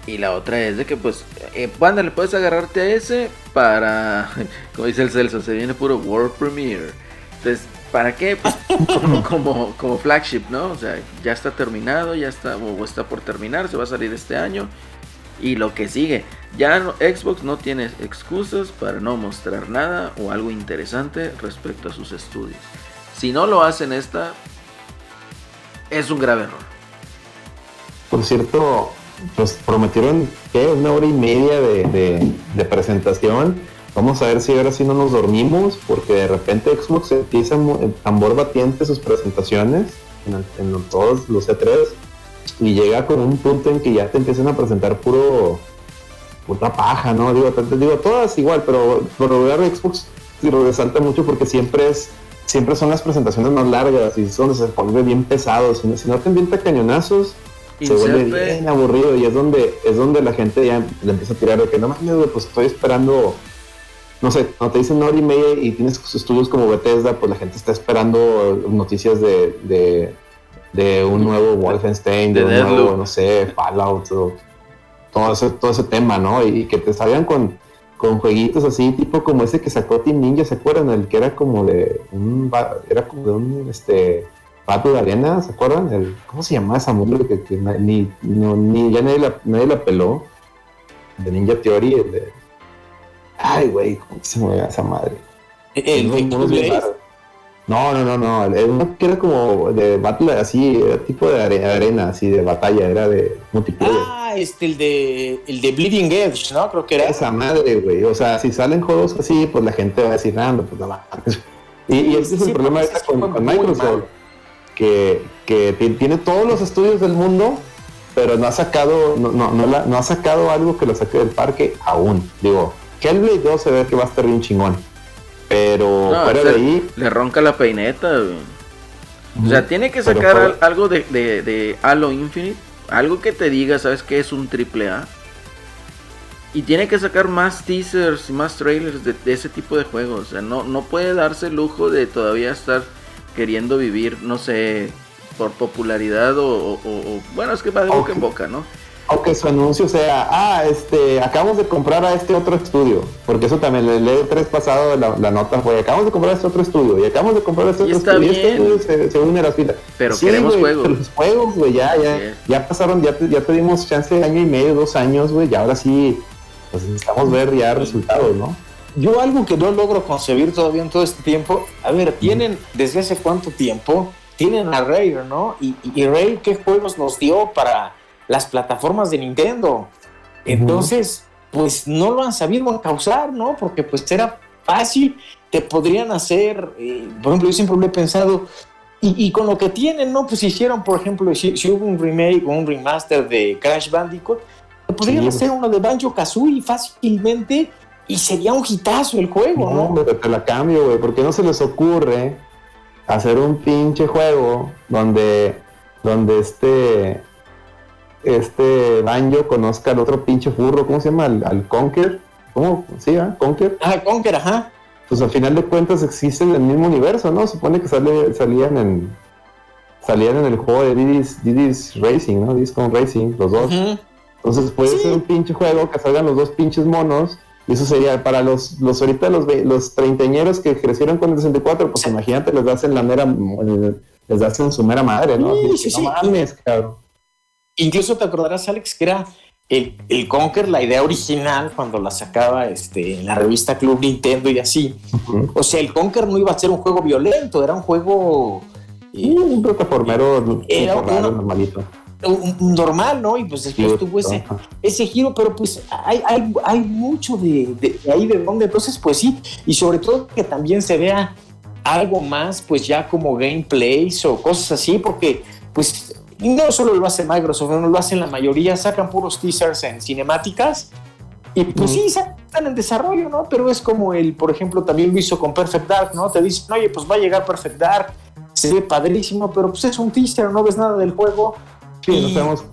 Y la otra es de que, pues, eh, banda, le puedes agarrarte a ese para, como dice el Celso, se viene puro World Premiere. Entonces, ¿para qué? Pues, como, como, como flagship, ¿no? O sea, ya está terminado, ya está, o está por terminar, se va a salir este año. Y lo que sigue, ya no- Xbox no tiene excusas para no mostrar nada o algo interesante respecto a sus estudios. Si no lo hacen esta, es un grave error. Por cierto, pues prometieron que una hora y media de, de- de presentación. Vamos a ver si ahora sí no nos dormimos, porque de repente Xbox empieza en tambor batiente sus presentaciones en, en todos los E3 y llega con un punto en que ya te empiezan a presentar puro puta paja, ¿no? Digo, te- digo todas igual, pero por lo general Xbox sí resalta mucho porque siempre es siempre son las presentaciones más largas y son se vuelve bien pesado. Si no, si no te ambienta cañonazos, se vuelve bien aburrido y es donde es donde la gente ya le empieza a tirar de que no mames, pues estoy esperando no sé, cuando te dicen una hora y media y tienes estudios como Bethesda, pues la gente está esperando noticias de, de, de un nuevo Wolfenstein, de, De un nuevo, no sé, Fallout, o todo ese, todo ese tema, ¿no? Y, que te salgan con, con jueguitos así, tipo como ese que sacó Team Ninja, ¿se acuerdan? El que era como de un, era como de un, este, Battle de arena, ¿se acuerdan? El, ¿Cómo se llamaba esa madre que, ni, no, ni ya nadie la, nadie la peló? De Ninja Theory, el de... Ay, güey, ¿cómo se mueve esa madre? El Unos bien Blade. raros. No, no, no, no. El uno que era como de battle, así, era tipo de are- arena, así de batalla, era de multiplayer. Ah, este, el de, el de Bleeding Edge, ¿no? Creo que era. Esa madre, güey. O sea, si salen juegos así, pues la gente va a decir, ah, no, pues no mames". Y, y ese es el problema es con, con Microsoft, que, que ti- tiene todos los estudios del mundo, pero no ha sacado, no, no, no, la- no ha sacado algo que lo saque del parque aún. Digo, Hellblade 2 se ve que va a estar bien chingón. Pero No, fuera de ahí, le ronca la peineta, güey. O sea, tiene que sacar algo de, de, de Halo Infinite. Algo que te diga, ¿sabes qué? Es un triple A. Y tiene que sacar más teasers y más trailers de, de ese tipo de juegos. O sea, no, no puede darse el lujo de todavía estar queriendo vivir, no sé, por popularidad o... o- o- o- bueno, es que va de boca en Ok. boca, ¿no? Aunque su anuncio sea, ah, este, acabamos de comprar a este otro estudio, porque eso también, el E3 pasado la, la nota fue, acabamos de comprar a este otro estudio, y acabamos de comprar a este Y otro estudio, y este bien. estudio se, se une a las filas. Pero queremos güey, juegos. Los juegos, güey, ya, ya, ya pasaron, ya, te- ya tuvimos chance de año y medio, dos años, güey, y ahora sí, pues necesitamos ver ya resultados, ¿no? Yo algo que no logro concebir todavía en todo este tiempo, a ver, tienen desde hace cuánto tiempo, tienen a Rare, ¿no? Y, y Rare, ¿qué juegos nos dio para las plataformas de Nintendo? Entonces, pues no lo han sabido causar, ¿no? Porque pues era fácil, te podrían hacer, eh, por ejemplo, yo siempre lo he pensado, y, y con lo que tienen, ¿no? Pues hicieron, por ejemplo, si, si hubo un remake o un remaster de Crash Bandicoot, podrían Sí, hacer uno de Banjo Kazooie fácilmente y sería un hitazo el juego, No, ¿no? hombre, te la cambio, güey. ¿Por qué no se les ocurre hacer un pinche juego donde, donde este, este Banjo conozca al otro pinche furro? ¿Cómo se llama? Al, al Conker. ¿Cómo? ¿Sí, ah? Conker. Ah, Conker, ajá. Pues al final de cuentas existen en el mismo universo, ¿no? Supone que sale, salían en salían en el juego de Diddy's, Diddy's Racing, ¿no? Diddy's Kong Racing, los dos. Entonces puede Sí. ser un pinche juego que salgan los dos pinches monos. Y eso sería para los, los ahorita los, los treintañeros que crecieron con el 64, pues Sí. imagínate, les das en la mera, les das en su mera madre, ¿no? Sí, Así no mames, cabrón. Incluso te acordarás, Alex, que era el, el Conker, la idea original, cuando la sacaba este, en la revista Club Nintendo y así. O sea, el Conker no iba a ser un juego violento, era un juego eh, un plataformero Era raro, uno- normalito. un- un normal, ¿no? Y pues después Sí, tuvo ese, giro, pero pues hay, hay, hay mucho de, de- de ahí de donde, entonces pues sí, y sobre todo que también se vea algo más, pues ya como gameplays o cosas así, porque pues no solo lo hace Microsoft, no lo hacen la mayoría, sacan puros teasers en cinemáticas. Y pues Ujú. sí, están en desarrollo, ¿no? Pero es como el, por ejemplo, también lo hizo con Perfect Dark, ¿no? Te dicen, oye, pues va a llegar Perfect Dark, se ve padrísimo, pero pues es un teaser, no ves nada del juego. Sí, no Y- sabemos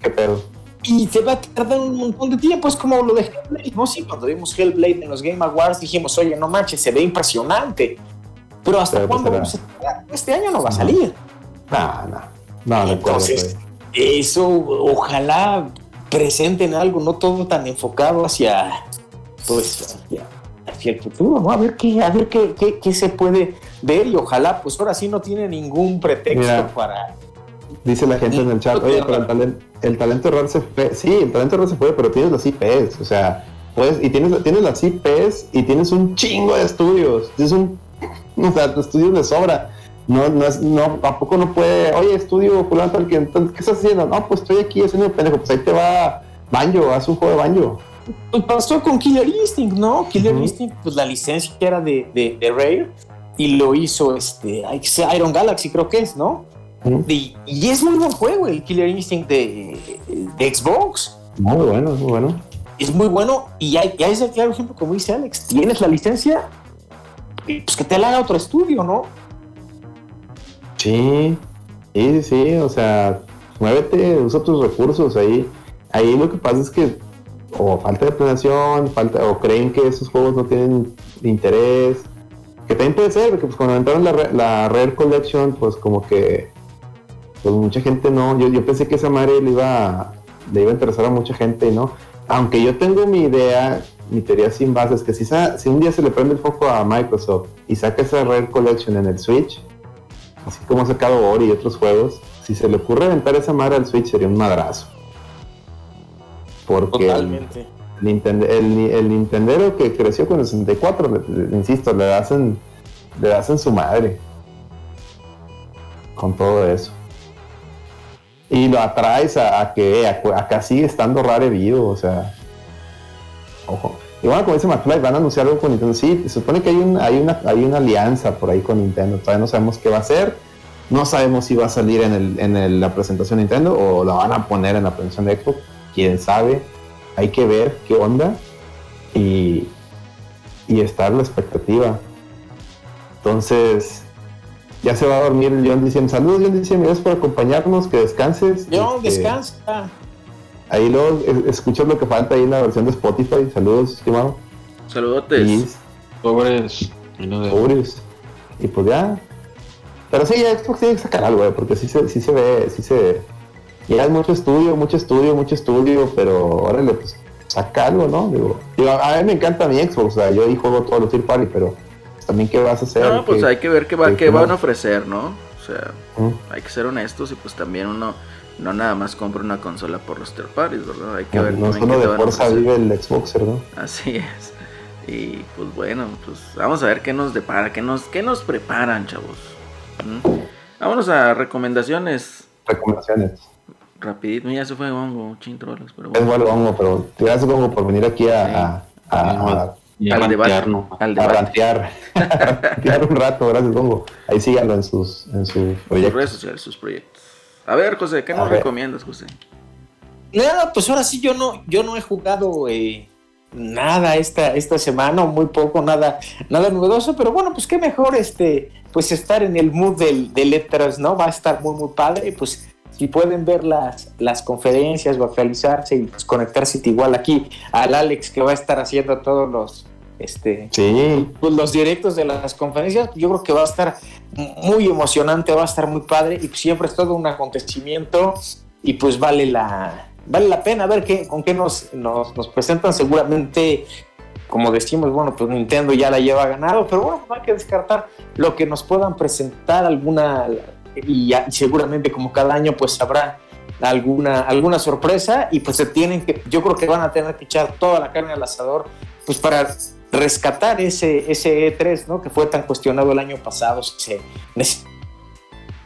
qué pedo. y te va a tardar un montón de tiempo. Es como lo de Hellblade, ¿no? Sí, cuando vimos Hellblade en los Game Awards dijimos, oye, no manches, se ve impresionante. Pero ¿hasta pues, cuándo? Este año no va a salir. No, no. No, Entonces, eso ojalá presenten algo, no todo tan enfocado hacia, pues, hacia, hacia el futuro, ¿no? A ver qué, a ver qué, qué, qué se puede ver y ojalá, pues ahora sí no tiene ningún pretexto Mira. para... Dice la gente en el chat, oye, pero el talento, el talento real se fue. Sí, el talento real se fue, pero tienes las IPs, o sea, puedes, y tienes, tienes las IPs y tienes un chingo de estudios. Es un, o sea, tu estudio de sobra. No, no es, no, ¿a poco no puede? Oye, estudio, fulano, tal, que, entonces, ¿qué estás haciendo? No, pues estoy aquí haciendo el pendejo, pues ahí te va Banjo, haz un juego de Banjo. Pues pasó con Killer Instinct, ¿no? Killer. Instinct, pues la licencia era de, de, de Rare y lo hizo este Iron Galaxy, creo que es, ¿no? Y, y es muy buen juego el Killer Instinct de, de Xbox. Muy bueno, muy bueno. Es muy bueno y hay, y hay ese claro ejemplo, como dice Alex, tienes la licencia, pues que te la haga otro estudio, ¿no? Sí, sí, sí, o sea, muévete, usa tus recursos ahí. Ahí lo que pasa es que o falta de planeación, falta, o creen que esos juegos no tienen interés. Que también puede ser, porque pues cuando entraron la, la Rare Collection, pues como que pues mucha gente no, yo, yo pensé que esa madre le iba, le iba a interesar a mucha gente, ¿no? Aunque yo tengo mi idea, mi teoría sin base, es que si, si un día se le prende el foco a Microsoft y saca esa Rare Collection en el Switch, así como ha sacado Ori y otros juegos, si se le ocurre aventar esa madre al Switch sería un madrazo. Porque el, Totalmente. Nintendo, el, el Nintendero que creció con el 64, le- le- insisto, le hacen, le hacen su madre con todo eso. Y lo atraes a, a que a- acá sigue estando raro vivo, o sea. Ojo. Y bueno, como dice McFly, van a anunciar algo con Nintendo. Sí, se supone que hay, un, hay, una, hay una alianza por ahí con Nintendo. Todavía no sabemos qué va a ser. No sabemos si va a salir en, el, en el- la presentación de Nintendo o la van a poner en la presentación de Xbox. Quién sabe. Hay que ver qué onda. Y, y estar la expectativa. Entonces, ya se va a dormir el John diciendo saludos John diciendo gracias por acompañarnos, que descanses. Yo, Este, descansa. Ahí luego es- escuchas lo que falta ahí en la versión de Spotify. Saludos, estimado. Saludotes. Y Pobres. y no de- pobres. Y pues ya. Pero sí, ya Xbox tiene que sacar algo, eh, porque sí se, sí se ve, sí se. Ya es mucho estudio, mucho estudio, mucho estudio, pero órale, pues saca algo, ¿no? Digo, digo, a mí me encanta mi Xbox, o sea, yo ahí juego todos los Tier Party, pero pues, también qué vas a hacer. No, pues ¿Qué- hay que ver qué, va, qué- van a ofrecer, ¿no? O sea, Mm. hay que ser honestos y pues también uno no nada más compra una consola por los third parties, ¿verdad? Hay que ver No, no también solo de a fuerza vive el Xboxer, ¿no? Así es. Y pues bueno, pues vamos a ver qué nos depara, qué nos, qué nos preparan, chavos. ¿Mm? Vámonos a recomendaciones. Recomendaciones. Rapidito, ya se fue Hongo, chintrolos, pero Es bueno. bueno, Gongo, pero gracias, Gongo, por venir aquí a, a, a- y Al debate. ¿no? Al a debate. rantear. A rantear un rato, gracias, Gongo. Ahí síganlo en sus, en sus Sus proyectos. redes sociales, sus proyectos. A ver, José, ¿qué A nos ver. recomiendas, José? Nada, pues ahora sí yo no, yo no he jugado eh, nada esta, esta semana, muy poco, nada, nada novedoso, pero bueno, pues qué mejor este, pues estar en el mood del, de letras, ¿no? Va a estar muy, muy padre, pues si pueden ver las, las conferencias o actualizarse y pues, conectarse igual aquí al Alex que va a estar haciendo todos los este Sí, pues, los directos de las conferencias, yo creo que va a estar muy emocionante, va a estar muy padre y siempre es todo un acontecimiento y pues vale la vale la pena ver qué, con qué nos, nos, nos presentan. Seguramente como decimos, bueno, pues Nintendo ya la lleva ganado, pero bueno, no hay que descartar lo que nos puedan presentar alguna y, y seguramente como cada año pues habrá alguna alguna sorpresa y pues se tienen que yo creo que van a tener que echar toda la carne al asador pues para rescatar ese ese E3, ¿no? que fue tan cuestionado el año pasado si se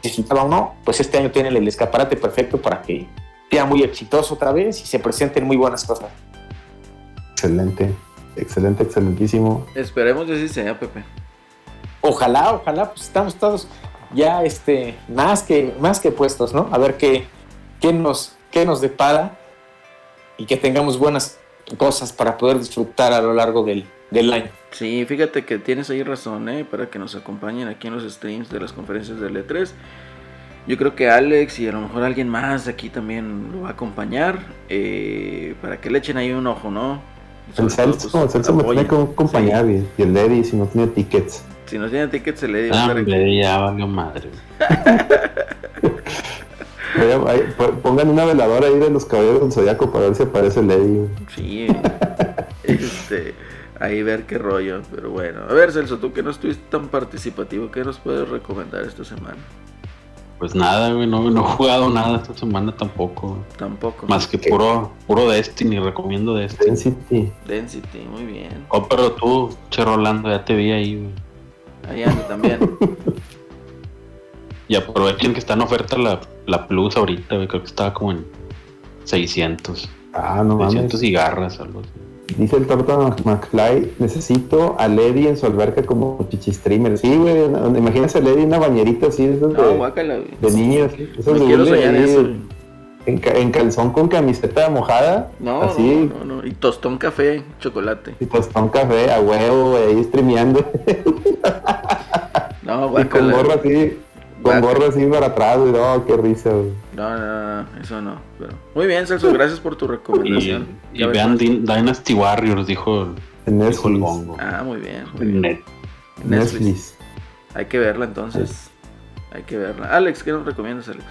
necesitaba o no, pues este año tienen el escaparate perfecto para que sea muy exitoso otra vez y se presenten muy buenas cosas. excelente, excelente, excelentísimo. Esperemos que así sea, Pepe. Ojalá, ojalá, pues estamos todos ya este, más que, más que puestos, ¿no? A ver qué, qué, nos, qué nos depara y que tengamos buenas cosas para poder disfrutar a lo largo del, del año. Sí, fíjate que tienes ahí razón, ¿eh? Para que nos acompañen aquí en los streams de las conferencias del E3. Yo creo que Alex y a lo mejor alguien más aquí también lo va a acompañar. eh, para que le echen ahí un ojo, ¿no? El Celso, pues, el Celso me tiene que acompañar y, y el Eddie si no tiene tickets. Sí, Si no tiene tickets, se le dio. Ah, hombre, ya valió madre. Pongan una veladora ahí de los caballeros del zodiaco para ver si aparece el Eddie. Sí, este, ahí ver qué rollo, pero bueno. A ver, Celso, tú que no estuviste tan participativo, ¿qué nos puedes recomendar esta semana? Pues nada, güey, no, no he jugado nada esta semana tampoco. Tampoco. Más que puro, puro Destiny, recomiendo Destiny. Density. Density, muy bien. Oh, pero tú, Che Rolando, ya te vi ahí, güey. Ahí anda también. Y aprovechen que está en oferta la, la Plus ahorita, güey. Creo que estaba como en 600. Ah, no mames. 600 cigarras, algo así. Dice el Torta Mc- McFly, necesito a Lady en su alberca como chichistreamer. Sí, güey, imagínese a Lady en una bañerita así, de, No, de, de niños. Esos Me quiero soñar eso. En, en calzón con camiseta mojada, No, así, no, no, no. Y tostón café, chocolate. y tostón café a huevo, güey, ahí streameando. No, y con gorro así, con gorro así para atrás, güey. No, qué risa, güey. No, no, no, no, eso no. Pero... Muy bien, Celso, gracias por tu Y, recomendación. y Ya ves vean. Din- Dynasty Warriors, dijo, En dijo el Netflix. bongo. Ah, muy bien. muy En bien. net. Netflix. Netflix. Hay que verla entonces. Hay que verla. Alex, ¿qué nos recomiendas, Alex?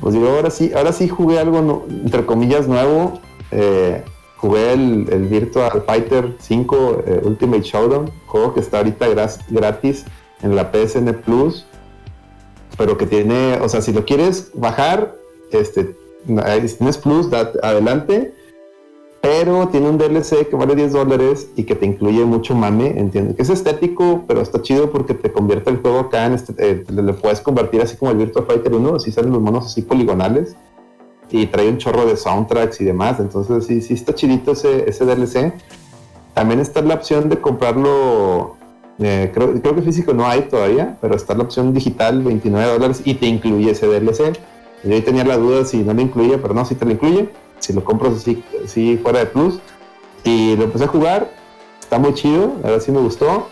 Pues digo, ahora sí, ahora sí jugué algo, nu- entre comillas, nuevo. Eh, jugué el, el Virtual Fighter 5 eh, Ultimate Showdown, juego que está ahorita gratis en la PSN Plus, pero que tiene, o sea, si lo quieres bajar, este, si tienes Plus, adelante, pero tiene un DLC que vale 10 dólares y que te incluye mucho mame, entiendo que es estético, pero está chido porque te convierte el juego acá en este, eh, le, le puedes convertir así como el Virtua Fighter 1, así salen los monos así poligonales y trae un chorro de soundtracks y demás, entonces sí, sí está chidito ese, ese DLC. También está la opción de comprarlo, eh, creo, creo que físico no hay todavía, pero está la opción digital, 29 dólares y te incluye ese DLC. Yo ahí tenía la duda si no lo incluye, pero no, sí te lo incluye. Si lo compras así, fuera de plus. Y lo empecé a jugar, está muy chido, ahora sí me gustó.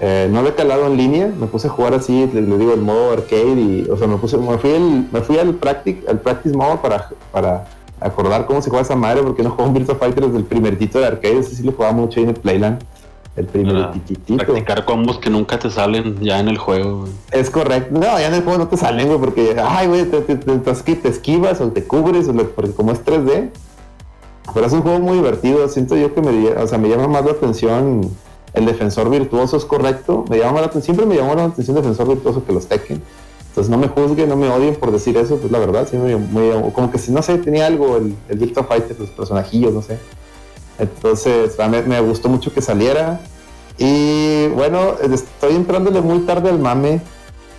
Eh, no lo he calado en línea, me puse a jugar así, le, digo el modo arcade y, o sea, me puse, me fui, me fui al practice, al practice mode para, para acordar cómo se juega esa madre, porque no juego un Virtua Fighter desde el primerito de arcade, ese sí lo jugaba mucho ahí en el Playland, el Para primerititito. Practicar combos que nunca te salen ya en el juego, güey. Es correcto. No, ya en el juego no te salen, güey, porque, ay, güey, te, te, te, te esqui- te esquivas o te cubres, o lo- porque como es 3D. Pero es un juego muy divertido. Siento yo que me, o sea, me llama más la atención el defensor virtuoso, es correcto. Me llama más la atención, siempre me llamó la atención el defensor virtuoso que los Tekken. Entonces no me juzguen, no me odien por decir eso, pues la verdad, sí me, como que si no sé, tenía algo el, el Virtua Fighter, los personajillos, no sé. Entonces, a me gustó mucho que saliera. Y bueno, estoy entrándole muy tarde al mame,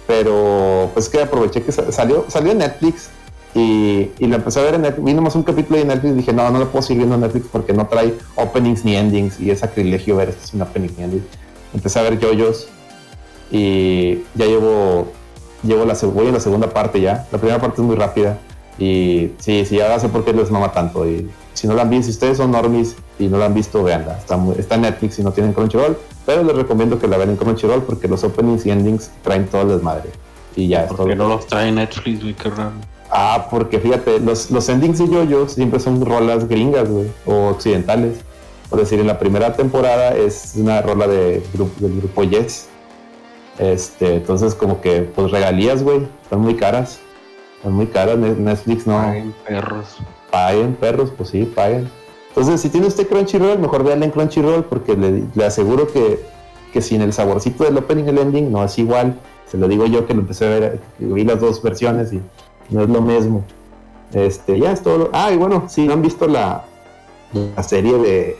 pero pues que aproveché que sa- salió, salió en Netflix y, y la empecé a ver en Netflix. Vi un capítulo de Netflix y dije, no, no lo puedo seguir viendo en Netflix porque no trae openings ni endings y es sacrilegio ver esto sin opening ni ending. Empecé a ver yoyos y ya llevo, llevo la, la segunda parte ya. La primera parte es muy rápida. Y sí, sí, ahora sé por qué les mama tanto. Y si no la han visto, si ustedes son normies y no la han visto, veanla. Está, muy- está en Netflix y no tienen Crunchyroll. Pero les recomiendo que la vean en Crunchyroll porque los openings y endings traen todo el desmadre. Y ya ¿Por qué no los trae Netflix, güey? Qué raro. Ah, porque fíjate, los, los endings de JoJo siempre son rolas gringas, güey, o occidentales. Por decir, en la primera temporada es una rola de grupo, del grupo Yes. Este, entonces como que, pues regalías, güey, están muy caras. Están muy caras, Ne- Netflix no Ay, perros. Paguen, perros, pues sí, paguen. Entonces, si tiene usted Crunchyroll, mejor véanla en Crunchyroll porque le, le aseguro que, que sin el saborcito del opening y el ending no es igual. Se lo digo yo que lo empecé a ver, vi las dos versiones y no es lo mismo. Este, ya es todo. lo- Ah, y bueno, si no han visto la, la serie de,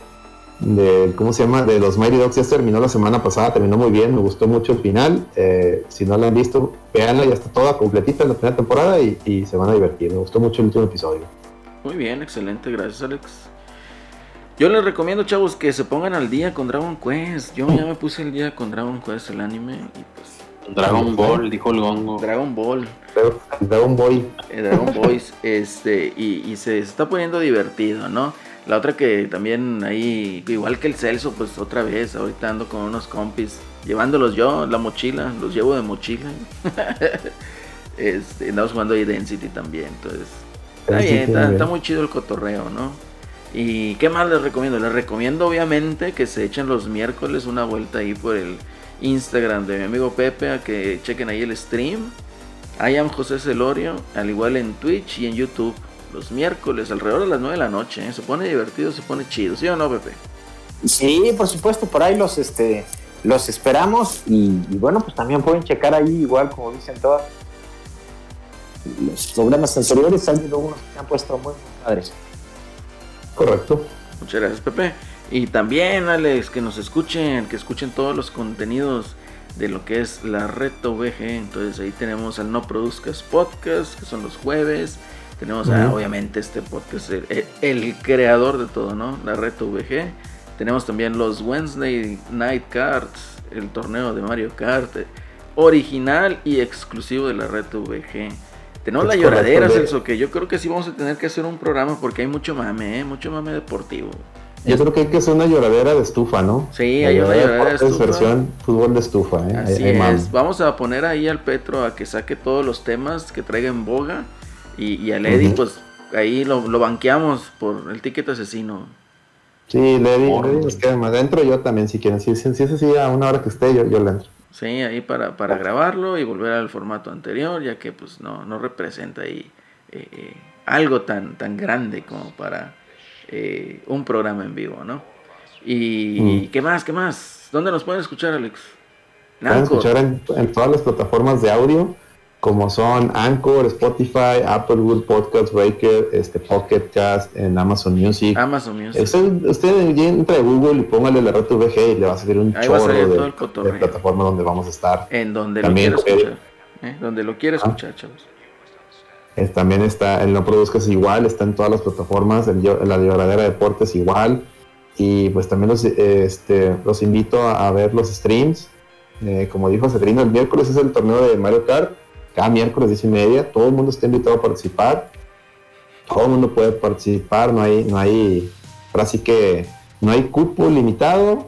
de, ¿cómo se llama? De los Mighty Dogs, ya terminó la semana pasada, terminó muy bien, me gustó mucho el final. Eh, si no la han visto, véanla, ya está toda completita en la primera temporada y se van a divertir. Me gustó mucho el último episodio. Muy bien, excelente, gracias Alex. Yo les recomiendo, chavos, que se pongan al día con Dragon Quest. Yo ya me puse el día con Dragon Quest, el anime, y pues Dragon Ball, dijo el gongo. Dragon Ball, Dragon Boy. eh, Dragon Boys, este, y, y se está poniendo divertido, ¿no? La otra que también ahí, igual que el Celso, pues otra vez, ahorita ando con unos compis, llevándolos yo, la mochila, los llevo de mochila. este, andamos jugando ahí Density también, entonces Está bien, está, muy chido el cotorreo, ¿no? ¿Y qué más les recomiendo? Les recomiendo obviamente que se echen los miércoles una vuelta ahí por el Instagram de mi amigo Pepe, a que chequen ahí el stream. I am José Celorio, al igual en Twitch y en YouTube. Los miércoles, alrededor de las 9 de la noche. ¿eh? Se pone divertido, se pone chido, ¿sí o no, Pepe? Sí, por supuesto, por ahí los este los esperamos y, y bueno, pues también pueden checar ahí, igual como dicen todas los programas anteriores, han habido unos que han puesto muy padres. Correcto. Muchas gracias, Pepe. Y también, Alex, que nos escuchen, que escuchen todos los contenidos de lo que es la Reto VG. Entonces ahí tenemos al No Produzcas Podcast, que son los jueves. Tenemos a, Ujú. obviamente este podcast, el, el- el creador de todo, ¿no? La Reto VG. Tenemos también los Wednesday Night Cards, el torneo de Mario Kart, eh, original y exclusivo de la Reto VG. Tenemos Es la lloradera, correcto, Celso, que yo creo que sí vamos a tener que hacer un programa porque hay mucho mame, ¿eh? Mucho mame deportivo. Yo creo que hay que hacer una lloradera de estufa, ¿no? Sí, hay una lloradera de estufa. versión fútbol de estufa, ¿eh? Así es. Vamos a poner ahí al Petro a que saque todos los temas que traiga en boga. Y, y al Eddie, pues ahí lo, lo banqueamos por el ticket asesino. Sí, Lady, nos queda más. Dentro yo también, si quieren. Si, si, si es así, a una hora que esté, yo, yo le entro. Sí, ahí para, para grabarlo y volver al formato anterior, ya que pues no, no representa ahí eh, eh, algo tan, tan grande como para eh, un programa en vivo, ¿no? Y Mm. ¿qué más? ¿Qué más? ¿Dónde nos pueden escuchar, Alex? Pueden escuchar en, en todas las plataformas de audio, como son Anchor, Spotify, Apple, Google Podcast, Breaker, este, Pocket Cast, en Amazon Music. Amazon Music. Usted, usted entra a Google y póngale la red VG y le va a salir un Ahí chorro salir de, de plataformas donde vamos a estar. En donde También, lo quiere eh, escuchar. ¿eh? Donde lo quiere escuchar, chavos. Eh, también está, el No Produzcas igual, está en todas las plataformas, el, la lloradera de deportes igual. Y pues también los, este, los invito a, a ver los streams. Eh, como dijo Cetrino, el miércoles es el torneo de Mario Kart. Cada miércoles 10 y media, todo el mundo está invitado a participar. Todo el mundo puede participar, no hay, no hay, ahora sí que no hay cupo limitado.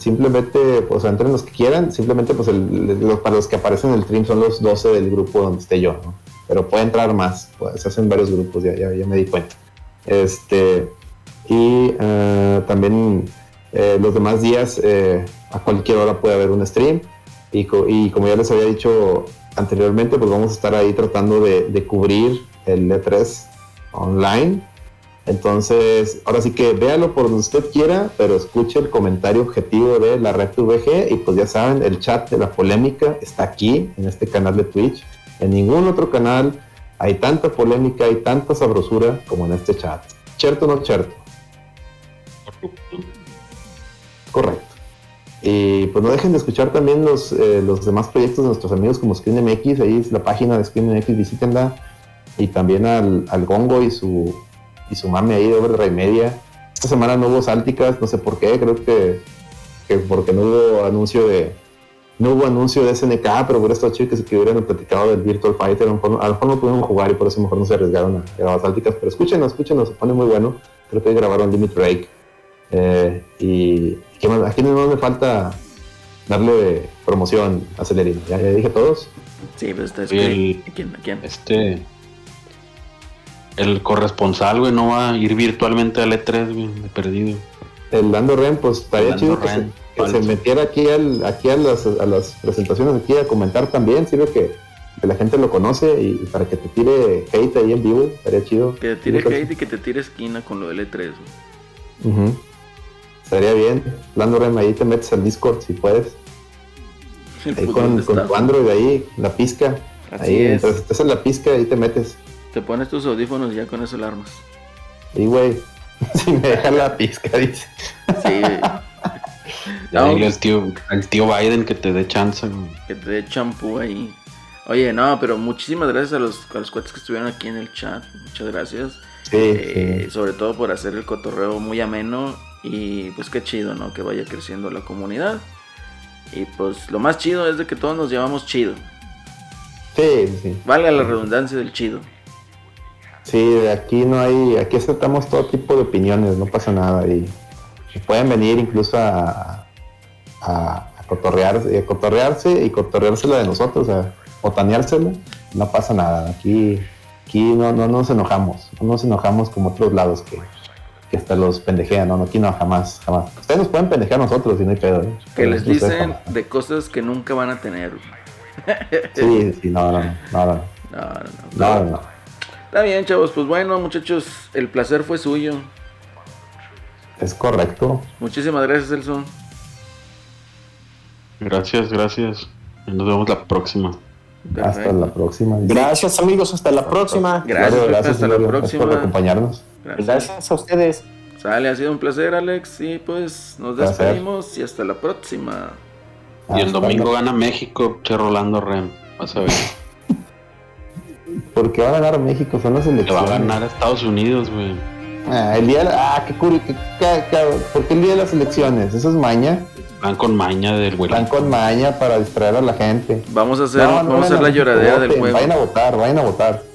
Simplemente, pues entren los que quieran. Simplemente, pues el- los- para los que aparecen en el stream son los 12 del grupo donde esté yo. Pero puede entrar más, pues, se hacen varios grupos, ya, ya, ya me di cuenta. Este, y eh, también eh, los demás días, eh, a cualquier hora puede haber un stream. Y, y como ya les había dicho anteriormente, pues vamos a estar ahí tratando de, de cubrir el E3 online. Entonces, ahora sí que véalo por donde usted quiera, pero escuche el comentario objetivo de la red VG y pues ya saben, el chat de la polémica está aquí, en este canal de Twitch. En ningún otro canal hay tanta polémica y tanta sabrosura como en este chat. ¿Cierto o no cierto? Correcto. Y pues no dejen de escuchar también los, eh, los demás proyectos de nuestros amigos como ScreenMX, ahí es la página de ScreenMX, visítenla. Y también al, al Gongo y su, y su mame ahí de Overdrive Media. Esta semana no hubo sálticas, no sé por qué, creo que, que porque no hubo anuncio de, no hubo anuncio de SNK, pero por esto chido que se hubieran platicado del Virtual Fighter. A lo, mejor, no pudieron jugar y por eso mejor no se arriesgaron a grabar álticas. Pero escúchenos, escúchenos, se pone muy bueno. Creo que grabaron Limit Break. Eh, y ¿qué más? aquí no me falta darle promoción a Celerino. ¿Ya, ya dije todos. Sí, pues está Y el- ¿A quién? Este. El corresponsal, güey, no va a ir virtualmente al E3, güey, de perdido. El Lando Ren, pues estaría Lando chido que, se, que metiera aquí, al, aquí a, las, a las presentaciones, aquí a comentar también. Sirve que, que la gente lo conoce y, para que te tire hate ahí en vivo, estaría chido. Que te tire pues, hate y que te tire esquina con lo del E3. güey. Ujú. Estaría bien. Lando Ren, ahí te metes al Discord si puedes. Ahí con, tu Android ahí, la pizca. Así ahí, es. mientras estés en la pizca, ahí te metes. Te pones tus audífonos y ya con eso la armas. Y güey, si me deja la pizca, dice. Sí, No. dile al tío, al tío Biden que te dé chance, güey. que te dé champú ahí. Oye, no, pero muchísimas gracias a los, a los cuates que estuvieron aquí en el chat. Muchas gracias. Sí, Eh, sí. Sobre todo por hacer el cotorreo muy ameno. Y pues qué chido, ¿no? Que vaya creciendo la comunidad. Y pues lo más chido es de que todos nos llevamos chido. Sí, sí. Valga la redundancia del chido. Sí, aquí no hay, aquí aceptamos todo tipo de opiniones, no pasa nada. Y, y pueden venir incluso a, a, a cotorrearse, a cotorrearse y cotorreársela de nosotros, a botaneársela, no pasa nada. Aquí, aquí no, no nos enojamos, no nos enojamos como otros lados que, que hasta los pendejean, no, no, aquí no, jamás, jamás. Ustedes nos pueden pendejear a nosotros y no hay pedo. ¿eh? Que les dicen jamás. de cosas que nunca van a tener. Sí, sí, no, no, no, no, no, No, no, no. no, no, no. Está bien, chavos. Pues bueno, muchachos, el placer fue suyo. Es correcto. Muchísimas gracias, Elson. Gracias, gracias. Nos vemos la próxima. Hasta la próxima. Gracias amigos, hasta la próxima. Gracias, Claro, Pepe, hasta la gracias próxima. por acompañarnos. Gracias. Gracias a ustedes. Sale, ha sido un placer, Alex. Y pues nos Placer. despedimos y hasta la próxima. Y el domingo gana México, che Rolando Rem. Vas a ver. Porque va a ganar México, son las Que va elecciones. a ganar Estados Unidos, güey. Ah, el día de la- ah, qué curioso. qué- qué- qué- ¿Por qué el día de las elecciones? Eso es maña. Van con maña del güey. Van con maña para distraer a la gente. Vamos a hacer, No, no vamos a hacer la lloradera del juego. Vayan a votar, vayan a votar.